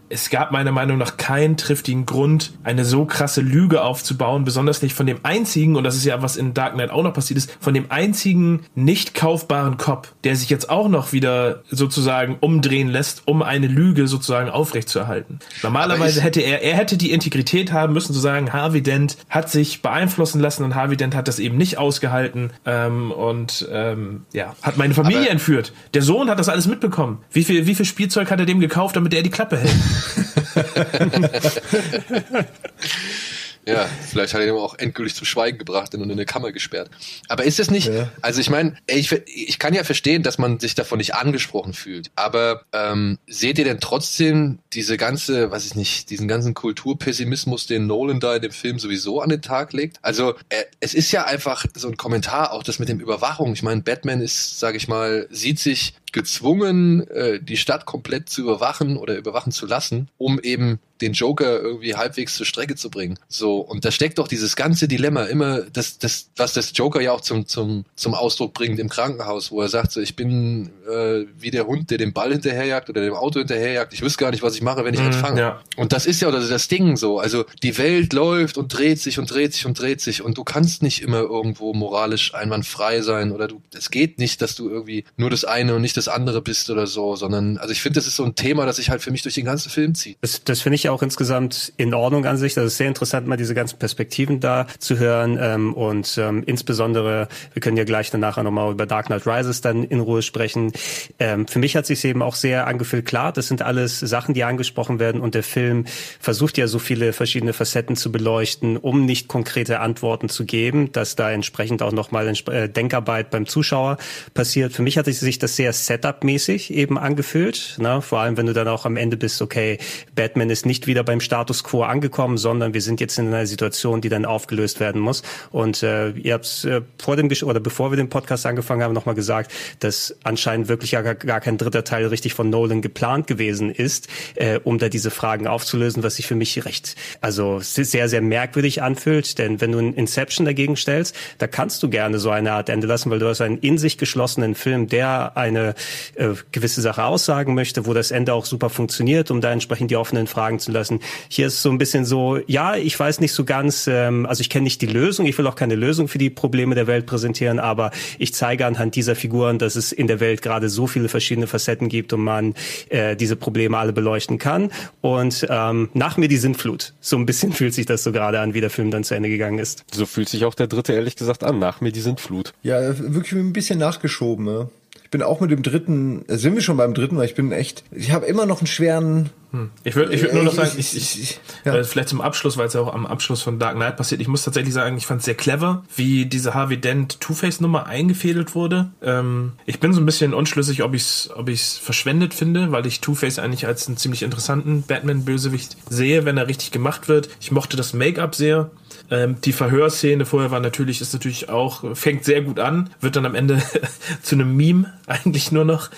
es gab meiner Meinung nach keinen triftigen Grund, eine so krasse Lüge aufzubauen, besonders nicht von dem einzigen, und das ist ja was in Dark Knight auch noch passiert ist, von dem einzigen nicht kaufbaren Cop, der sich jetzt auch noch wieder sozusagen umdrehen lässt, um eine Lüge sozusagen aufrechtzuerhalten. Normalerweise hätte er, er hätte die Integrität haben müssen zu sagen, Harvey Dent hat sich beeinflussen lassen und Harvey Dent hat das eben nicht ausgehalten ähm, und ähm, ja, hat meine Familie Aber- entführt. Der Sohn hat das alles mitbekommen. Wie viel, wie viel Spielzeug hat er dem gekauft, damit er die Klappe hält? Ja, vielleicht hat er ihn auch endgültig zum Schweigen gebracht und in eine Kammer gesperrt. Aber ist es nicht, also ich meine, ich, ich kann ja verstehen, dass man sich davon nicht angesprochen fühlt, aber ähm, seht ihr denn trotzdem diese ganze, weiß ich nicht, diesen ganzen Kulturpessimismus, den Nolan da in dem Film sowieso an den Tag legt? Also äh, es ist ja einfach so ein Kommentar, auch das mit dem Überwachung. Ich meine, Batman ist, sage ich mal, sieht sich gezwungen, äh, die Stadt komplett zu überwachen oder überwachen zu lassen, um eben den Joker irgendwie halbwegs zur Strecke zu bringen. So, und da steckt doch dieses ganze Dilemma immer, das, das, was das Joker ja auch zum, zum, zum Ausdruck bringt im Krankenhaus, wo er sagt, so, ich bin äh, wie der Hund, der den Ball hinterherjagt oder dem Auto hinterherjagt. Ich wüsste gar nicht, was ich mache, wenn ich Mhm, fange. ja. Und das ist ja das, das Ding so. Also die Welt läuft und dreht sich und dreht sich und dreht sich und du kannst nicht immer irgendwo moralisch einwandfrei sein oder du, es geht nicht, dass du irgendwie nur das eine und nicht das das andere bist oder so, sondern also ich finde, das ist so ein Thema, das sich halt für mich durch den ganzen Film zieht. Das, das finde ich auch insgesamt in Ordnung an sich. Das ist sehr interessant, mal diese ganzen Perspektiven da zu hören ähm, und ähm, insbesondere, wir können ja gleich danach nochmal über Dark Knight Rises dann in Ruhe sprechen. Ähm, für mich hat sich eben auch sehr angefühlt. Klar, das sind alles Sachen, die angesprochen werden und der Film versucht ja so viele verschiedene Facetten zu beleuchten, um nicht konkrete Antworten zu geben, dass da entsprechend auch nochmal äh, Denkarbeit beim Zuschauer passiert. Für mich hat sich das sehr Setup-mäßig eben angefühlt. Ne? Vor allem, wenn du dann auch am Ende bist, okay, Batman ist nicht wieder beim Status quo angekommen, sondern wir sind jetzt in einer Situation, die dann aufgelöst werden muss. Und äh, ihr habt äh, vor dem oder bevor wir den Podcast angefangen haben, nochmal gesagt, dass anscheinend wirklich ja gar, gar kein dritter Teil richtig von Nolan geplant gewesen ist, äh, um da diese Fragen aufzulösen, was sich für mich recht, also sehr, sehr merkwürdig anfühlt. Denn wenn du ein Inception dagegen stellst, da kannst du gerne so eine Art Ende lassen, weil du hast einen in sich geschlossenen Film, der eine äh, gewisse Sache aussagen möchte, wo das Ende auch super funktioniert, um da entsprechend die offenen Fragen zu lassen. Hier ist so ein bisschen so, ja, ich weiß nicht so ganz, ähm, also ich kenne nicht die Lösung, ich will auch keine Lösung für die Probleme der Welt präsentieren, aber ich zeige anhand dieser Figuren, dass es in der Welt gerade so viele verschiedene Facetten gibt und man äh, diese Probleme alle beleuchten kann. Und ähm, nach mir die Sintflut. So ein bisschen fühlt sich das so gerade an, wie der Film dann zu Ende gegangen ist. So fühlt sich auch der dritte ehrlich gesagt an. Nach mir die Sintflut. Ja, wirklich ein bisschen nachgeschoben. Ne? Ich bin auch mit dem dritten, äh, sind wir schon beim dritten, weil ich bin echt, ich habe immer noch einen schweren hm. Ich würde ich würd nur noch sagen, ich, ich, ich ja. äh, vielleicht zum Abschluss, weil es ja auch am Abschluss von Dark Knight passiert, ich muss tatsächlich sagen, ich fand es sehr clever, wie diese Harvey Dent Two-Face-Nummer eingefädelt wurde. Ähm, ich bin so ein bisschen unschlüssig, ob ich es ob ich's verschwendet finde, weil ich Two-Face eigentlich als einen ziemlich interessanten Batman-Bösewicht sehe, wenn er richtig gemacht wird. Ich mochte das Make-up sehr. Ähm, die Verhörszene vorher war natürlich, ist natürlich auch, fängt sehr gut an, wird dann am Ende zu einem Meme eigentlich nur noch.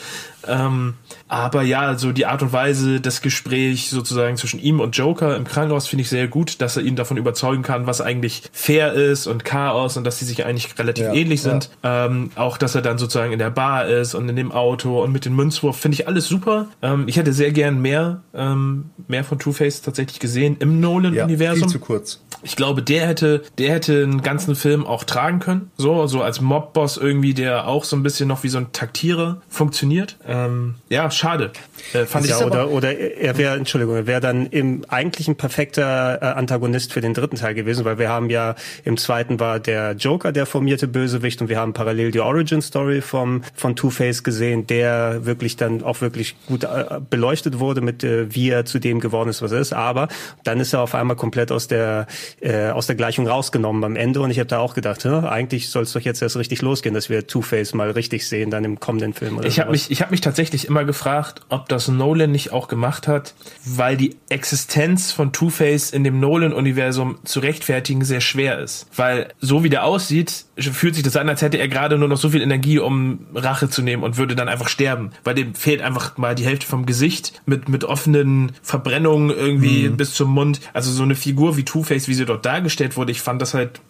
Ähm, aber ja, so die Art und Weise des Gesprächs sozusagen zwischen ihm und Joker im Krankenhaus finde ich sehr gut, dass er ihn davon überzeugen kann, was eigentlich fair ist und Chaos und dass sie sich eigentlich relativ ja, ähnlich sind. Ja. Ähm, auch, dass er dann sozusagen in der Bar ist und in dem Auto und mit dem Münzwurf finde ich alles super. Ähm, ich hätte sehr gern mehr, ähm, mehr von Two-Face tatsächlich gesehen im Nolan-Universum. Ja, viel zu kurz. Ich glaube, der hätte, der hätte einen ganzen Film auch tragen können. So, so als Mobboss irgendwie, der auch so ein bisschen noch wie so ein Taktierer funktioniert. Ähm, ja, schade. Äh, fand ja, ich oder, oder er wäre, Entschuldigung, er wäre dann im eigentlichen perfekter äh, Antagonist für den dritten Teil gewesen, weil wir haben ja im zweiten war der Joker der formierte Bösewicht und wir haben parallel die Origin Story vom von Two Face gesehen, der wirklich dann auch wirklich gut äh, beleuchtet wurde mit äh, wie er zu dem geworden ist, was er ist. Aber dann ist er auf einmal komplett aus der äh, aus der Gleichung rausgenommen am Ende und ich habe da auch gedacht, hm, eigentlich soll es doch jetzt erst richtig losgehen, dass wir Two Face mal richtig sehen dann im kommenden Film. Oder ich habe mich ich habe mich tatsächlich immer gefragt, ob das Nolan nicht auch gemacht hat, weil die Existenz von Two-Face in dem Nolan-Universum zu rechtfertigen sehr schwer ist. Weil so wie der aussieht, fühlt sich das an, als hätte er gerade nur noch so viel Energie, um Rache zu nehmen und würde dann einfach sterben. Weil dem fehlt einfach mal die Hälfte vom Gesicht mit, mit offenen Verbrennungen irgendwie mhm. bis zum Mund. Also so eine Figur wie Two-Face, wie sie dort dargestellt wurde, ich fand das halt,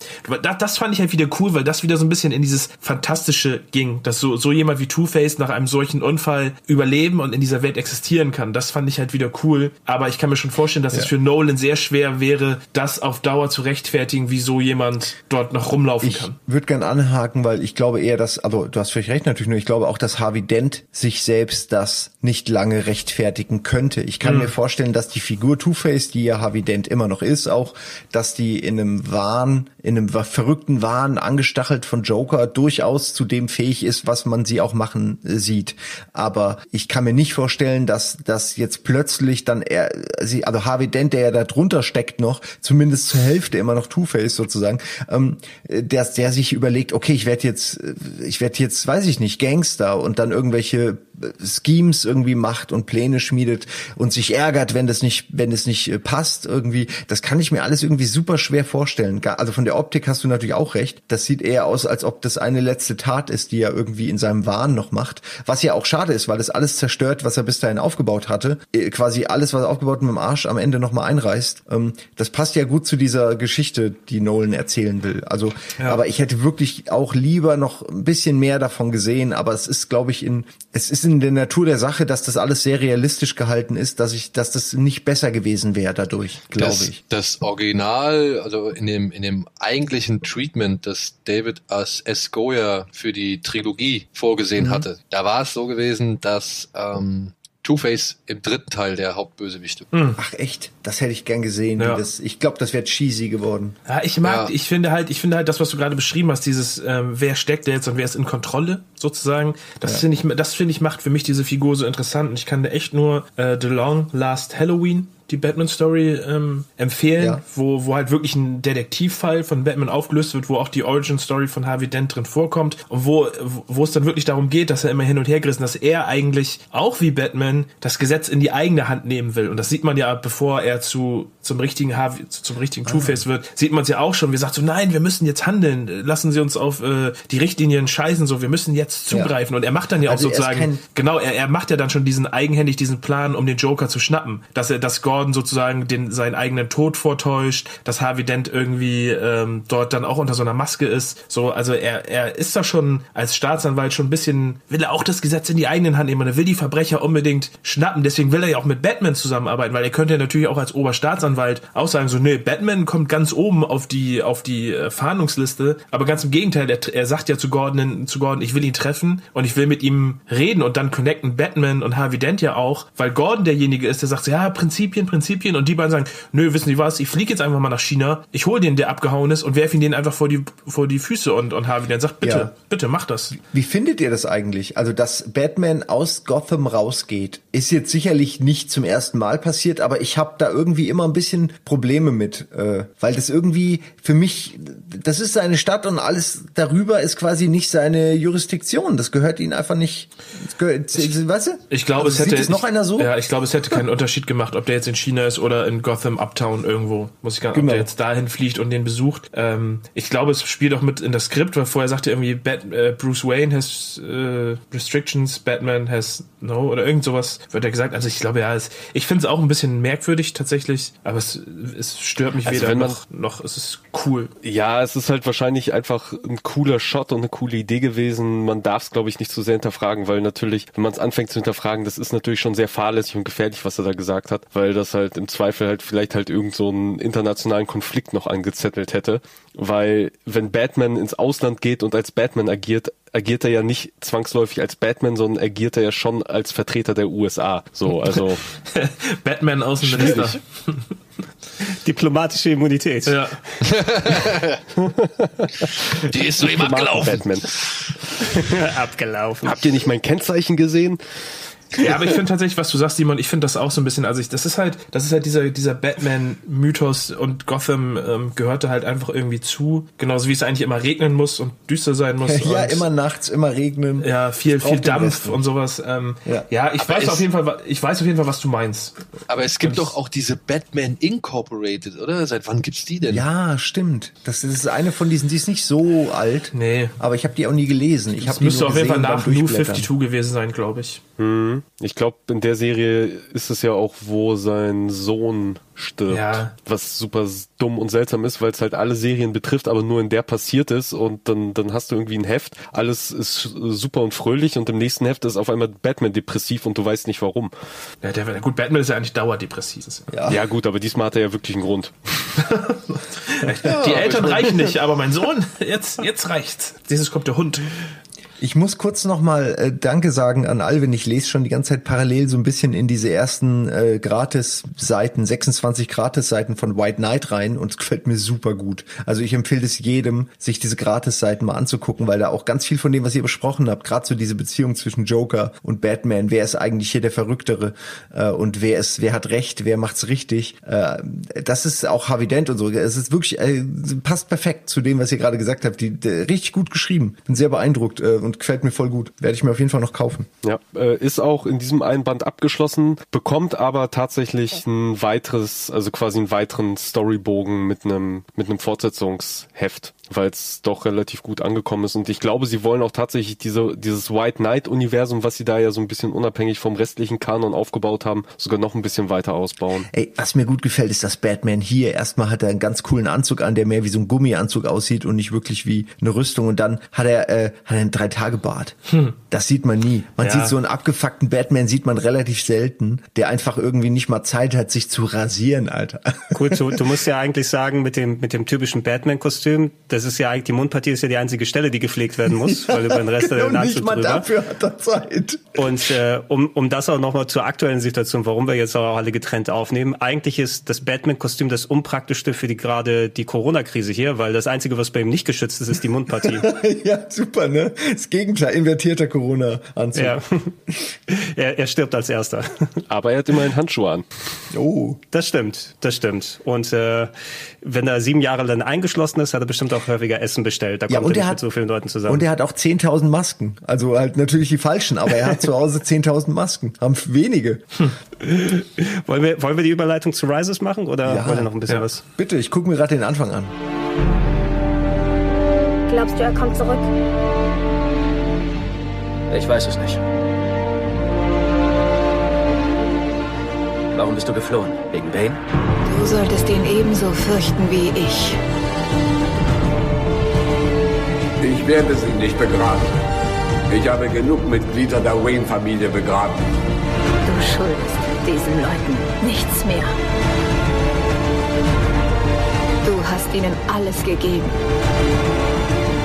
das, das fand ich halt wieder cool, weil das wieder so ein bisschen in dieses Fantastische ging, dass so, so jemand wie Two-Face nach einem solchen Unfall überleben und in dieser Welt existieren kann. Das fand ich halt wieder cool. Aber ich kann mir schon vorstellen, dass ja. es für Nolan sehr schwer wäre, das auf Dauer zu rechtfertigen, wie so jemand dort noch rumlaufen ich kann. Ich würde gern anhaken, weil ich glaube eher, dass, also du hast völlig recht natürlich, nur ich glaube auch, dass Harvey Dent sich selbst das nicht lange rechtfertigen könnte. Ich kann mhm. mir vorstellen, dass die Figur Two-Face, die ja Harvey Dent immer noch ist, auch, dass die in einem Wahn, in einem verrückten Wahn angestachelt von Joker durchaus zu dem fähig ist, was man sie auch machen äh, sieht. Aber ich kann mir nicht vorstellen, dass dass jetzt plötzlich dann er sie also Harvey Dent, der ja da drunter steckt noch, zumindest zur Hälfte immer noch Two-Face sozusagen, ähm, der der sich überlegt, okay, ich werde jetzt ich werde jetzt, weiß ich nicht, Gangster und dann irgendwelche Schemes irgendwie macht und Pläne schmiedet und sich ärgert, wenn das nicht, wenn es nicht äh, passt irgendwie. Das kann ich mir alles irgendwie super schwer vorstellen. Also von der Optik hast du natürlich auch recht. Das sieht eher aus, als ob das eine letzte Tat ist, die er irgendwie in seinem Wahn noch macht. Was ja auch schade ist, weil das alles zerstört, was er bis dahin aufgebaut hatte. Äh, quasi alles, was er aufgebaut mit dem Arsch am Ende nochmal einreißt. Ähm, das passt ja gut zu dieser Geschichte, die Nolan erzählen will. Also, ja. aber ich hätte wirklich auch lieber noch ein bisschen mehr davon gesehen. Aber es ist, glaube ich, in, es ist in der Natur der Sache, dass das alles sehr realistisch gehalten ist, dass ich, dass das nicht besser gewesen wäre dadurch, glaube ich. Das Original, also in dem, in dem eigentlichen Treatment, das David S. S. Goya für die Trilogie vorgesehen Mhm. hatte, da war es so gewesen, dass ähm, Two-Face im dritten Teil der Hauptbösewichte. Ach echt, das hätte ich gern gesehen. Ja. Das, ich glaube, das wäre cheesy geworden. Ja, ich mag, Ja. ich finde halt, ich finde halt das, was du gerade beschrieben hast, dieses, ähm, wer steckt da jetzt und wer ist in Kontrolle, sozusagen. Das finde ich, das finde ich macht für mich diese Figur so interessant. Und ich kann da echt nur äh, The Long Last Halloween die Batman-Story ähm, empfehlen, Ja. wo, wo halt wirklich ein Detektivfall von Batman aufgelöst wird, wo auch die Origin-Story von Harvey Dent drin vorkommt und wo, wo es dann wirklich darum geht, dass er immer hin und her gerissen, dass er eigentlich auch wie Batman das Gesetz in die eigene Hand nehmen will. Und das sieht man ja, bevor er zu zum richtigen Harvey, zu- zum richtigen Two-Face wird, sieht man es ja auch schon. Wir sagt so, nein, wir müssen jetzt handeln, lassen Sie uns auf äh, die Richtlinien scheißen, so, wir müssen jetzt Ja. zugreifen. Und er macht dann ja Also auch sozusagen, genau, er, er macht ja dann schon diesen eigenhändig diesen Plan, um den Joker zu schnappen, dass er, dass Gordon sozusagen den seinen eigenen Tod vortäuscht, dass Harvey Dent irgendwie ähm, dort dann auch unter so einer Maske ist. So, also er, er ist da schon als Staatsanwalt schon ein bisschen, will er auch das Gesetz in die eigenen Hand nehmen und er will die Verbrecher unbedingt schnappen. Deswegen will er ja auch mit Batman zusammenarbeiten, weil er könnte ja natürlich auch als Oberstaatsanwalt auch sagen, so, nee, Batman kommt ganz oben auf die, auf die äh, Fahndungsliste, aber ganz im Gegenteil, er, er sagt ja zu Gordon, zu Gordon, ich will ihn treffen und ich will mit ihm reden und dann connecten Batman und Harvey Dent ja auch, weil Gordon derjenige ist, der sagt, ja, Prinzipien, Prinzipien und die beiden sagen, nö, wissen Sie was, ich fliege jetzt einfach mal nach China, ich hole den, der abgehauen ist und werfe ihn den einfach vor die, vor die Füße und, und Harvey Dent sagt, bitte, Ja. bitte, mach das. Wie findet ihr das eigentlich? Also, dass Batman aus Gotham rausgeht, ist jetzt sicherlich nicht zum ersten Mal passiert, aber ich habe da irgendwie immer ein bisschen Probleme mit, äh, weil das irgendwie für mich, das ist seine Stadt und alles darüber ist quasi nicht seine Jurisdiktion. Das gehört ihnen einfach nicht. Gehört, weißt du? Ich glaube, Also es hätte es noch einer so? Ja, ich glaube, es hätte keinen Unterschied gemacht, ob der jetzt in China ist oder in Gotham Uptown irgendwo. Muss ich gar nicht, Genau. ob der jetzt dahin fliegt und den besucht. Ähm, ich glaube, es spielt auch mit in das Skript, weil vorher sagte irgendwie Bat, äh, Bruce Wayne has äh, restrictions, Batman has no oder irgend sowas wird er gesagt. Also ich glaube ja, es, ich finde es auch ein bisschen merkwürdig tatsächlich, aber es, es stört mich Also weder noch, noch es ist cool. Ja, es ist halt wahrscheinlich einfach ein cooler Shot und eine coole Idee gewesen. Man darf es, glaube ich, nicht zu sehr hinterfragen, weil natürlich, wenn man es anfängt zu hinterfragen, das ist natürlich schon sehr fahrlässig und gefährlich, was er da gesagt hat, weil das halt im Zweifel halt vielleicht halt irgend so einen internationalen Konflikt noch angezettelt hätte. Weil wenn Batman ins Ausland geht und als Batman agiert, agiert er ja nicht zwangsläufig als Batman, sondern agiert er ja schon als Vertreter der USA. So, also Batman Außenminister. Diplomatische Immunität. Ja. Die ist soeben abgelaufen. Batman. Abgelaufen. Habt ihr nicht mein Kennzeichen gesehen? Ja, aber ich finde tatsächlich, was du sagst, Simon, ich finde das auch so ein bisschen, also ich, das ist halt, das ist halt dieser, dieser Batman-Mythos und Gotham ähm, gehörte halt einfach irgendwie zu. Genauso wie es eigentlich immer regnen muss und düster sein muss. Ja, und, immer nachts, immer regnen. Ja, viel, viel Dampf Westen. und sowas. Ähm, Ja. ja. ich Aber weiß es- auf jeden Fall, ich weiß auf jeden Fall, was du meinst. Aber es gibt doch auch diese Batman Incorporated, oder? Seit wann gibt's die denn? Ja, stimmt. Das ist eine von diesen, die ist nicht so alt. Nee. Aber ich habe die auch nie gelesen. Ich Das habe die müsste nur auf jeden Fall nach New Durchblättern. 52 gewesen sein, glaube ich. Hm. Ich glaube, in der Serie ist es ja auch, wo sein Sohn stirbt. Ja. Was super dumm und seltsam ist, weil es halt alle Serien betrifft, aber nur in der passiert ist und dann, dann hast du irgendwie ein Heft, alles ist super und fröhlich und im nächsten Heft ist auf einmal Batman depressiv und du weißt nicht warum. Ja, der, gut, Batman ist ja eigentlich dauerdepressiv. Ja. Ja gut, aber diesmal hat er ja wirklich einen Grund. Die Eltern reichen nicht, aber mein Sohn, jetzt, jetzt reicht's. Dieses kommt der Hund. Ich muss kurz nochmal äh, Danke sagen an Alvin. Ich lese schon die ganze Zeit parallel so ein bisschen in diese ersten äh, Gratis-Seiten, 26 Gratis-Seiten von White Knight rein und es gefällt mir super gut. Also ich empfehle es jedem, sich diese Gratis-Seiten mal anzugucken, weil da auch ganz viel von dem, was ihr besprochen habt, gerade so diese Beziehung zwischen Joker und Batman, wer ist eigentlich hier der Verrücktere äh, und wer ist, wer hat recht, wer macht's richtig. Äh, das ist auch Harvey Dent und so. Es ist wirklich, äh, passt perfekt zu dem, was ihr gerade gesagt habt. Die, die, richtig gut geschrieben. Bin sehr beeindruckt äh, und gefällt mir voll gut. Werde ich mir auf jeden Fall noch kaufen. Ja, äh, ist auch in diesem einen Band abgeschlossen, bekommt aber tatsächlich ein weiteres, also quasi einen weiteren Storybogen mit einem mit einem Fortsetzungsheft. Weil es doch relativ gut angekommen ist. Und ich glaube, sie wollen auch tatsächlich diese, dieses White Knight-Universum, was sie da ja so ein bisschen unabhängig vom restlichen Kanon aufgebaut haben, sogar noch ein bisschen weiter ausbauen. Ey, was mir gut gefällt, ist, dass Batman hier erstmal hat er einen ganz coolen Anzug an, der mehr wie so ein Gummianzug aussieht und nicht wirklich wie eine Rüstung. Und dann hat er, äh, hat er einen Drei-Tage-Bart. Hm. Das sieht man nie. Man Ja. sieht so einen abgefuckten Batman, sieht man relativ selten, der einfach irgendwie nicht mal Zeit hat, sich zu rasieren, Alter. Gut, du, du musst ja eigentlich sagen, mit dem, mit dem typischen Batman-Kostüm, das ist ja eigentlich, die Mundpartie ist ja die einzige Stelle, die gepflegt werden muss, weil über den Rest genau, der nicht mal drüber. dafür hat er Zeit. Und äh, um, um das auch nochmal zur aktuellen Situation, warum wir jetzt auch alle getrennt aufnehmen, eigentlich ist das Batman-Kostüm das unpraktischste für die gerade die Corona-Krise hier, weil das Einzige, was bei ihm nicht geschützt ist, ist die Mundpartie. ja, super, ne? Das Gegenteil, invertierter Corona-Anzug. ja. er, er stirbt als erster. Aber er hat immerhin Handschuhe an. Oh. Das stimmt, das stimmt. Und äh, wenn er sieben Jahre lang eingeschlossen ist, hat er bestimmt auch häufiger Essen bestellt. Da Ja, kommt und er nicht er mit hat- so vielen Leuten zusammen. Und er hat auch 10.000 Masken. Also halt natürlich die falschen, aber er hat zu Hause 10.000 Masken. Haben wenige. wollen, wir, wollen wir die Überleitung zu Rises machen oder Ja. wollen wir noch ein bisschen Ja. was? Bitte, ich gucke mir gerade den Anfang an. Glaubst du, er kommt zurück? Ich weiß es nicht. Warum bist du geflohen? Wegen Bane? Du solltest ihn ebenso fürchten wie ich. Ich werde sie nicht begraben. Ich habe genug Mitglieder der Wayne-Familie begraben. Du schuldest diesen Leuten nichts mehr. Du hast ihnen alles gegeben.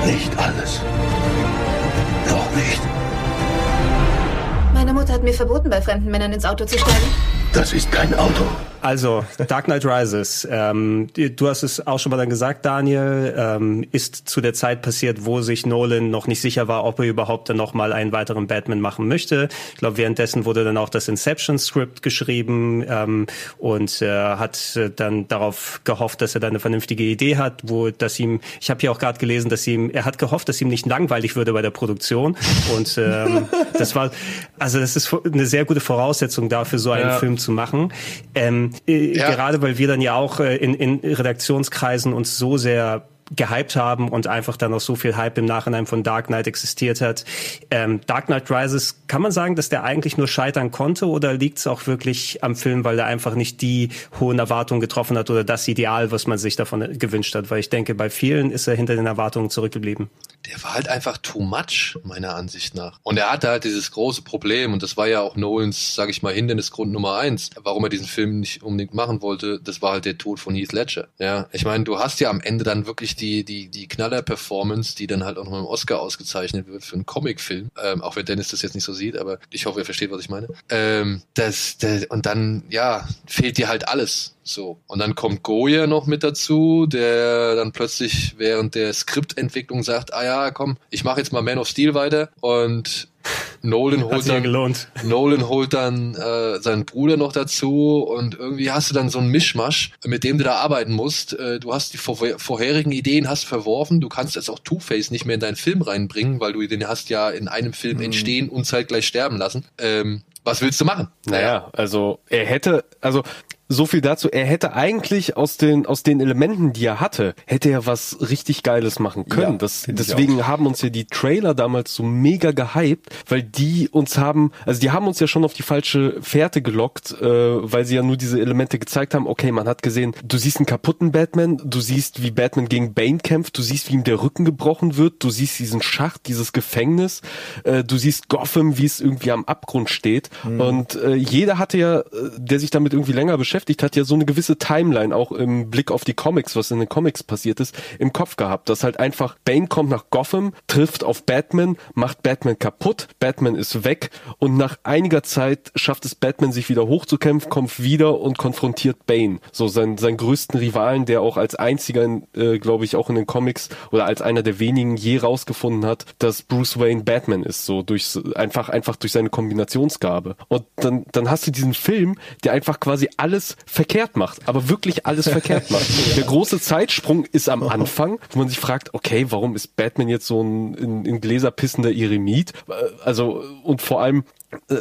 Nicht alles. Noch nicht. Meine Mutter hat mir verboten, bei fremden Männern ins Auto zu steigen. Das ist kein Auto. Also, Dark Knight Rises. Ähm, du hast es auch schon mal dann gesagt, Daniel, ähm, ist zu der Zeit passiert, wo sich Nolan noch nicht sicher war, ob er überhaupt dann noch mal einen weiteren Batman machen möchte. Ich glaube, währenddessen wurde dann auch das Inception-Skript geschrieben ähm, und äh, hat äh, dann darauf gehofft, dass er dann eine vernünftige Idee hat, wo dass ihm, ich habe hier auch gerade gelesen, dass ihm, er hat gehofft, dass ihm nicht langweilig würde bei der Produktion und ähm, das war, also das ist eine sehr gute Voraussetzung dafür, so einen Ja. Film zu machen. Ähm, äh, Ja. Gerade weil wir dann ja auch äh, in, in Redaktionskreisen uns so sehr gehypt haben und einfach dann auch so viel Hype im Nachhinein von Dark Knight existiert hat. Ähm, Dark Knight Rises, kann man sagen, dass der eigentlich nur scheitern konnte oder liegt es auch wirklich am Film, weil er einfach nicht die hohen Erwartungen getroffen hat oder das Ideal, was man sich davon gewünscht hat? Weil ich denke, bei vielen ist er hinter den Erwartungen zurückgeblieben. der war halt einfach too much, meiner Ansicht nach. Und er hatte halt dieses große Problem, und das war ja auch Nolans, sag ich mal, Hindernisgrund Nummer eins, warum er diesen Film nicht unbedingt machen wollte, das war halt der Tod von Heath Ledger. Ja, ich meine, du hast ja am Ende dann wirklich die, die, die Knaller-Performance, die dann halt auch noch mit dem Oscar ausgezeichnet wird für einen Comicfilm, ähm, auch wenn Dennis das jetzt nicht so sieht, aber ich hoffe, ihr versteht, was ich meine. Ähm, das, das, und dann, ja, fehlt dir halt alles. So. Und dann kommt Goya noch mit dazu, der dann plötzlich während der Skriptentwicklung sagt, ah ja, komm, ich mache jetzt mal Man of Steel weiter und Nolan holt dann. Nolan holt dann äh, seinen Bruder noch dazu und irgendwie hast du dann so einen Mischmasch, mit dem du da arbeiten musst. Äh, du hast die vor vorherigen Ideen hast verworfen, du kannst jetzt auch Two-Face nicht mehr in deinen Film reinbringen, weil du den hast ja in einem Film entstehen und zeitgleich sterben lassen. Ähm, was willst du machen? Naja, also er hätte, also so viel dazu, er hätte eigentlich aus den, aus den Elementen, die er hatte, hätte er was richtig Geiles machen können. Ja, das, deswegen haben uns ja die Trailer damals so mega gehypt, weil die uns haben, also die haben uns ja schon auf die falsche Fährte gelockt, äh, weil sie ja nur diese Elemente gezeigt haben. Okay, man hat gesehen, du siehst einen kaputten Batman, du siehst, wie Batman gegen Bane kämpft, du siehst, wie ihm der Rücken gebrochen wird, du siehst diesen Schacht, dieses Gefängnis, äh, du siehst Gotham, wie es irgendwie am Abgrund steht. Und äh, jeder hatte ja, äh, der sich damit irgendwie länger beschäftigt hat, ja so eine gewisse Timeline auch im Blick auf die Comics, was in den Comics passiert ist, im Kopf gehabt. Dass halt einfach Bane kommt nach Gotham, trifft auf Batman, macht Batman kaputt, Batman ist weg und nach einiger Zeit schafft es Batman sich wieder hochzukämpfen, kommt wieder und konfrontiert Bane. So seinen, seinen größten Rivalen, der auch als einziger, äh, glaube ich, auch in den Comics oder als einer der wenigen je rausgefunden hat, dass Bruce Wayne Batman ist, so durch einfach, einfach durch seine Kombinationsgabe. Und dann, dann hast du diesen Film, der einfach quasi alles alles verkehrt macht, aber wirklich alles verkehrt macht. Der große Zeitsprung ist am Anfang, wo man sich fragt, okay, warum ist Batman jetzt so ein in, in Gläser pissender Eremit? Äh, Also und vor allem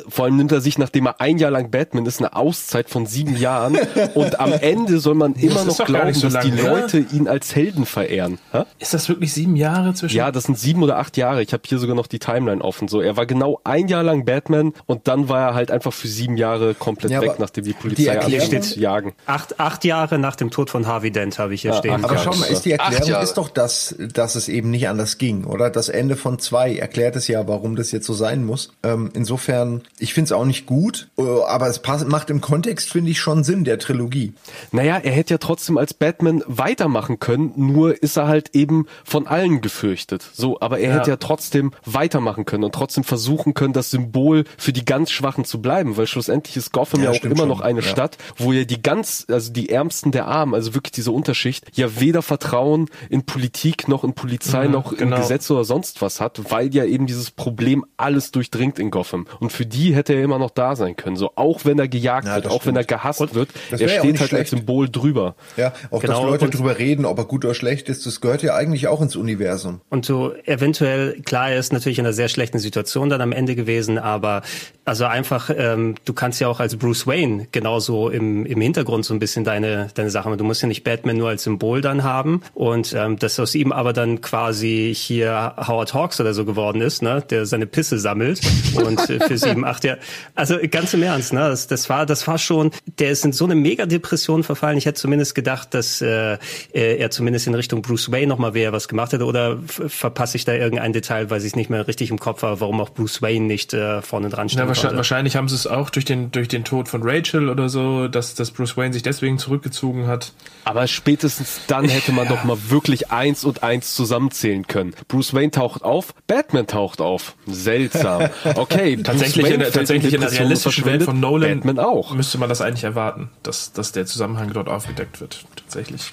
vor allem nimmt er sich, nachdem er ein Jahr lang Batman ist, eine Auszeit von sieben Jahren und am Ende soll man immer noch glauben, so dass die lange, oder? Leute ihn als Helden verehren. Hä? Ist das wirklich sieben Jahre zwischen? Ja, das sind sieben oder acht Jahre. Ich habe hier sogar noch die Timeline offen. So, er war genau ein Jahr lang Batman und dann war er halt einfach für sieben Jahre komplett Ja, weg, nachdem die die Polizei Erklärung- anfing zu jagen. Acht, acht Jahre nach dem Tod von Harvey Dent habe ich hier Ja, stehen. Aber schau mal, ist die Erklärung ist doch das, dass es eben nicht anders ging, oder? Das Ende von zwei erklärt es ja, warum das jetzt so sein muss. Ähm, insofern, ich finde es auch nicht gut, äh, aber es passt, macht im Kontext, finde ich, schon Sinn der Trilogie. Naja, er hätte ja trotzdem als Batman weitermachen können, nur ist er halt eben von allen gefürchtet. So, aber er Ja. hätte ja trotzdem weitermachen können und trotzdem versuchen können, das Symbol für die ganz Schwachen zu bleiben, weil schlussendlich ist Gotham Ja, ja, auch immer schon. noch eine Ja. Stadt, wo ja die ganz, also die Ärmsten der Armen, also wirklich diese Unterschicht, ja weder Vertrauen in Politik noch in Polizei Mhm, noch in genau. Gesetze oder sonst was hat, weil ja eben dieses Problem alles durchdringt in Gotham. Und für die hätte er immer noch da sein können. So, auch wenn er gejagt Ja, wird, auch wenn er gehasst wird, das er ja steht nicht halt als schlecht. Symbol drüber. Ja, auch Genau, dass Leute und- drüber reden, ob er gut oder schlecht ist, das gehört ja eigentlich auch ins Universum. Und so eventuell, klar, er ist natürlich in einer sehr schlechten Situation dann am Ende gewesen, aber also einfach, ähm, du kannst ja auch als Bruce Wayne genauso im, im Hintergrund so ein bisschen deine, deine Sache machen. Du musst ja nicht Batman nur als Symbol dann haben und ähm, dass aus ihm aber dann quasi hier Howard Hawks oder so geworden ist, ne, der seine Pisse sammelt und äh, für sieben, acht Jahre. Also ganz im Ernst, ne, das, das war, das war schon, der ist in so eine Mega-Depression verfallen. Ich hätte zumindest gedacht, dass äh, er zumindest in Richtung Bruce Wayne nochmal wer was gemacht hätte oder verpasse ich da irgendein Detail, weil ich nicht mehr richtig im Kopf habe, warum auch Bruce Wayne nicht äh, vorne dran stand. wahrscheinlich, wahrscheinlich haben sie es auch durch den, durch den Tod von Rachel oder so, dass, dass Bruce Wayne sich deswegen zurückgezogen hat. Aber spätestens dann hätte man doch mal wirklich eins und eins zusammenzählen können. Bruce Wayne taucht auf, Batman taucht auf. Seltsam. Okay, Tatsächlich, in, tatsächlich in der realistischen Welt von Nolan Batman auch. müsste man das eigentlich erwarten, dass, dass der Zusammenhang dort aufgedeckt wird. Tatsächlich.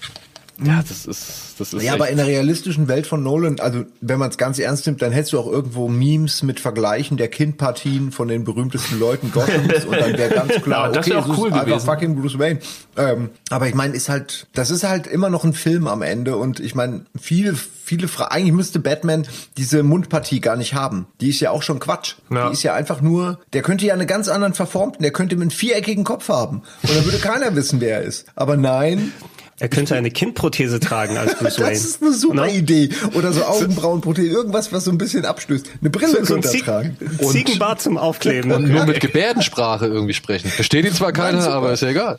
Ja, das ist, das ist Ja, aber in der realistischen Welt von Nolan, also wenn man es ganz ernst nimmt, dann hättest du auch irgendwo Memes mit Vergleichen der Kindpartien von den berühmtesten Leuten Gothams und dann wäre ganz klar, Ja, das okay, auch cool ist einfach gewesen. fucking Bruce Wayne. Ähm, aber ich meine, ist halt, das ist halt immer noch ein Film am Ende und ich meine, viele, viele Fragen, eigentlich müsste Batman diese Mundpartie gar nicht haben. Die ist ja auch schon Quatsch. Ja. Die ist ja einfach nur, der könnte ja eine ganz anderen verformten, der könnte einen viereckigen Kopf haben und dann würde keiner wissen, wer er ist. Aber nein, er könnte eine Kindprothese tragen als Bruce Wayne. das ist eine super Ne? Idee. Oder so Augenbrauenprothese, irgendwas, was so ein bisschen abstößt. Eine Brille So, so ein könnte er tragen. Ziegenbart zum Aufkleben. Und nur mit Gebärdensprache irgendwie sprechen. Versteht ihn zwar keiner, aber ist ja egal.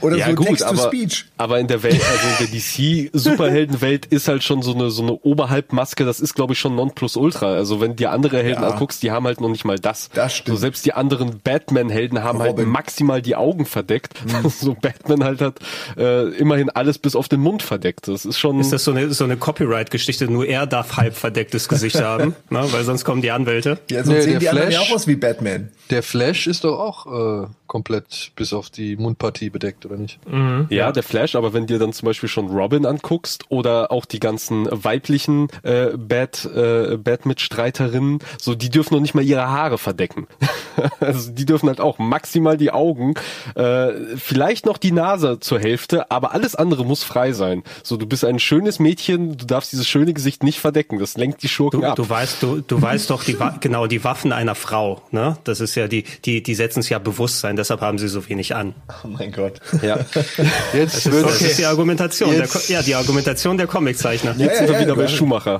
Oder ja so gut, aber, Text-to-Speech. aber in der Welt, also in der DC-Superheldenwelt ist halt schon so eine, so eine Oberhalbmaske, das ist glaube ich schon Nonplusultra. Also wenn dir andere Helden Ja. anguckst, die haben halt noch nicht mal das. Das stimmt. So selbst die anderen Batman-Helden haben halt Robin. Mhm. maximal die Augen verdeckt. so Batman halt hat äh, immerhin alles bis auf den Mund verdeckt. Das ist schon... Ist das so eine, so eine Copyright-Geschichte? Nur er darf halb verdecktes Gesicht haben, ne? weil sonst kommen die Anwälte. Ja, sonst Nee, sehen der die anderen ja Flash- auch aus wie Batman. Der Flash ist doch auch äh, komplett bis auf die Mundpartie bedeckt, oder nicht? Ja, der Flash, aber wenn dir dann zum Beispiel schon Robin anguckst oder auch die ganzen weiblichen äh, Bat, äh, Bat-Mitstreiterinnen, so die dürfen noch nicht mal ihre Haare verdecken. also die dürfen halt auch maximal die Augen, äh, vielleicht noch die Nase zur Hälfte, aber alles andere muss frei sein. So, du bist ein schönes Mädchen, du darfst dieses schöne Gesicht nicht verdecken, das lenkt die Schurken Du, ab. du weißt, du, du weißt doch die, genau die Waffen einer Frau, ne? Das ist ja die, die, die setzen es ja bewusst sein, deshalb haben sie so wenig an. Oh mein Gott. Ja. Jetzt Das ist, wird das ist die Argumentation, der, ja, die Argumentation der Comiczeichner. Jetzt sind wir ja, wieder bei. Schumacher.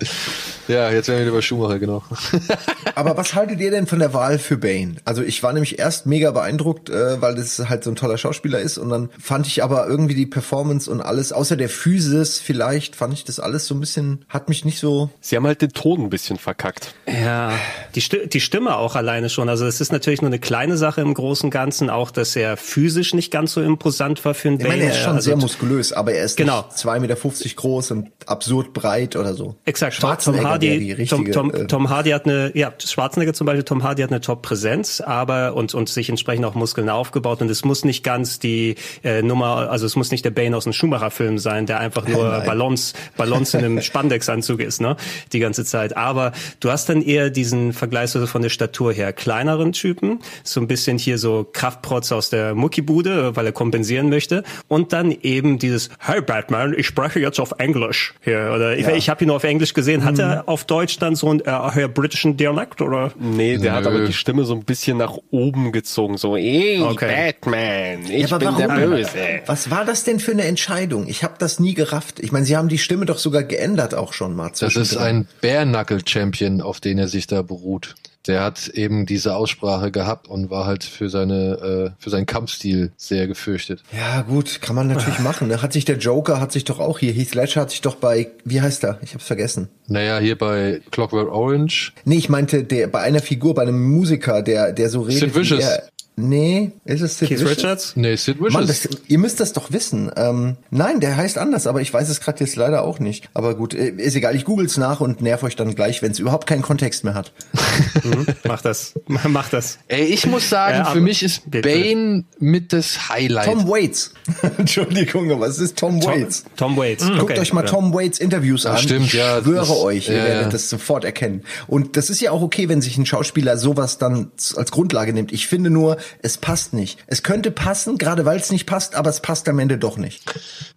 ja, jetzt werden wir wieder bei Schumacher, genau. Aber was haltet ihr denn von der Wahl für Bane? Also ich war nämlich erst mega beeindruckt, äh, weil das halt so ein toller Schauspieler ist und dann fand ich aber irgendwie die Performance und alles, außer der Physis vielleicht, fand ich das alles so ein bisschen, hat mich nicht so... Sie haben halt den Ton ein bisschen verkackt. Ja, die, Sti die Stimme auch alleine schon. Also es ist natürlich nur eine kleine Sache im Großen und Ganzen, auch dass er physisch nicht ganz so imposant war für einen Ich meine, er ist schon also, sehr muskulös, aber er ist Genau. nicht 2,50 Meter groß und absurd breit oder so. Exakt, Tom Hardy, die Tom, richtige, Tom, äh, Tom Hardy hat eine, ja, Schwarzenegger zum Beispiel, Tom Hardy hat eine Top-Präsenz aber und und sich entsprechend auch Muskeln aufgebaut und es muss nicht ganz die äh, Nummer, also es muss nicht der Bane aus dem Schumacher-Film sein, der einfach nur Nein. Ballons Ballons in einem Spandexanzug ist, ne, die ganze Zeit. Aber du hast dann eher diesen Vergleich so von der Statur her kleineren Typen, so ein bisschen hier so Kraftprotz aus der Muckibude, weil er kompensieren möchte und dann eben dieses Hey Batman, ich spreche jetzt auf Englisch hier oder ich, Ja. ich habe ihn nur auf Englisch gesehen. Hat er auf Deutsch dann so einen äh, britischen Dialekt oder? Nee, der hat Nö. aber die Stimme so ein bisschen nach oben gezogen, so, ey, Okay. Batman, ich Ja, aber bin der warum? Böse. Was war das denn für eine Entscheidung? Ich habe das nie gerafft. Ich meine, sie haben die Stimme doch sogar geändert auch schon mal. Das ist ein Bare-Knuckle-Champion, auf den er sich da beruht. Der hat eben diese Aussprache gehabt und war halt für seine äh, für seinen Kampfstil sehr gefürchtet. Ja, gut, kann man natürlich machen. Ne? Hat sich der Joker, hat sich doch auch hier, Heath Ledger hat sich doch bei, wie heißt er? Ich hab's vergessen. Naja, hier bei Clockwork Orange. Nee, ich meinte, der bei einer Figur, bei einem Musiker, der, der so redet. Sid Vicious. Wie er, nee, ist es Sid Keith Vicious? Richards? Nee, Sid Vicious. Mann, das, ihr müsst das doch wissen. Ähm, nein, der heißt anders, aber ich weiß es gerade jetzt leider auch nicht. Aber gut, äh, ist egal, ich google's nach und nerv euch dann gleich, wenn es überhaupt keinen Kontext mehr hat. Mhm, mach das, mach das. Ey, ich muss sagen, Ja, für mich ist Bitte. Bane mit das Highlight. Tom Waits. Entschuldigung, aber es ist Tom Tom- Waits. Tom Waits, Guckt okay, euch mal ja. Tom Waits Interviews an. stimmt, ich ja, schwöre das- euch, ihr ja, werdet ja. das sofort erkennen. Und das ist ja auch okay, wenn sich ein Schauspieler sowas dann als Grundlage nimmt. Ich finde nur, es passt nicht. Es könnte passen, gerade weil es nicht passt, aber es passt am Ende doch nicht.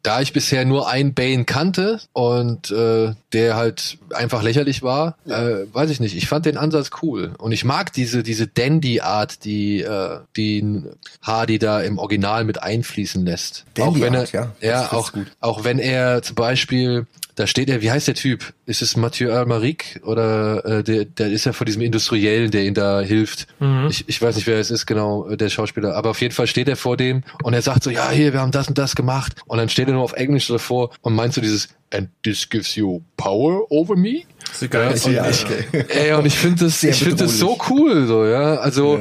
Da ich bisher nur einen Bane kannte und äh, der halt einfach lächerlich war, äh, weiß ich nicht. Ich fand den Ansatz cool und ich mag diese diese Dandy-Art, die äh, die Hardy da im Original mit einfließen lässt. Dandy-Art, ja. ja, auch auch wenn er zum Beispiel da steht er, wie heißt der Typ? Ist es Mathieu Almaric oder äh, der, der ist ja von diesem Industriellen, der ihm da hilft. Mhm. Ich, ich weiß nicht, wer es ist, genau, äh, der Schauspieler. Aber auf jeden Fall steht er vor dem und er sagt so, ja, hier, wir haben das und das gemacht. Und dann steht er nur auf Englisch davor und meint so dieses, and this gives you power over me? Das ist geil. und Ja, ich, ey, und ich finde das, ich finde das so cool, so, ja. Also,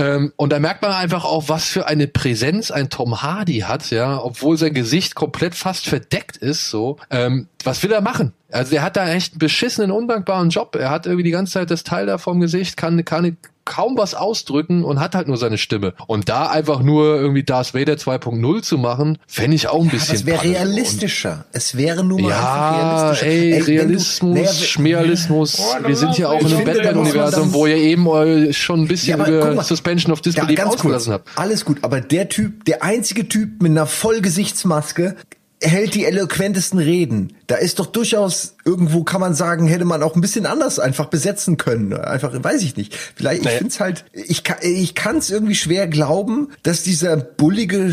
ähm, und da merkt man einfach auch, was für eine Präsenz ein Tom Hardy hat, ja, obwohl sein Gesicht komplett fast verdeckt ist, so. Ähm, was will er machen? Also der hat da echt einen beschissenen, undankbaren Job. Er hat irgendwie die ganze Zeit das Teil da vom Gesicht, kann, kann kaum was ausdrücken und hat halt nur seine Stimme. Und da einfach nur irgendwie Darth Vader 2.0 zu machen, fände ich auch ein Aber bisschen es wäre realistischer. Es wäre nun mal einfach Ja, realistischer. ey, du- Realismus, naja, Schmerealismus. Wir sind ja auch in einem Batman-Universum, wo ihr eben euch schon ein bisschen Ja, über mal, Suspension of Ja, Disbelief ausgelassen habt. Alles gut, aber der Typ, der einzige Typ mit einer Vollgesichtsmaske hält die eloquentesten Reden. Da ist doch durchaus irgendwo kann man sagen, hätte man auch ein bisschen anders einfach besetzen können. Einfach, weiß ich nicht. Vielleicht, ich find's halt, ich kann, ich kann's irgendwie schwer glauben, dass dieser bullige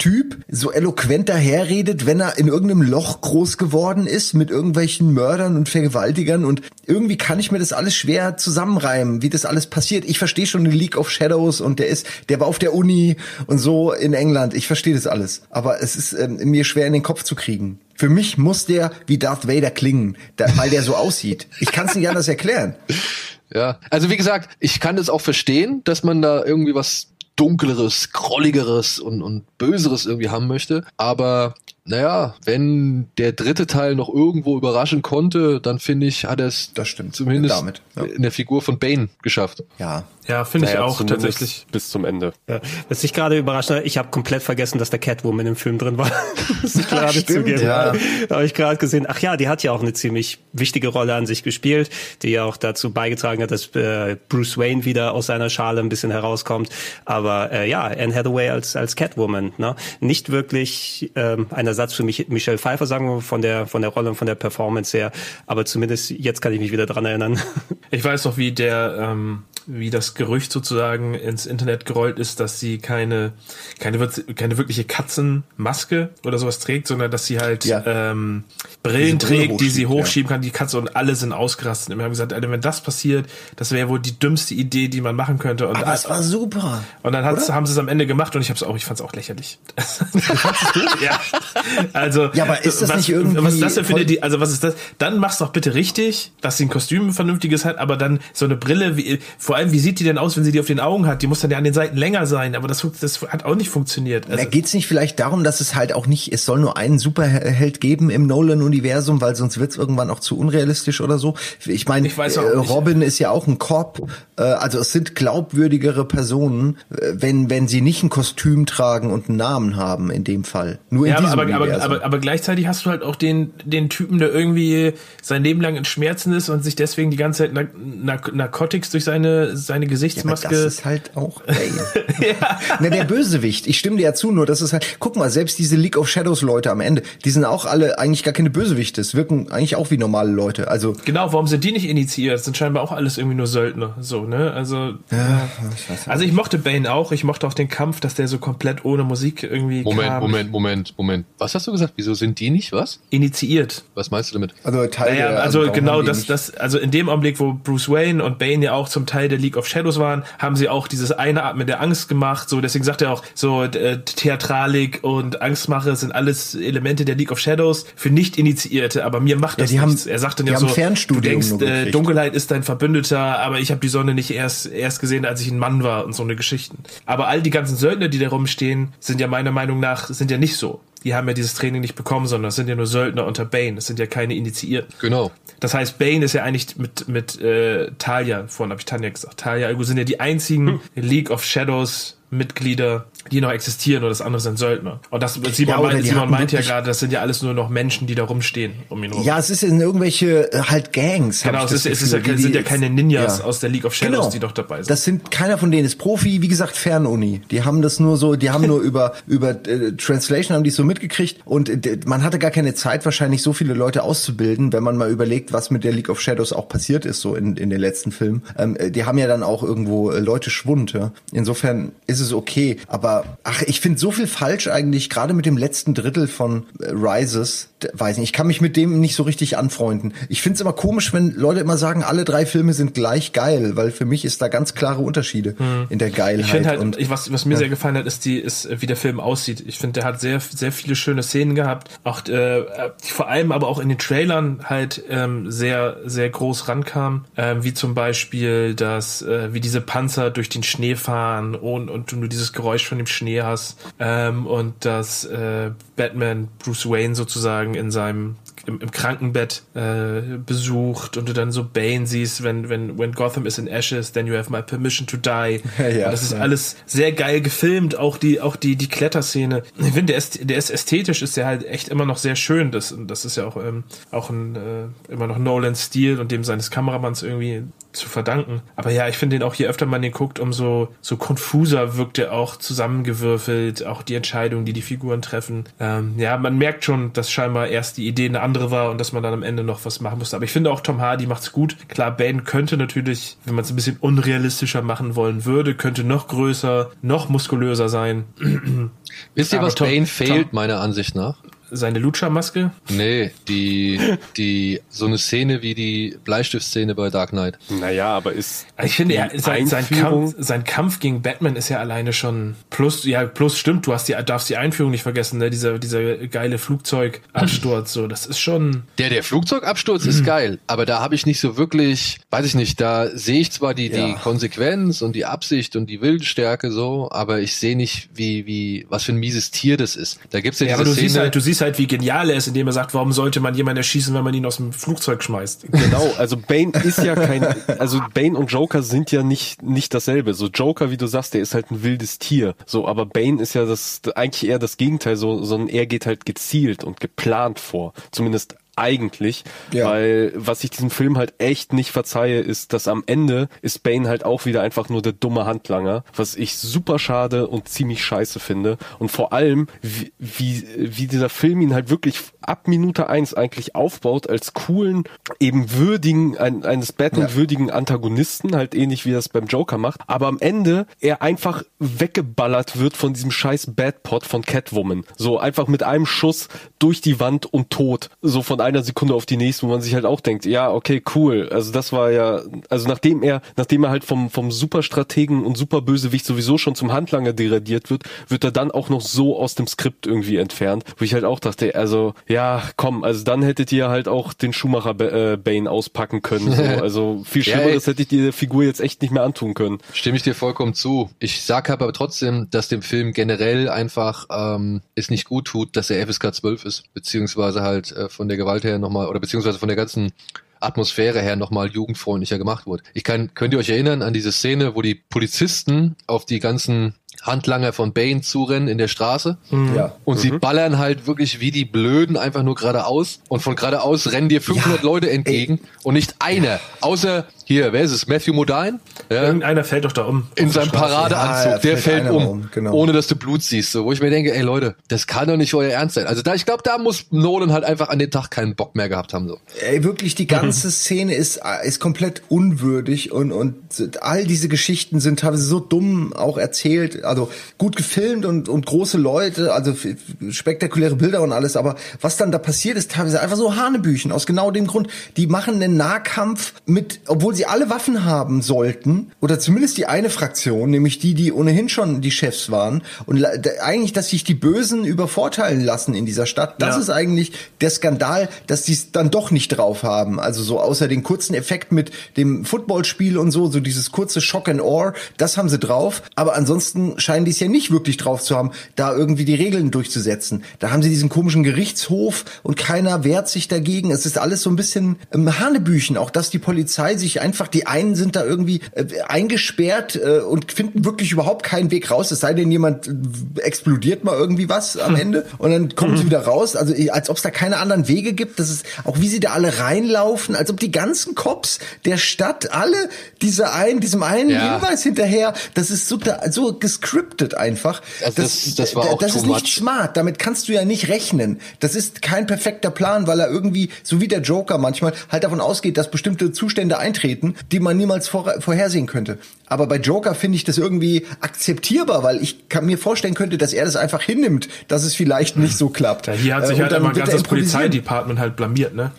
Typ so eloquent daherredet, wenn er in irgendeinem Loch groß geworden ist mit irgendwelchen Mördern und Vergewaltigern und irgendwie kann ich mir das alles schwer zusammenreimen, wie das alles passiert. Ich verstehe schon den League of Shadows und der ist, der war auf der Uni und so in England. Ich verstehe das alles, aber es ist ähm, mir schwer in den Kopf zu kriegen. Für mich muss der wie Darth Vader klingen, weil der so aussieht. Ich kann es nicht anders erklären. Ja, also wie gesagt, ich kann das auch verstehen, dass man da irgendwie was dunkleres, grolligeres und, und böseres irgendwie haben möchte. Aber naja, wenn der dritte Teil noch irgendwo überraschen konnte, dann finde ich, hat er es zumindest Damit, ja. in der Figur von Bane geschafft. Ja. Ja, finde ich Naja, auch zumindest tatsächlich. Bis zum Ende. Ja, was ich gerade überrascht hat, ich habe komplett vergessen, dass der Catwoman im Film drin war. Muss ich gerade Stimmt, zugeben. ja. Habe ich gerade gesehen, ach ja, die hat ja auch eine ziemlich wichtige Rolle an sich gespielt, die ja auch dazu beigetragen hat, dass äh, Bruce Wayne wieder aus seiner Schale ein bisschen herauskommt. Aber äh, ja, Anne Hathaway als als Catwoman, ne? Nicht wirklich ähm, ein Ersatz für mich, Michelle Pfeiffer, sagen wir, von der von der Rolle und von der Performance her. Aber zumindest jetzt kann ich mich wieder dran erinnern. Ich weiß noch, wie der, ähm, wie das Gerücht sozusagen ins Internet gerollt ist, dass sie keine, keine, keine wirkliche Katzenmaske oder sowas trägt, sondern dass sie halt Ja. ähm, Brillen Brille trägt, die sie hochschiebt, ja. hochschieben kann, die Katze und alle sind ausgerastet. Und wir haben gesagt, Alter, wenn das passiert, das wäre wohl die dümmste Idee, die man machen könnte. Und, Aber es war super. und dann haben sie es am Ende gemacht und ich hab's auch, ich fand's auch lächerlich. ja. Also, Ja, aber ist das was, nicht irgendwie was ist das denn für eine, also was ist das? Dann mach's doch bitte richtig, dass sie ein Kostüm vernünftiges hat, aber dann so eine Brille wie, vor allem, wie sieht die denn aus, wenn sie die auf den Augen hat? Die muss dann ja an den Seiten länger sein, aber das, das hat auch nicht funktioniert. Also, da geht's nicht vielleicht darum, dass es halt auch nicht, es soll nur einen Superheld geben im Nolan-Universum, weil sonst wird's irgendwann auch zu unrealistisch oder so. Ich meine, äh, Robin ist ja auch ein Cop, äh, also es sind glaubwürdigere Personen, äh, wenn, wenn sie nicht ein Kostüm tragen und einen Namen haben in dem Fall. Nur in ja, diesem aber, aber, Universum. aber, aber gleichzeitig hast du halt auch den, den Typen, der irgendwie sein Leben lang in Schmerzen ist und sich deswegen die ganze Zeit Nark Narcotics durch seine, seine Gesichtsmaske. Ja, das ist halt auch ja. Na, der Bösewicht. Ich stimme dir ja zu, nur das ist halt, guck mal, selbst diese League of Shadows Leute am Ende, die sind auch alle eigentlich gar keine Bösewichte. Es wirken eigentlich auch wie normale Leute. Also. Genau, warum sind die nicht initiiert? Das sind scheinbar auch alles irgendwie nur Söldner. So, ne? Also. Ja, ich weiß also ich mochte Bane auch. Ich mochte auch den Kampf, dass der so komplett ohne Musik irgendwie Moment, kam. Moment, Moment, Moment. Was hast du gesagt? Wieso sind die nicht was? Initiiert. Was meinst du damit? Also Teil naja, also warum genau das, das, also in dem Augenblick, wo Bruce Wayne und Bane ja auch zum Teil der League of Shadows waren, haben sie auch dieses Einatmen der Angst gemacht. So, deswegen sagt er auch, so äh, Theatralik und Angstmache sind alles Elemente der League of Shadows für Nicht-Initiierte, aber mir macht Ja, das haben- nichts. er sagt dann ja haben so, du denkst, äh. Dunkelheit ist dein Verbündeter, aber ich habe die Sonne nicht erst erst gesehen, als ich ein Mann war und so eine Geschichten. Aber all die ganzen Söldner, die da rumstehen, sind ja meiner Meinung nach sind ja nicht so. Die haben ja dieses Training nicht bekommen, sondern es sind ja nur Söldner unter Bane. Es sind ja keine Initiierten. Genau. Das heißt, Bane ist ja eigentlich mit, mit äh, Talia, vorhin habe ich Tanja gesagt, Talia, Algo sind ja die einzigen League of Shadows Mitglieder, die noch existieren und das andere sind Söldner. Und das Simon, Ja, oder meint, Simon meint ja gerade, das sind ja alles nur noch Menschen, die da rumstehen um ihn rum. Ja, es ist in irgendwelche äh, halt Gangs. genau, es, ist, es ist ja, die- sind ja keine Ninjas Ja. aus der League of Shadows, Genau. die doch dabei sind. Das sind keiner von denen ist Profi, wie gesagt Fernuni. Die haben das nur so, die haben nur über über äh, Translation haben die so mitgekriegt und äh, man hatte gar keine Zeit wahrscheinlich so viele Leute auszubilden, wenn man mal überlegt, was mit der League of Shadows auch passiert ist so in in den letzten Filmen. Ähm, äh, die haben ja dann auch irgendwo äh, Leute Schwund, ja. Insofern ist es okay, aber ach, ich finde so viel falsch eigentlich gerade mit dem letzten Drittel von äh, Rises. Weiß nicht, ich kann mich mit dem nicht so richtig anfreunden. Ich finde es immer komisch, wenn Leute immer sagen, alle drei Filme sind gleich geil, weil für mich ist da ganz klare Unterschiede in der Geilheit. Ich finde halt, und ich, was, was mir ja. sehr gefallen hat, ist die, ist, wie der Film aussieht. Ich finde, der hat sehr, sehr viele schöne Szenen gehabt. Auch, äh, vor allem aber auch in den Trailern halt ähm, sehr, sehr groß rankam. Ähm, wie zum Beispiel, dass, äh, wie diese Panzer durch den Schnee fahren und, und du nur dieses Geräusch von dem Schnee hast. Ähm, und dass äh, Batman Bruce Wayne sozusagen in seinem im, im Krankenbett äh, besucht und du dann so Bane siehst, wenn, wenn, when Gotham is in ashes, then you have my permission to die. Ja, und das ist ja. alles sehr geil gefilmt, auch die, auch die, die Kletterszene. Ich finde, der ist, der ist ästhetisch, ist der halt echt immer noch sehr schön. Das, das ist ja auch, ähm, auch ein, äh, immer noch Nolans Stil und dem seines Kameramanns irgendwie zu verdanken. Aber ja, ich finde den auch, je öfter man den guckt, umso so konfuser wirkt er auch zusammengewürfelt, auch die Entscheidungen, die die Figuren treffen. Ähm, ja, man merkt schon, dass scheinbar erst die Idee eine andere war und dass man dann am Ende noch was machen musste. Aber ich finde auch Tom Hardy macht's gut. Klar, Bane könnte natürlich, wenn man es ein bisschen unrealistischer machen wollen würde, könnte noch größer, noch muskulöser sein. Wisst ihr, was Tom- Bane fehlt, Tom- meiner Ansicht nach? Seine Lucha-Maske? Nee, die, die, so eine Szene wie die Bleistiftszene bei Dark Knight. Naja, aber ist. Ich finde, ja, die sein, sein, Einführung- Kampf, sein Kampf gegen Batman ist ja alleine schon plus, ja, plus stimmt, du hast die, darfst die Einführung nicht vergessen, ne? Dieser, dieser geile Flugzeugabsturz, so, das ist schon. Der, der Flugzeugabsturz ist geil, aber da habe ich nicht so wirklich, weiß ich nicht, da sehe ich zwar die, die Ja. Konsequenz und die Absicht und die Willensstärke so, aber ich sehe nicht, wie, wie, was für ein mieses Tier das ist. Da gibt's ja, Ja, diese aber du Szene. siehst halt, du siehst halt, wie genial er ist, indem er sagt, warum sollte man jemanden erschießen, wenn man ihn aus dem Flugzeug schmeißt? Genau, also Bane ist ja kein, also Bane und Joker sind ja nicht, nicht dasselbe. So Joker, wie du sagst, der ist halt ein wildes Tier. So, aber Bane ist ja das, eigentlich eher das Gegenteil, so, sondern er geht halt gezielt und geplant vor. Zumindest eigentlich, Ja. weil was ich diesem Film halt echt nicht verzeihe, ist, dass am Ende ist Bane halt auch wieder einfach nur der dumme Handlanger, was ich super schade und ziemlich scheiße finde und vor allem, wie, wie, wie dieser Film ihn halt wirklich ab Minute eins eigentlich aufbaut als coolen, eben würdigen, ein, eines Batman Ja. würdigen Antagonisten, halt ähnlich wie das beim Joker macht, aber am Ende er einfach weggeballert wird von diesem scheiß Batpot von Catwoman. So einfach mit einem Schuss durch die Wand und tot. So von von einer Sekunde auf die nächste, wo man sich halt auch denkt, ja, okay, cool. Also das war ja, also nachdem er, nachdem er halt vom, vom Superstrategen und Superbösewicht sowieso schon zum Handlanger degradiert wird, wird er dann auch noch so aus dem Skript irgendwie entfernt, wo ich halt auch dachte, also, ja, komm, also dann hättet ihr halt auch den Schumacher äh, Bane auspacken können. So. Also viel schlimmer, ja, das hätte ich die Figur jetzt echt nicht mehr antun können. Stimme ich dir vollkommen zu. Ich sag aber trotzdem, dass dem Film generell einfach ähm, es nicht gut tut, dass er FSK 12 ist, beziehungsweise halt äh, von der Gewalt her nochmal, oder beziehungsweise von der ganzen Atmosphäre her nochmal jugendfreundlicher gemacht wurde. Ich kann, könnt ihr euch erinnern an diese Szene, wo die Polizisten auf die ganzen Handlanger von Bane zurennen in der Straße. Mhm. Ja. Und mhm. sie ballern halt wirklich wie die Blöden einfach nur geradeaus. Und von geradeaus rennen dir 500 ja. Leute entgegen. Ey. Und nicht einer. Außer hier, wer ist es? Matthew Modine? Ja. Irgendeiner fällt doch da um. In seinem Paradeanzug. Ja, der fällt, fällt um. um. Genau. Ohne dass du Blut siehst. So, wo ich mir denke, ey Leute, das kann doch nicht euer Ernst sein. Also da, ich glaube, da muss Nolan halt einfach an den Tag keinen Bock mehr gehabt haben. So. Ey, wirklich, die ganze mhm. Szene ist, ist komplett unwürdig und, und all diese Geschichten sind teilweise so dumm auch erzählt. Also gut gefilmt und, und große Leute, also spektakuläre Bilder und alles. Aber was dann da passiert, ist teilweise einfach so Hanebüchen. Aus genau dem Grund. Die machen einen Nahkampf mit, obwohl sie alle Waffen haben sollten, oder zumindest die eine Fraktion, nämlich die, die ohnehin schon die Chefs waren. Und eigentlich, dass sich die Bösen übervorteilen lassen in dieser Stadt, das ja. ist eigentlich der Skandal, dass die es dann doch nicht drauf haben. Also so außer den kurzen Effekt mit dem Footballspiel und so, so dieses kurze Shock and Awe, das haben sie drauf. Aber ansonsten scheinen die es ja nicht wirklich drauf zu haben, da irgendwie die Regeln durchzusetzen. Da haben sie diesen komischen Gerichtshof und keiner wehrt sich dagegen. Es ist alles so ein bisschen ähm, Hanebüchen, auch dass die Polizei sich einfach, die einen sind da irgendwie äh, eingesperrt äh, und finden wirklich überhaupt keinen Weg raus, es sei denn, jemand äh, explodiert mal irgendwie was am hm. Ende und dann kommen sie wieder raus. Also als ob es da keine anderen Wege gibt. Das ist auch wie sie da alle reinlaufen, als ob die ganzen Cops der Stadt alle diese ein, diesem einen ja. Hinweis hinterher, das ist so, so gescriptet einfach. Also das, das, das war auch Das ist much. nicht smart. Damit kannst du ja nicht rechnen. Das ist kein perfekter Plan, weil er irgendwie, so wie der Joker manchmal, halt davon ausgeht, dass bestimmte Zustände eintreten, die man niemals vor, vorhersehen könnte. Aber bei Joker finde ich das irgendwie akzeptierbar, weil ich kann mir vorstellen könnte, dass er das einfach hinnimmt, dass es vielleicht nicht so klappt. Ja, hier hat sich äh, halt immer ganz das Polizeidepartement halt blamiert, ne?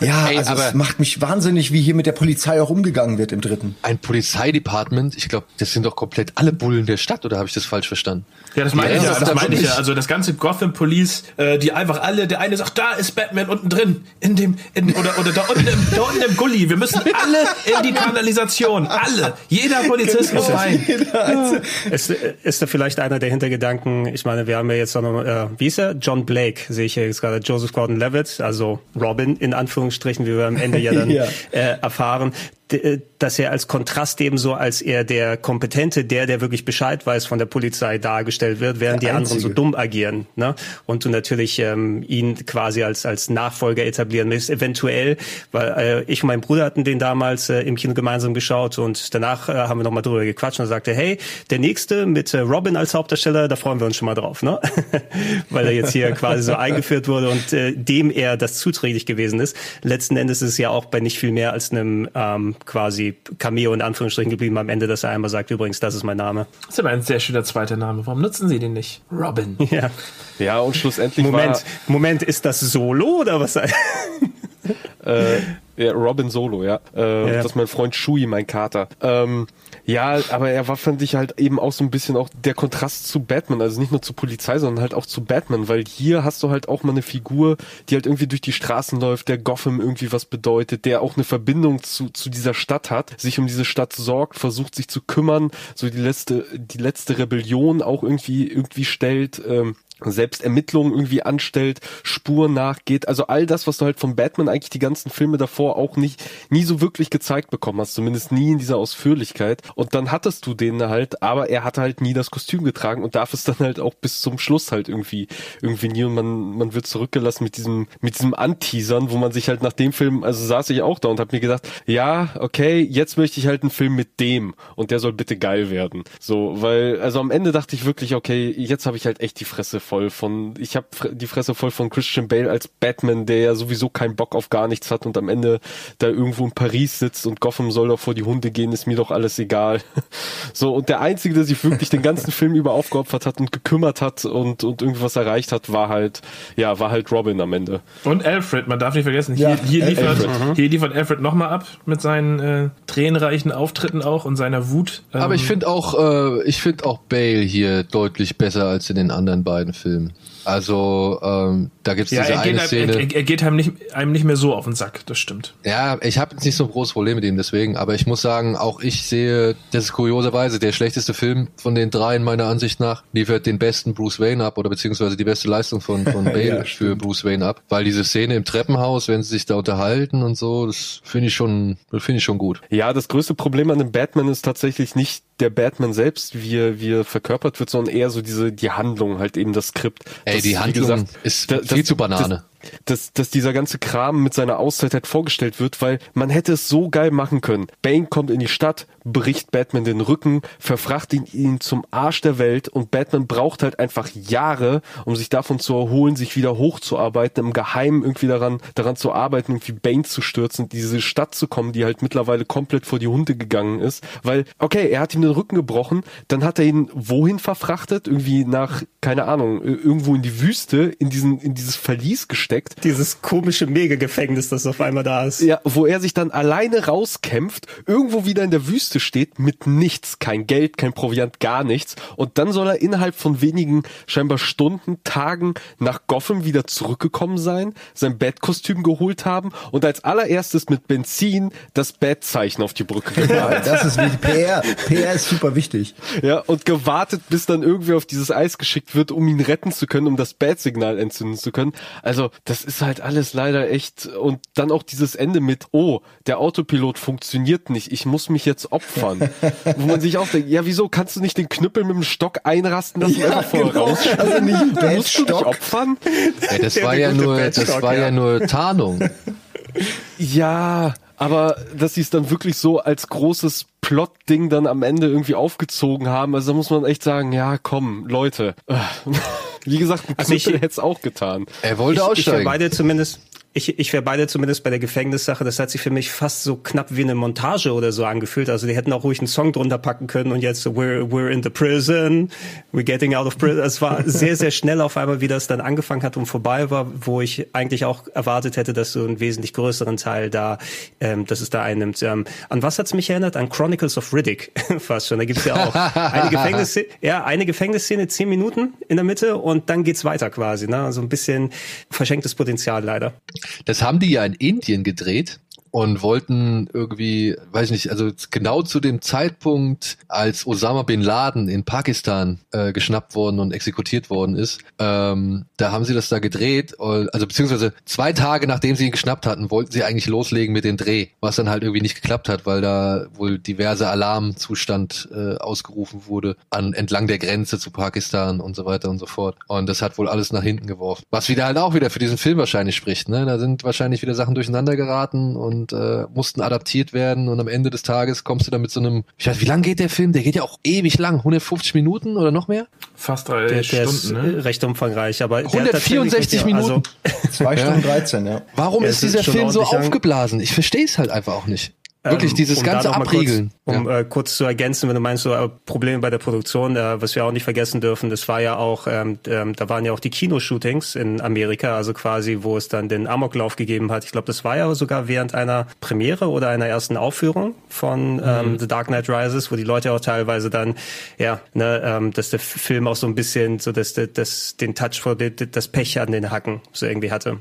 Ja, Ey, also aber es macht mich wahnsinnig, wie hier mit der Polizei auch umgegangen wird im dritten. Ein Polizeidepartement, ich glaube, das sind doch komplett alle Bullen der Stadt, oder habe ich das falsch verstanden? Ja, das meine ja, ich ja, das meine ich ja. Also das ganze Gotham Police, äh, die einfach alle, der eine sagt, da ist Batman unten drin, in dem, in, oder, oder da unten im, da unten im Gully. Wir müssen alle in die Kanalisation. Alle. Jeder Polizist genau. muss rein. Ist, ist da vielleicht einer der Hintergedanken, ich meine, wir haben ja jetzt noch, äh, wie ist er? John Blake, sehe ich jetzt gerade, Joseph Gordon-Levitt, also Robin in Anführungsstrichen, wie wir am Ende ja dann ja. Äh, erfahren. Äh, dass er als Kontrast ebenso als er der Kompetente, der, der wirklich Bescheid weiß von der Polizei dargestellt wird, während der die anderen so dumm agieren. Ne? Und du natürlich ähm, ihn quasi als, als Nachfolger etablieren willst, eventuell, weil äh, ich und mein Bruder hatten den damals äh, im Kino gemeinsam geschaut und danach äh, haben wir nochmal drüber gequatscht und sagte, hey, der nächste mit äh, Robin als Hauptdarsteller, da freuen wir uns schon mal drauf, ne? weil er jetzt hier quasi so eingeführt wurde und äh, dem er das zuträglich gewesen ist. Letzten Endes ist es ja auch bei nicht viel mehr als einem ähm, quasi Cameo in Anführungsstrichen geblieben am Ende, dass er einmal sagt, übrigens, das ist mein Name. Das ist aber ein sehr schöner zweiter Name. Warum nutzen Sie den nicht? Robin. Ja. Ja, und schlussendlich Moment, war... Moment, ist das Solo oder was? äh, ja, Robin Solo, ja. Äh, ja. Das ist mein Freund Shui, mein Kater. Ähm, ja, aber er war, fand ich halt eben auch so ein bisschen auch der Kontrast zu Batman, also nicht nur zur Polizei, sondern halt auch zu Batman, weil hier hast du halt auch mal eine Figur, die halt irgendwie durch die Straßen läuft, der Gotham irgendwie was bedeutet, der auch eine Verbindung zu, zu dieser Stadt hat, sich um diese Stadt sorgt, versucht sich zu kümmern, so die letzte, die letzte Rebellion auch irgendwie, irgendwie stellt, ähm, selbst Ermittlungen irgendwie anstellt, Spuren nachgeht, also all das, was du halt von Batman eigentlich die ganzen Filme davor auch nicht, nie so wirklich gezeigt bekommen hast, zumindest nie in dieser Ausführlichkeit. Und dann hattest du den halt, aber er hatte halt nie das Kostüm getragen und darf es dann halt auch bis zum Schluss halt irgendwie, irgendwie nie und man, man wird zurückgelassen mit diesem, mit diesem Anteasern, wo man sich halt nach dem Film, also saß ich auch da und hab mir gedacht, ja, okay, jetzt möchte ich halt einen Film mit dem und der soll bitte geil werden. So, weil, also am Ende dachte ich wirklich, okay, jetzt habe ich halt echt die Fresse voll von, ich habe die Fresse voll von Christian Bale als Batman, der ja sowieso keinen Bock auf gar nichts hat und am Ende da irgendwo in Paris sitzt und Gotham soll doch vor die Hunde gehen, ist mir doch alles egal. So, und der Einzige, der sich wirklich den ganzen Film über aufgeopfert hat und gekümmert hat und, und irgendwas erreicht hat, war halt, ja, war halt Robin am Ende. Und Alfred, man darf nicht vergessen, hier, Ja, hier, liefert, Alfred. Mhm. hier liefert Alfred nochmal ab mit seinen äh, tränenreichen Auftritten auch und seiner Wut. Ähm, Aber ich finde auch, äh, ich finde auch Bale hier deutlich besser als in den anderen beiden Filmen. Also ähm, da gibt's ja, diese er geht, eine einem, Szene. er, er geht einem nicht, einem nicht mehr so auf den Sack, das stimmt. Ja, ich habe jetzt nicht so ein großes Problem mit ihm deswegen, aber ich muss sagen, auch ich sehe, das ist kurioserweise der schlechteste Film von den dreien meiner Ansicht nach, liefert den besten Bruce Wayne ab oder beziehungsweise die beste Leistung von, von Bale Ja, für Bruce Wayne ab, weil diese Szene im Treppenhaus, wenn sie sich da unterhalten und so, das finde ich schon, das finde ich schon gut. Ja, das größte Problem an dem Batman ist tatsächlich nicht der Batman selbst, wie er, wie er verkörpert wird, sondern eher so diese, die Handlung, halt eben das Skript. Ey, Das, die Handlung ist da- viel zu Banane. Das, dass, dass dieser ganze Kram mit seiner Auszeit halt vorgestellt wird, weil man hätte es so geil machen können. Bane kommt in die Stadt, bricht Batman den Rücken, verfrachtet ihn, ihn zum Arsch der Welt und Batman braucht halt einfach Jahre, um sich davon zu erholen, sich wieder hochzuarbeiten, im Geheimen irgendwie daran, daran zu arbeiten, irgendwie Bane zu stürzen, diese Stadt zu kommen, die halt mittlerweile komplett vor die Hunde gegangen ist, weil, okay, er hat ihm den Rücken gebrochen, dann hat er ihn wohin verfrachtet? Irgendwie nach, keine Ahnung, irgendwo in die Wüste, in diesen, in dieses Verlies gesteckt. Dieses komische Mega-Gefängnis, das auf einmal da ist. Ja, wo er sich dann alleine rauskämpft, irgendwo wieder in der Wüste steht, mit nichts, kein Geld, kein Proviant, gar nichts. Und dann soll er innerhalb von wenigen, scheinbar Stunden, Tagen nach Gotham wieder zurückgekommen sein, sein Battkostüm geholt haben und als allererstes mit Benzin das Bat-Zeichen auf die Brücke gemalt. Das ist wichtig. PR. PR ist super wichtig. Ja, und gewartet, bis dann irgendwer auf dieses Eis geschickt wird, um ihn retten zu können, um das Bat-Signal entzünden zu können. Also, das ist halt alles leider echt. Und dann auch dieses Ende mit, oh, der Autopilot funktioniert nicht, ich muss mich jetzt opfern. Wo man sich auch denkt, ja, wieso kannst du nicht den Knüppel mit dem Stock einrasten lassen, Ja, einfach vorher genau. raus? Also nicht musst du dich opfern? Ja, das Der war ja nur, das war ja. ja. nur Tarnung. Ja, aber dass sie es dann wirklich so als großes Plot-Ding dann am Ende irgendwie aufgezogen haben, also da muss man echt sagen, ja, komm, Leute. Wie gesagt, ein Also ich- Knüppel hätte es auch getan. Er wollte ich, ich aussteigen. wäre beide zumindest, ich, ich wäre beide zumindest bei der Gefängnissache, das hat sich für mich fast so knapp wie eine Montage oder so angefühlt. Also die hätten auch ruhig einen Song drunter packen können und jetzt we're, we're in the prison, we're getting out of prison. Es war sehr, sehr schnell auf einmal, wie das dann angefangen hat und vorbei war, wo ich eigentlich auch erwartet hätte, dass so einen wesentlich größeren Teil da, ähm, dass es da einnimmt. Ähm, an was hat's mich erinnert? An Chronicles of Riddick fast schon. Da gibt's ja auch eine Gefängnisszene, ja, eine Gefängnisszene, zehn Minuten in der Mitte und dann geht's weiter quasi. Ne? Also ein bisschen verschenktes Potenzial leider. Das haben die ja in Indien gedreht und wollten irgendwie, weiß nicht, also genau zu dem Zeitpunkt, als Osama bin Laden in Pakistan äh, geschnappt worden und exekutiert worden ist, ähm, da haben sie das da gedreht, äh, also beziehungsweise zwei Tage nachdem sie ihn geschnappt hatten, wollten sie eigentlich loslegen mit dem Dreh, was dann halt irgendwie nicht geklappt hat, weil da wohl diverse Alarmzustand äh, ausgerufen wurde an entlang der Grenze zu Pakistan und so weiter und so fort. Und das hat wohl alles nach hinten geworfen. Was wieder halt auch wieder für diesen Film wahrscheinlich spricht, ne? Da sind wahrscheinlich wieder Sachen durcheinander geraten und äh, mussten adaptiert werden und am Ende des Tages kommst du dann mit so einem, ich weiß, wie lang geht der Film? Der geht ja auch ewig lang, 150 Minuten oder noch mehr? Fast drei Der, der ist Stunden, ne? äh, recht umfangreich, aber 164 tatsächlich mit- Minuten. Also, Zwei Stunden 13, ja. Warum Ja, ist ist dieser Film so aufgeblasen? Ich verstehe es halt einfach auch nicht. Wirklich, Ähm, dieses um ganze Abriegeln. Kurz, um äh, kurz zu ergänzen, wenn du meinst, so äh, Probleme bei der Produktion, äh, was wir auch nicht vergessen dürfen, das war ja auch, ähm, ähm, da waren ja auch die Kinoshootings in Amerika, also quasi, wo es dann den Amoklauf gegeben hat. Ich glaube, das war ja sogar während einer Premiere oder einer ersten Aufführung von ähm, The Dark Knight Rises, wo die Leute auch teilweise dann, ja, ne, ähm, dass der Film auch so ein bisschen so, dass das, das den Touch vor das Pech an den Hacken so irgendwie hatte.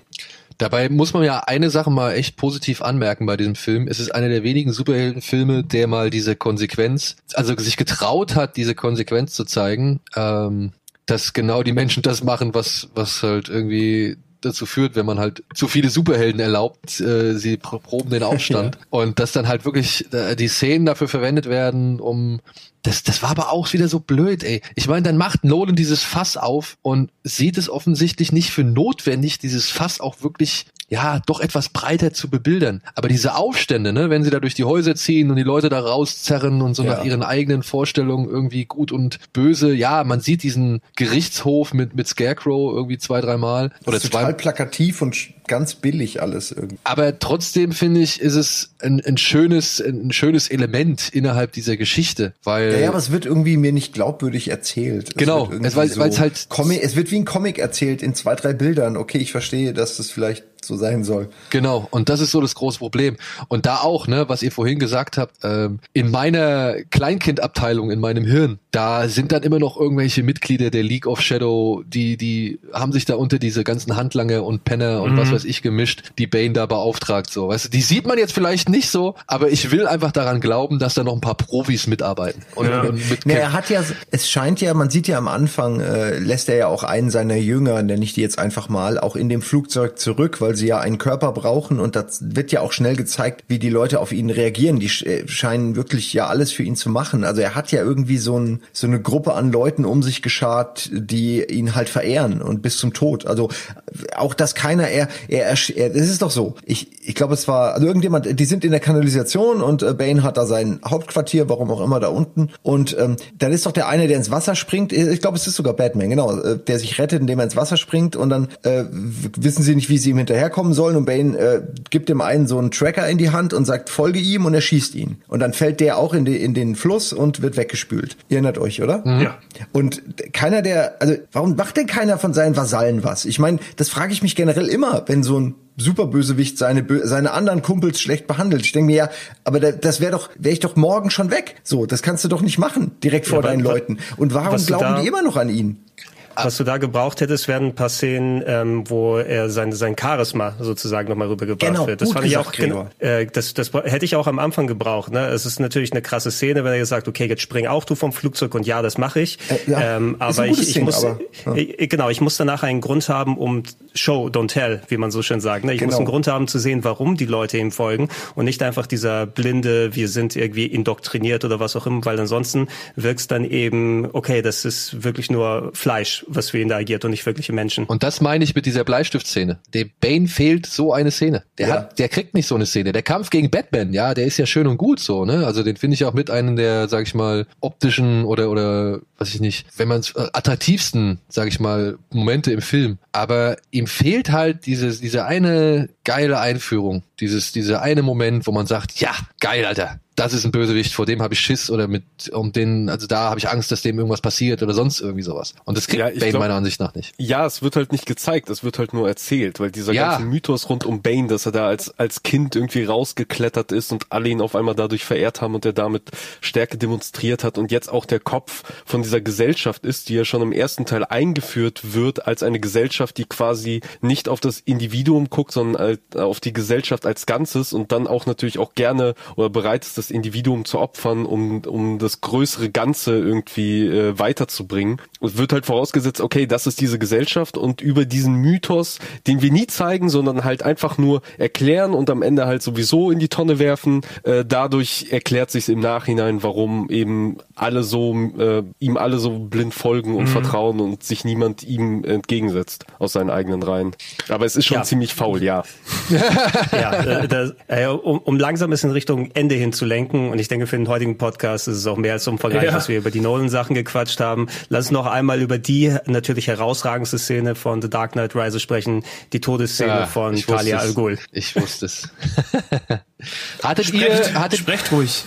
Dabei muss man ja eine Sache mal echt positiv anmerken bei diesem Film. Es ist einer der wenigen Superheldenfilme, der mal diese Konsequenz, also sich getraut hat, diese Konsequenz zu zeigen, ähm, dass genau die Menschen das machen, was, was halt irgendwie dazu führt, wenn man halt zu viele Superhelden erlaubt, äh, sie pro- proben den Aufstand und dass dann halt wirklich äh, die Szenen dafür verwendet werden, um das, das war aber auch wieder so blöd, ey. Ich meine, dann macht Nolan dieses Fass auf und sieht es offensichtlich nicht für notwendig, dieses Fass auch wirklich ja, doch etwas breiter zu bebildern. Aber diese Aufstände, ne, wenn sie da durch die Häuser ziehen und die Leute da rauszerren und so Ja. nach ihren eigenen Vorstellungen irgendwie gut und böse, ja, man sieht diesen Gerichtshof mit, mit Scarecrow irgendwie zwei, dreimal. Oder ist zwei, total plakativ und ganz billig alles irgendwie. aber trotzdem finde ich, ist es ein, ein schönes, ein schönes Element innerhalb dieser Geschichte, weil Ja, ja, aber es wird irgendwie mir nicht glaubwürdig erzählt. Es Genau, es- weil- weil's halt- Comic, es wird wie ein Comic erzählt in zwei, drei Bildern. Okay, ich verstehe, dass das vielleicht so sein soll. Genau, und das ist so das große Problem. Und da auch, ne, was ihr vorhin gesagt habt, ähm, in meiner Kleinkindabteilung, in meinem Hirn, da sind dann immer noch irgendwelche Mitglieder der League of Shadow, die, die haben sich da unter diese ganzen Handlanger und Penner und Mhm. was weiß ich gemischt, die Bane da beauftragt, so. Weißt du, die sieht man jetzt vielleicht nicht so, aber ich will einfach daran glauben, dass da noch ein paar Profis mitarbeiten. Und, Ja. und mit Nee, er hat ja, es scheint ja, man sieht ja am Anfang, äh, lässt er ja auch einen seiner Jünger, nenne ich die jetzt einfach mal, auch in dem Flugzeug zurück, weil sie ja einen Körper brauchen und das wird ja auch schnell gezeigt, wie die Leute auf ihn reagieren. Die äh, scheinen wirklich ja alles für ihn zu machen. Also er hat ja irgendwie so, ein, so eine Gruppe an Leuten um sich geschart, die ihn halt verehren und bis zum Tod. Also auch, dass keiner, er, er, das ist doch so. Ich, ich glaube, es war, also irgendjemand, die sind in der Kanalisation und äh, Bane hat da sein Hauptquartier, warum auch immer da unten. Und ähm, dann ist doch der eine, der ins Wasser springt. Ich glaube, es ist sogar Batman, genau, äh, der sich rettet, indem er ins Wasser springt und dann äh, wissen sie nicht, wie sie ihm hinterherkommen sollen. Und Bane äh, gibt dem einen so einen Tracker in die Hand und sagt, folge ihm und er schießt ihn. Und dann fällt der auch in, die, in den Fluss und wird weggespült. Ihr erinnert euch, oder? Ja. Und keiner der, also warum macht denn keiner von seinen Vasallen was? Ich meine, das frage ich mich generell immer, wenn so ein Superbösewicht seine seine anderen Kumpels schlecht behandelt. Ich denke mir ja, aber da, das wäre doch wäre ich doch morgen schon weg. So, das kannst du doch nicht machen direkt vor aber deinen Leuten. Und warum glauben da- die immer noch an ihn? Was du da gebraucht hättest, wären ein paar Szenen, ähm, wo er sein, sein Charisma sozusagen nochmal rübergebracht Genau, wird. Das fand ich gesagt, auch, gen- Gregor. äh, das, das hätte ich auch am Anfang gebraucht. Ne? Es ist natürlich eine krasse Szene, wenn er jetzt sagt, okay, jetzt spring auch du vom Flugzeug und ja, das mache ich. Äh, ja, ähm, aber ich, ich Szene, muss, aber, ja. äh, genau, ich muss danach einen Grund haben, um Show, don't tell, wie man so schön sagt. Ne? Ich muss Genau. einen Grund haben zu sehen, warum die Leute ihm folgen und nicht einfach dieser blinde, wir sind irgendwie indoktriniert oder was auch immer, weil ansonsten wirkt's dann eben, okay, das ist wirklich nur Fleisch, was für ihn da agiert und nicht wirkliche Menschen. Und das meine ich mit dieser Bleistiftszene. Dem Bane fehlt so eine Szene. Der Ja. hat, der kriegt nicht so eine Szene. Der Kampf gegen Batman, ja, der ist ja schön und gut so, ne? Also den finde ich auch mit einem der, sag ich mal, optischen oder oder was ich nicht, wenn man äh, attraktivsten, sag ich mal, Momente im Film. Aber ihm fehlt halt dieses, diese eine geile Einführung, dieses, dieser eine Moment, wo man sagt, ja, geil, Alter. Das ist ein Bösewicht, vor dem habe ich Schiss oder mit um den, also da habe ich Angst, dass dem irgendwas passiert oder sonst irgendwie sowas. Und das kriegt Ja, Bane glaub- meiner Ansicht nach nicht. Ja, es wird halt nicht gezeigt, es wird halt nur erzählt, weil dieser Ja. ganze Mythos rund um Bane, dass er da als, als Kind irgendwie rausgeklettert ist und alle ihn auf einmal dadurch verehrt haben und er damit Stärke demonstriert hat und jetzt auch der Kopf von dieser Gesellschaft ist, die ja schon im ersten Teil eingeführt wird als eine Gesellschaft, die quasi nicht auf das Individuum guckt, sondern auf die Gesellschaft als Ganzes und dann auch natürlich auch gerne oder bereit ist, das Individuum zu opfern, um, um das größere Ganze irgendwie äh, weiterzubringen. Es wird halt vorausgesetzt, okay, das ist diese Gesellschaft und über diesen Mythos, den wir nie zeigen, sondern halt einfach nur erklären und am Ende halt sowieso in die Tonne werfen, äh, dadurch erklärt sich im Nachhinein, warum eben alle so, äh, ihm alle so blind folgen und Mhm. vertrauen und sich niemand ihm entgegensetzt aus seinen eigenen Reihen. Aber es ist schon Ja. ziemlich faul, ja. ja, äh, das, äh, um, um langsam es in Richtung Ende hinzulenken und ich denke für den heutigen Podcast ist es auch mehr als umfangreich, Ja. dass wir über die Nolan-Sachen gequatscht haben. Lass uns noch einmal über die natürlich herausragendste Szene von The Dark Knight Rises sprechen, die Todesszene Ja, von Talia es. Al Ghul. Ich wusste es. hattet Sprecht, ihr, hattet, sprecht ruhig.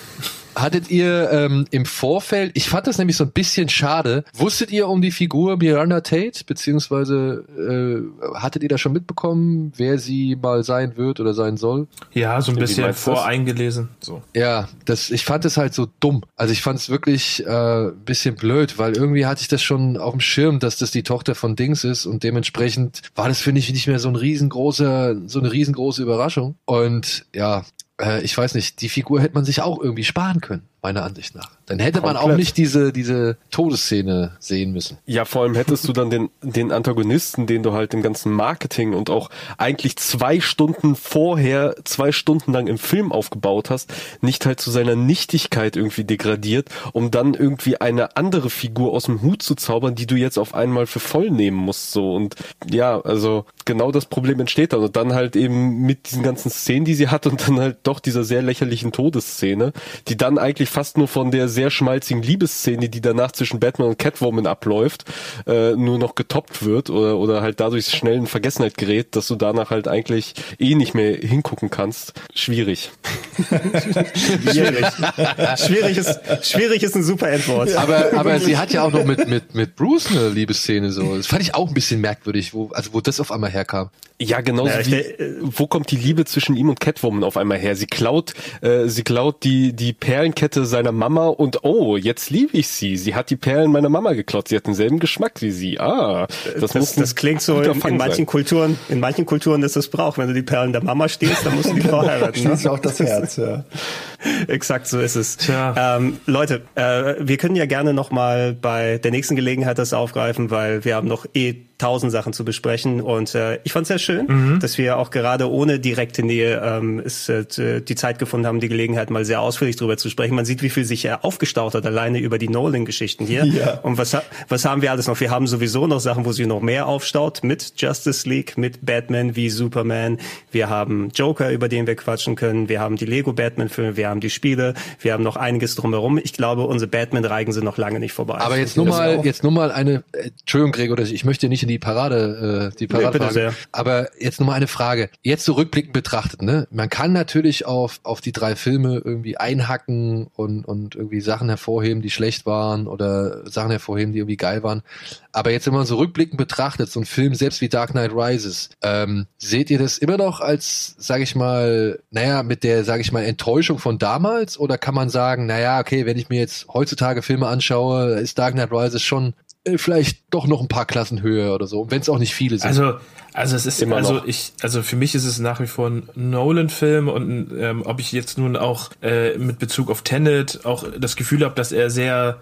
Hattet ihr ähm, im Vorfeld, ich fand das nämlich so ein bisschen schade, wusstet ihr um die Figur Miranda Tate, beziehungsweise äh, hattet ihr da schon mitbekommen, wer sie mal sein wird oder sein soll? Ja, so ein bisschen voreingelesen. So. Ja, das, ich fand es halt so dumm. Also ich fand es wirklich äh, ein bisschen blöd, weil irgendwie hatte ich das schon auf dem Schirm, dass das die Tochter von Dings ist und dementsprechend war das, finde ich, nicht mehr so ein riesengroßer, so eine riesengroße Überraschung. Und ja, äh, ich weiß nicht, die Figur hätte man sich auch irgendwie sparen können. Meiner Ansicht nach. Dann hätte man auch Komplett. nicht diese, diese Todesszene sehen müssen. Ja, vor allem hättest du dann den, den Antagonisten, den du halt im ganzen Marketing und auch eigentlich zwei Stunden vorher, zwei Stunden lang im Film aufgebaut hast, nicht halt zu seiner Nichtigkeit irgendwie degradiert, um dann irgendwie eine andere Figur aus dem Hut zu zaubern, die du jetzt auf einmal für voll nehmen musst, so. Und ja, also genau das Problem entsteht dann. Und dann halt eben mit diesen ganzen Szenen, die sie hat und dann halt doch dieser sehr lächerlichen Todesszene, die dann eigentlich fast nur von der sehr schmalzigen Liebesszene, die danach zwischen Batman und Catwoman abläuft, äh, nur noch getoppt wird oder, oder halt dadurch schnell in Vergessenheit gerät, dass du danach halt eigentlich eh nicht mehr hingucken kannst. Schwierig. Schwierig. schwierig, ist, schwierig ist ein super Endwort. Aber, aber sie hat ja auch noch mit, mit, mit Bruce eine Liebesszene so. Das fand ich auch ein bisschen merkwürdig, wo, also wo das auf einmal herkam. Ja, genauso Ja, de- wo kommt die Liebe zwischen ihm und Catwoman auf einmal her? Sie klaut, äh, sie klaut die, die Perlenkette seiner Mama und oh, jetzt liebe ich sie. Sie hat die Perlen meiner Mama geklaut. Sie hat denselben Geschmack wie sie. Ah, das, Das, muss das, klingt so in, in manchen sein. Kulturen, in manchen Kulturen ist es Brauch. Wenn du die Perlen der Mama stehst, dann musst du die Frau heiraten. Schließt Ne? auch das Herz, ja. Exakt so ist es. Tja. Ähm, Leute, äh, wir können ja gerne noch mal bei der nächsten Gelegenheit das aufgreifen, weil wir haben noch eh tausend Sachen zu besprechen und äh, ich fand es sehr schön, Mhm. dass wir auch gerade ohne direkte Nähe ähm, es, äh, die Zeit gefunden haben, die Gelegenheit mal sehr ausführlich drüber zu sprechen. Man sieht, wie viel sich äh, aufgestaut hat alleine über die Nolan-Geschichten hier. Ja. Und was, was haben wir alles noch? Wir haben sowieso noch Sachen, wo sich noch mehr aufstaut mit Justice League, mit Batman wie Superman. Wir haben Joker, über den wir quatschen können. Wir haben die Lego Batman-Filme, wir haben die Spiele, wir haben noch einiges drumherum. Ich glaube, unsere Batman-Reigen sind noch lange nicht vorbei. Aber jetzt nur mal, jetzt nur mal eine, äh, Entschuldigung, Gregor, ich möchte nicht in die Parade, äh, die Parade sehr. Aber jetzt nur mal eine Frage. Jetzt so rückblickend betrachtet, ne? Man kann natürlich auf, auf die drei Filme irgendwie einhacken und, und irgendwie Sachen hervorheben, die schlecht waren oder Sachen hervorheben, die irgendwie geil waren. Aber jetzt, wenn man so rückblickend betrachtet, so ein Film selbst wie Dark Knight Rises, ähm, seht ihr das immer noch als, sage ich mal, naja, mit der, sage ich mal, Enttäuschung von damals? Oder kann man sagen, naja, okay, wenn ich mir jetzt heutzutage Filme anschaue, ist Dark Knight Rises schon vielleicht doch noch ein paar Klassen höher oder so, wenn es auch nicht viele sind. Also, also es ist Immer also noch. ich, also für mich ist es nach wie vor ein Nolan-Film und ähm, ob ich jetzt nun auch äh, mit Bezug auf Tenet auch das Gefühl habe, dass er sehr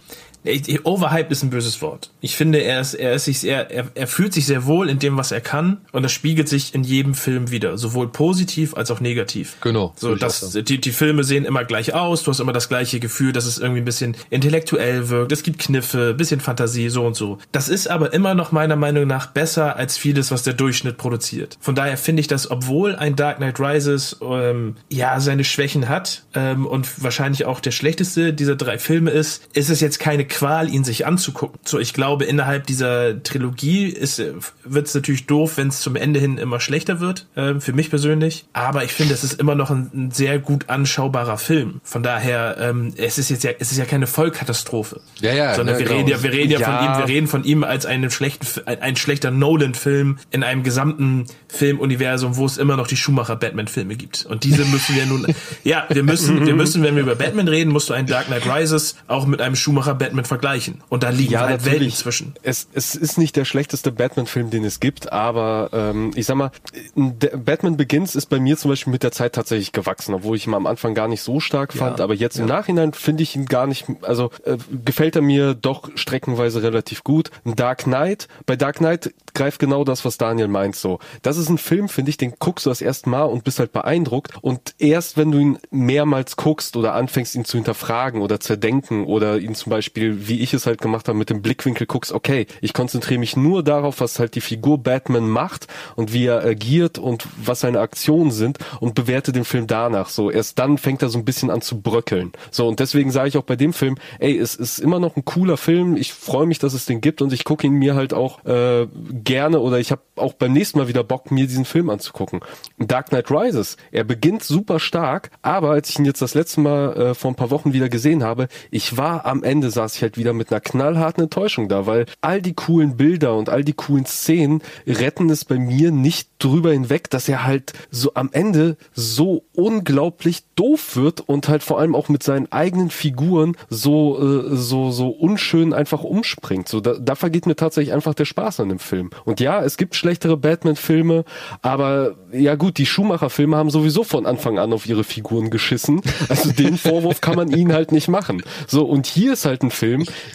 Overhyped ist ein böses Wort. Ich finde, er ist, er ist sich sehr, er, er fühlt sich sehr wohl in dem, was er kann, und das spiegelt sich in jedem Film wieder, sowohl positiv als auch negativ. Genau. So, das, die, die Filme sehen immer gleich aus, du hast immer das gleiche Gefühl, dass es irgendwie ein bisschen intellektuell wirkt, es gibt Kniffe, bisschen Fantasie, so und so. Das ist aber immer noch meiner Meinung nach besser als vieles, was der Durchschnitt produziert. Von daher finde ich das, obwohl ein Dark Knight Rises ähm, ja seine Schwächen hat ähm, und wahrscheinlich auch der schlechteste dieser drei Filme ist, ist es jetzt keine Qual, ihn sich anzugucken. So, ich glaube, innerhalb dieser Trilogie ist wird es natürlich doof, wenn es zum Ende hin immer schlechter wird, ähm, für mich persönlich. Aber ich finde, es ist immer noch ein, ein sehr gut anschaubarer Film. Von daher, ähm, es ist jetzt ja, es ist ja keine Vollkatastrophe. Ja, ja, Sondern ne, wir genau. reden ja, wir reden ja, Ja. von ihm, wir reden von ihm als einen schlechten, ein, ein schlechter Nolan-Film in einem gesamten Filmuniversum, wo es immer noch die Schumacher-Batman-Filme gibt. Und diese müssen wir nun, ja, wir müssen, wir müssen, wenn wir über Batman reden, musst du einen Dark Knight Rises auch mit einem Schumacher-Batman vergleichen. Und da liegen halt Welten natürlich. zwischen. Es, es ist nicht der schlechteste Batman-Film, den es gibt, aber ähm, ich sag mal, der Batman Begins ist bei mir zum Beispiel mit der Zeit tatsächlich gewachsen, obwohl ich ihn am Anfang gar nicht so stark fand, aber jetzt im Nachhinein finde ich ihn gar nicht, also äh, gefällt er mir doch streckenweise relativ gut. Ein Dark Knight, bei Dark Knight greift genau das, was Daniel meint so. Das ist ein Film, finde ich, den guckst du das erste Mal und bist halt beeindruckt und erst wenn du ihn mehrmals guckst oder anfängst ihn zu hinterfragen oder zerdenken oder ihn zum Beispiel, wie ich es halt gemacht habe, mit dem Blickwinkel guckst, okay, ich konzentriere mich nur darauf, was halt die Figur Batman macht und wie er agiert und was seine Aktionen sind und bewerte den Film danach. So, erst dann fängt er so ein bisschen an zu bröckeln. So, und deswegen sage ich auch bei dem Film, ey, es ist immer noch ein cooler Film. Ich freue mich, dass es den gibt und ich gucke ihn mir halt auch äh, gerne oder ich habe auch beim nächsten Mal wieder Bock, mir diesen Film anzugucken. Dark Knight Rises, er beginnt super stark, aber als ich ihn jetzt das letzte Mal äh, vor ein paar Wochen wieder gesehen habe, ich war am Ende, saß ich halt wieder mit einer knallharten Enttäuschung da, weil all die coolen Bilder und all die coolen Szenen retten es bei mir nicht drüber hinweg, dass er halt so am Ende so unglaublich doof wird und halt vor allem auch mit seinen eigenen Figuren so äh, so so unschön einfach umspringt. So da, da vergeht mir tatsächlich einfach der Spaß an dem Film. Und ja, es gibt schlechtere Batman-Filme, aber ja gut, die Schumacher-Filme haben sowieso von Anfang an auf ihre Figuren geschissen. Also den Vorwurf kann man ihnen halt nicht machen. So und hier ist halt ein Film,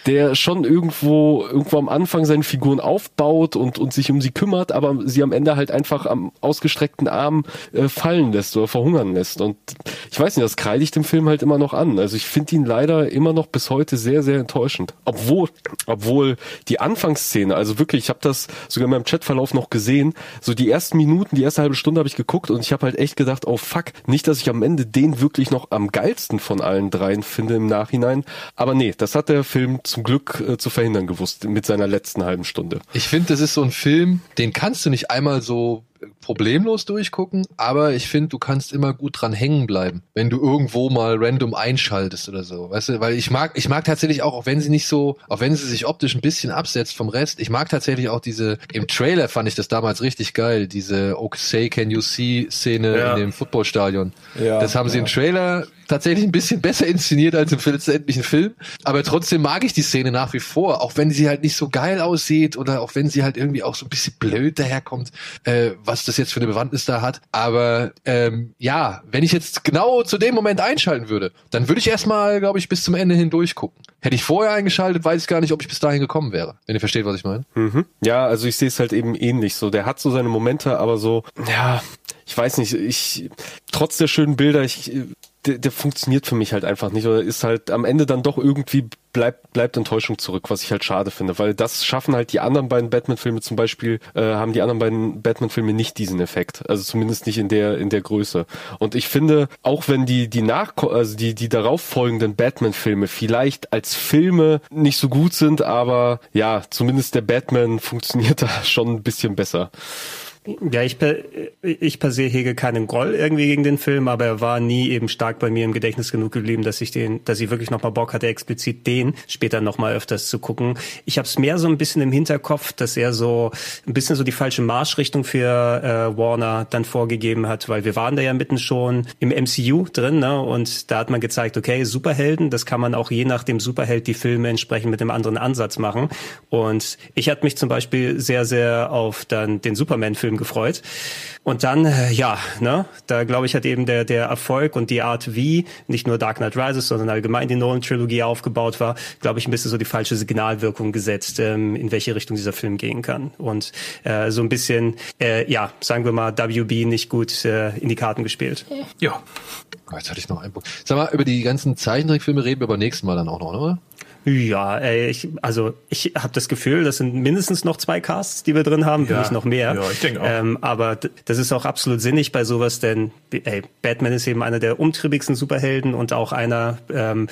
der schon irgendwo irgendwo am Anfang seine Figuren aufbaut und und sich um sie kümmert, aber sie am Ende halt einfach am ausgestreckten Arm äh, fallen lässt oder verhungern lässt. Und ich weiß nicht, das kreide ich dem Film halt immer noch an. Also ich finde ihn leider immer noch bis heute sehr, sehr enttäuschend. Obwohl, obwohl die Anfangsszene, also wirklich, ich habe das sogar in meinem Chatverlauf noch gesehen, so die ersten Minuten, die erste halbe Stunde habe ich geguckt und ich habe halt echt gedacht, oh fuck, nicht, dass ich am Ende den wirklich noch am geilsten von allen dreien finde im Nachhinein. Aber nee, das hat der Film zum Glück äh, zu verhindern gewusst mit seiner letzten halben Stunde. Ich finde, das ist so ein Film, den kannst du nicht einmal so problemlos durchgucken, aber ich finde, du kannst immer gut dran hängen bleiben, wenn du irgendwo mal random einschaltest oder so, weißt du, weil ich mag, ich mag tatsächlich auch, auch wenn sie nicht so, auch wenn sie sich optisch ein bisschen absetzt vom Rest, ich mag tatsächlich auch diese, im Trailer fand ich das damals richtig geil, diese Okay, say can you see Szene Ja. in dem Footballstadion. Ja, das haben sie ja. im Trailer tatsächlich ein bisschen besser inszeniert als im letztendlichen Film. Aber trotzdem mag ich die Szene nach wie vor, auch wenn sie halt nicht so geil aussieht oder auch wenn sie halt irgendwie auch so ein bisschen blöd daherkommt, äh, was das jetzt für eine Bewandtnis da hat. Aber ähm, ja, wenn ich jetzt genau zu dem Moment einschalten würde, dann würde ich erstmal, glaube ich, bis zum Ende hin durchgucken. Hätte ich vorher eingeschaltet, weiß ich gar nicht, ob ich bis dahin gekommen wäre. Wenn ihr versteht, was ich meine. Mhm. Ja, also ich sehe es halt eben ähnlich so. Der hat so seine Momente, aber so, ja, ich weiß nicht, ich, trotz der schönen Bilder, ich, der, der funktioniert für mich halt einfach nicht oder ist halt am Ende dann doch irgendwie bleibt, bleibt Enttäuschung zurück, was ich halt schade finde, weil das schaffen halt die anderen beiden Batman-Filme zum Beispiel, äh, haben die anderen beiden Batman-Filme nicht diesen Effekt. Also zumindest nicht in der, in der Größe. Und ich finde, auch wenn die, die nach, also die, die darauf folgenden Batman-Filme vielleicht als Filme nicht so gut sind, aber ja, zumindest der Batman funktioniert da schon ein bisschen besser. Ja, ich per, ich per se hege keinen Groll irgendwie gegen den Film, aber er war nie eben stark bei mir im Gedächtnis genug geblieben, dass ich den, dass ich wirklich nochmal Bock hatte, explizit den später nochmal öfters zu gucken. Ich habe es mehr so ein bisschen im Hinterkopf, dass er so ein bisschen so die falsche Marschrichtung für äh, Warner dann vorgegeben hat, weil wir waren da ja mitten schon im MCU drin, ne? Und da hat man gezeigt, okay, Superhelden, das kann man auch je nach dem Superheld die Filme entsprechend mit einem anderen Ansatz machen. Und ich hatte mich zum Beispiel sehr, sehr auf dann den Superman-Film gefreut. Und dann, äh, ja, ne, da glaube ich, hat eben der, der Erfolg und die Art, wie nicht nur Dark Knight Rises, sondern allgemein die Nolan-Trilogie aufgebaut war, glaube ich, ein bisschen so die falsche Signalwirkung gesetzt, ähm, in welche Richtung dieser Film gehen kann. Und äh, so ein bisschen, äh, ja, sagen wir mal, WB nicht gut äh, in die Karten gespielt. Ja. Jetzt hatte ich noch einen Punkt. Sag mal, über die ganzen Zeichentrickfilme reden wir beim nächsten Mal dann auch noch, oder? Ja, ey, ich, also ich habe das Gefühl, das sind mindestens noch zwei Casts, die wir drin haben, wenn Ja. nicht noch mehr. Ja, ich denke auch. Ähm, aber das ist auch absolut sinnig bei sowas, denn ey, Batman ist eben einer der umtriebigsten Superhelden und auch einer, ähm,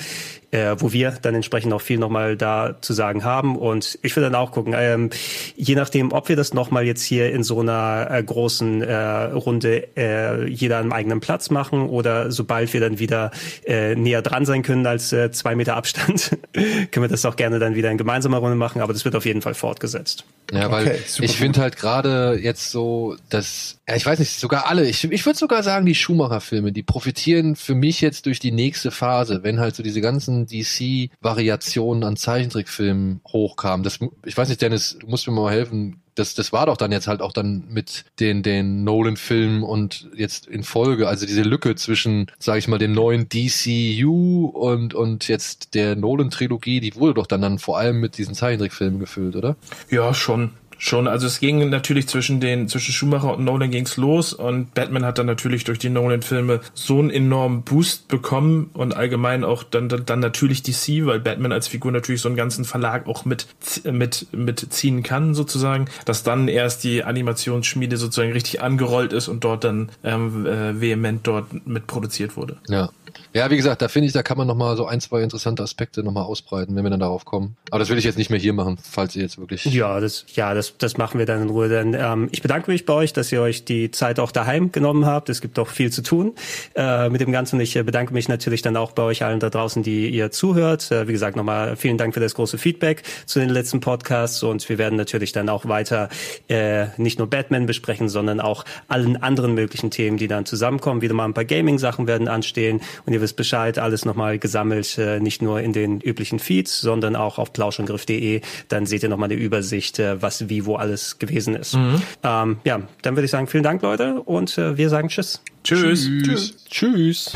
äh, wo wir dann entsprechend auch viel nochmal da zu sagen haben. Und ich würde dann auch gucken, ähm, je nachdem, ob wir das nochmal jetzt hier in so einer äh, großen äh, Runde äh, jeder einen eigenen Platz machen oder sobald wir dann wieder äh, näher dran sein können als äh, zwei Meter Abstand, können wir das auch gerne dann wieder in gemeinsamer Runde machen, aber das wird auf jeden Fall fortgesetzt. Ja, weil Okay, ich finde halt gerade jetzt so, dass, ja, ich weiß nicht, sogar alle, ich, ich würde sogar sagen, die Schumacher-Filme, die profitieren für mich jetzt durch die nächste Phase, wenn halt so diese ganzen DC-Variationen an Zeichentrickfilmen hochkamen. Das, ich weiß nicht, Dennis, du musst mir mal helfen. Das, das war doch dann jetzt halt auch dann mit den, den Nolan-Filmen und jetzt in Folge, also diese Lücke zwischen, sage ich mal, dem neuen DCU und, und jetzt der Nolan-Trilogie, die wurde doch dann, dann vor allem mit diesen Zeichentrickfilmen gefüllt, oder? Ja, schon. Schon, also es ging natürlich zwischen den, zwischen Schumacher und Nolan ging's los und Batman hat dann natürlich durch die Nolan-Filme so einen enormen Boost bekommen und allgemein auch dann, dann, dann natürlich DC, weil Batman als Figur natürlich so einen ganzen Verlag auch mit, mit, mitziehen kann sozusagen, dass dann erst die Animationsschmiede sozusagen richtig angerollt ist und dort dann ähm, äh, vehement dort mit produziert wurde. Ja. Ja, wie gesagt, da finde ich, da kann man nochmal so ein, zwei interessante Aspekte nochmal ausbreiten, wenn wir dann darauf kommen. Aber das will ich jetzt nicht mehr hier machen, falls ihr jetzt wirklich. Ja, das, ja, das, das machen wir dann in Ruhe. Dann, ähm, ich bedanke mich bei euch, dass ihr euch die Zeit auch daheim genommen habt. Es gibt auch viel zu tun äh, mit dem Ganzen. Ich äh, bedanke mich natürlich dann auch bei euch allen da draußen, die ihr zuhört. Äh, wie gesagt, nochmal vielen Dank für das große Feedback zu den letzten Podcasts und wir werden natürlich dann auch weiter äh, nicht nur Batman besprechen, sondern auch allen anderen möglichen Themen, die dann zusammenkommen. Wieder mal ein paar Gaming-Sachen werden anstehen und ihr wisst Bescheid, alles nochmal gesammelt, äh, nicht nur in den üblichen Feeds, sondern auch auf plauschangriff.de. Dann seht ihr nochmal eine Übersicht, äh, was wie wo alles gewesen ist. Mhm. Ähm, ja, dann würde ich sagen, vielen Dank, Leute, und äh, wir sagen Tschüss. Tschüss. Tschüss. Tschüss.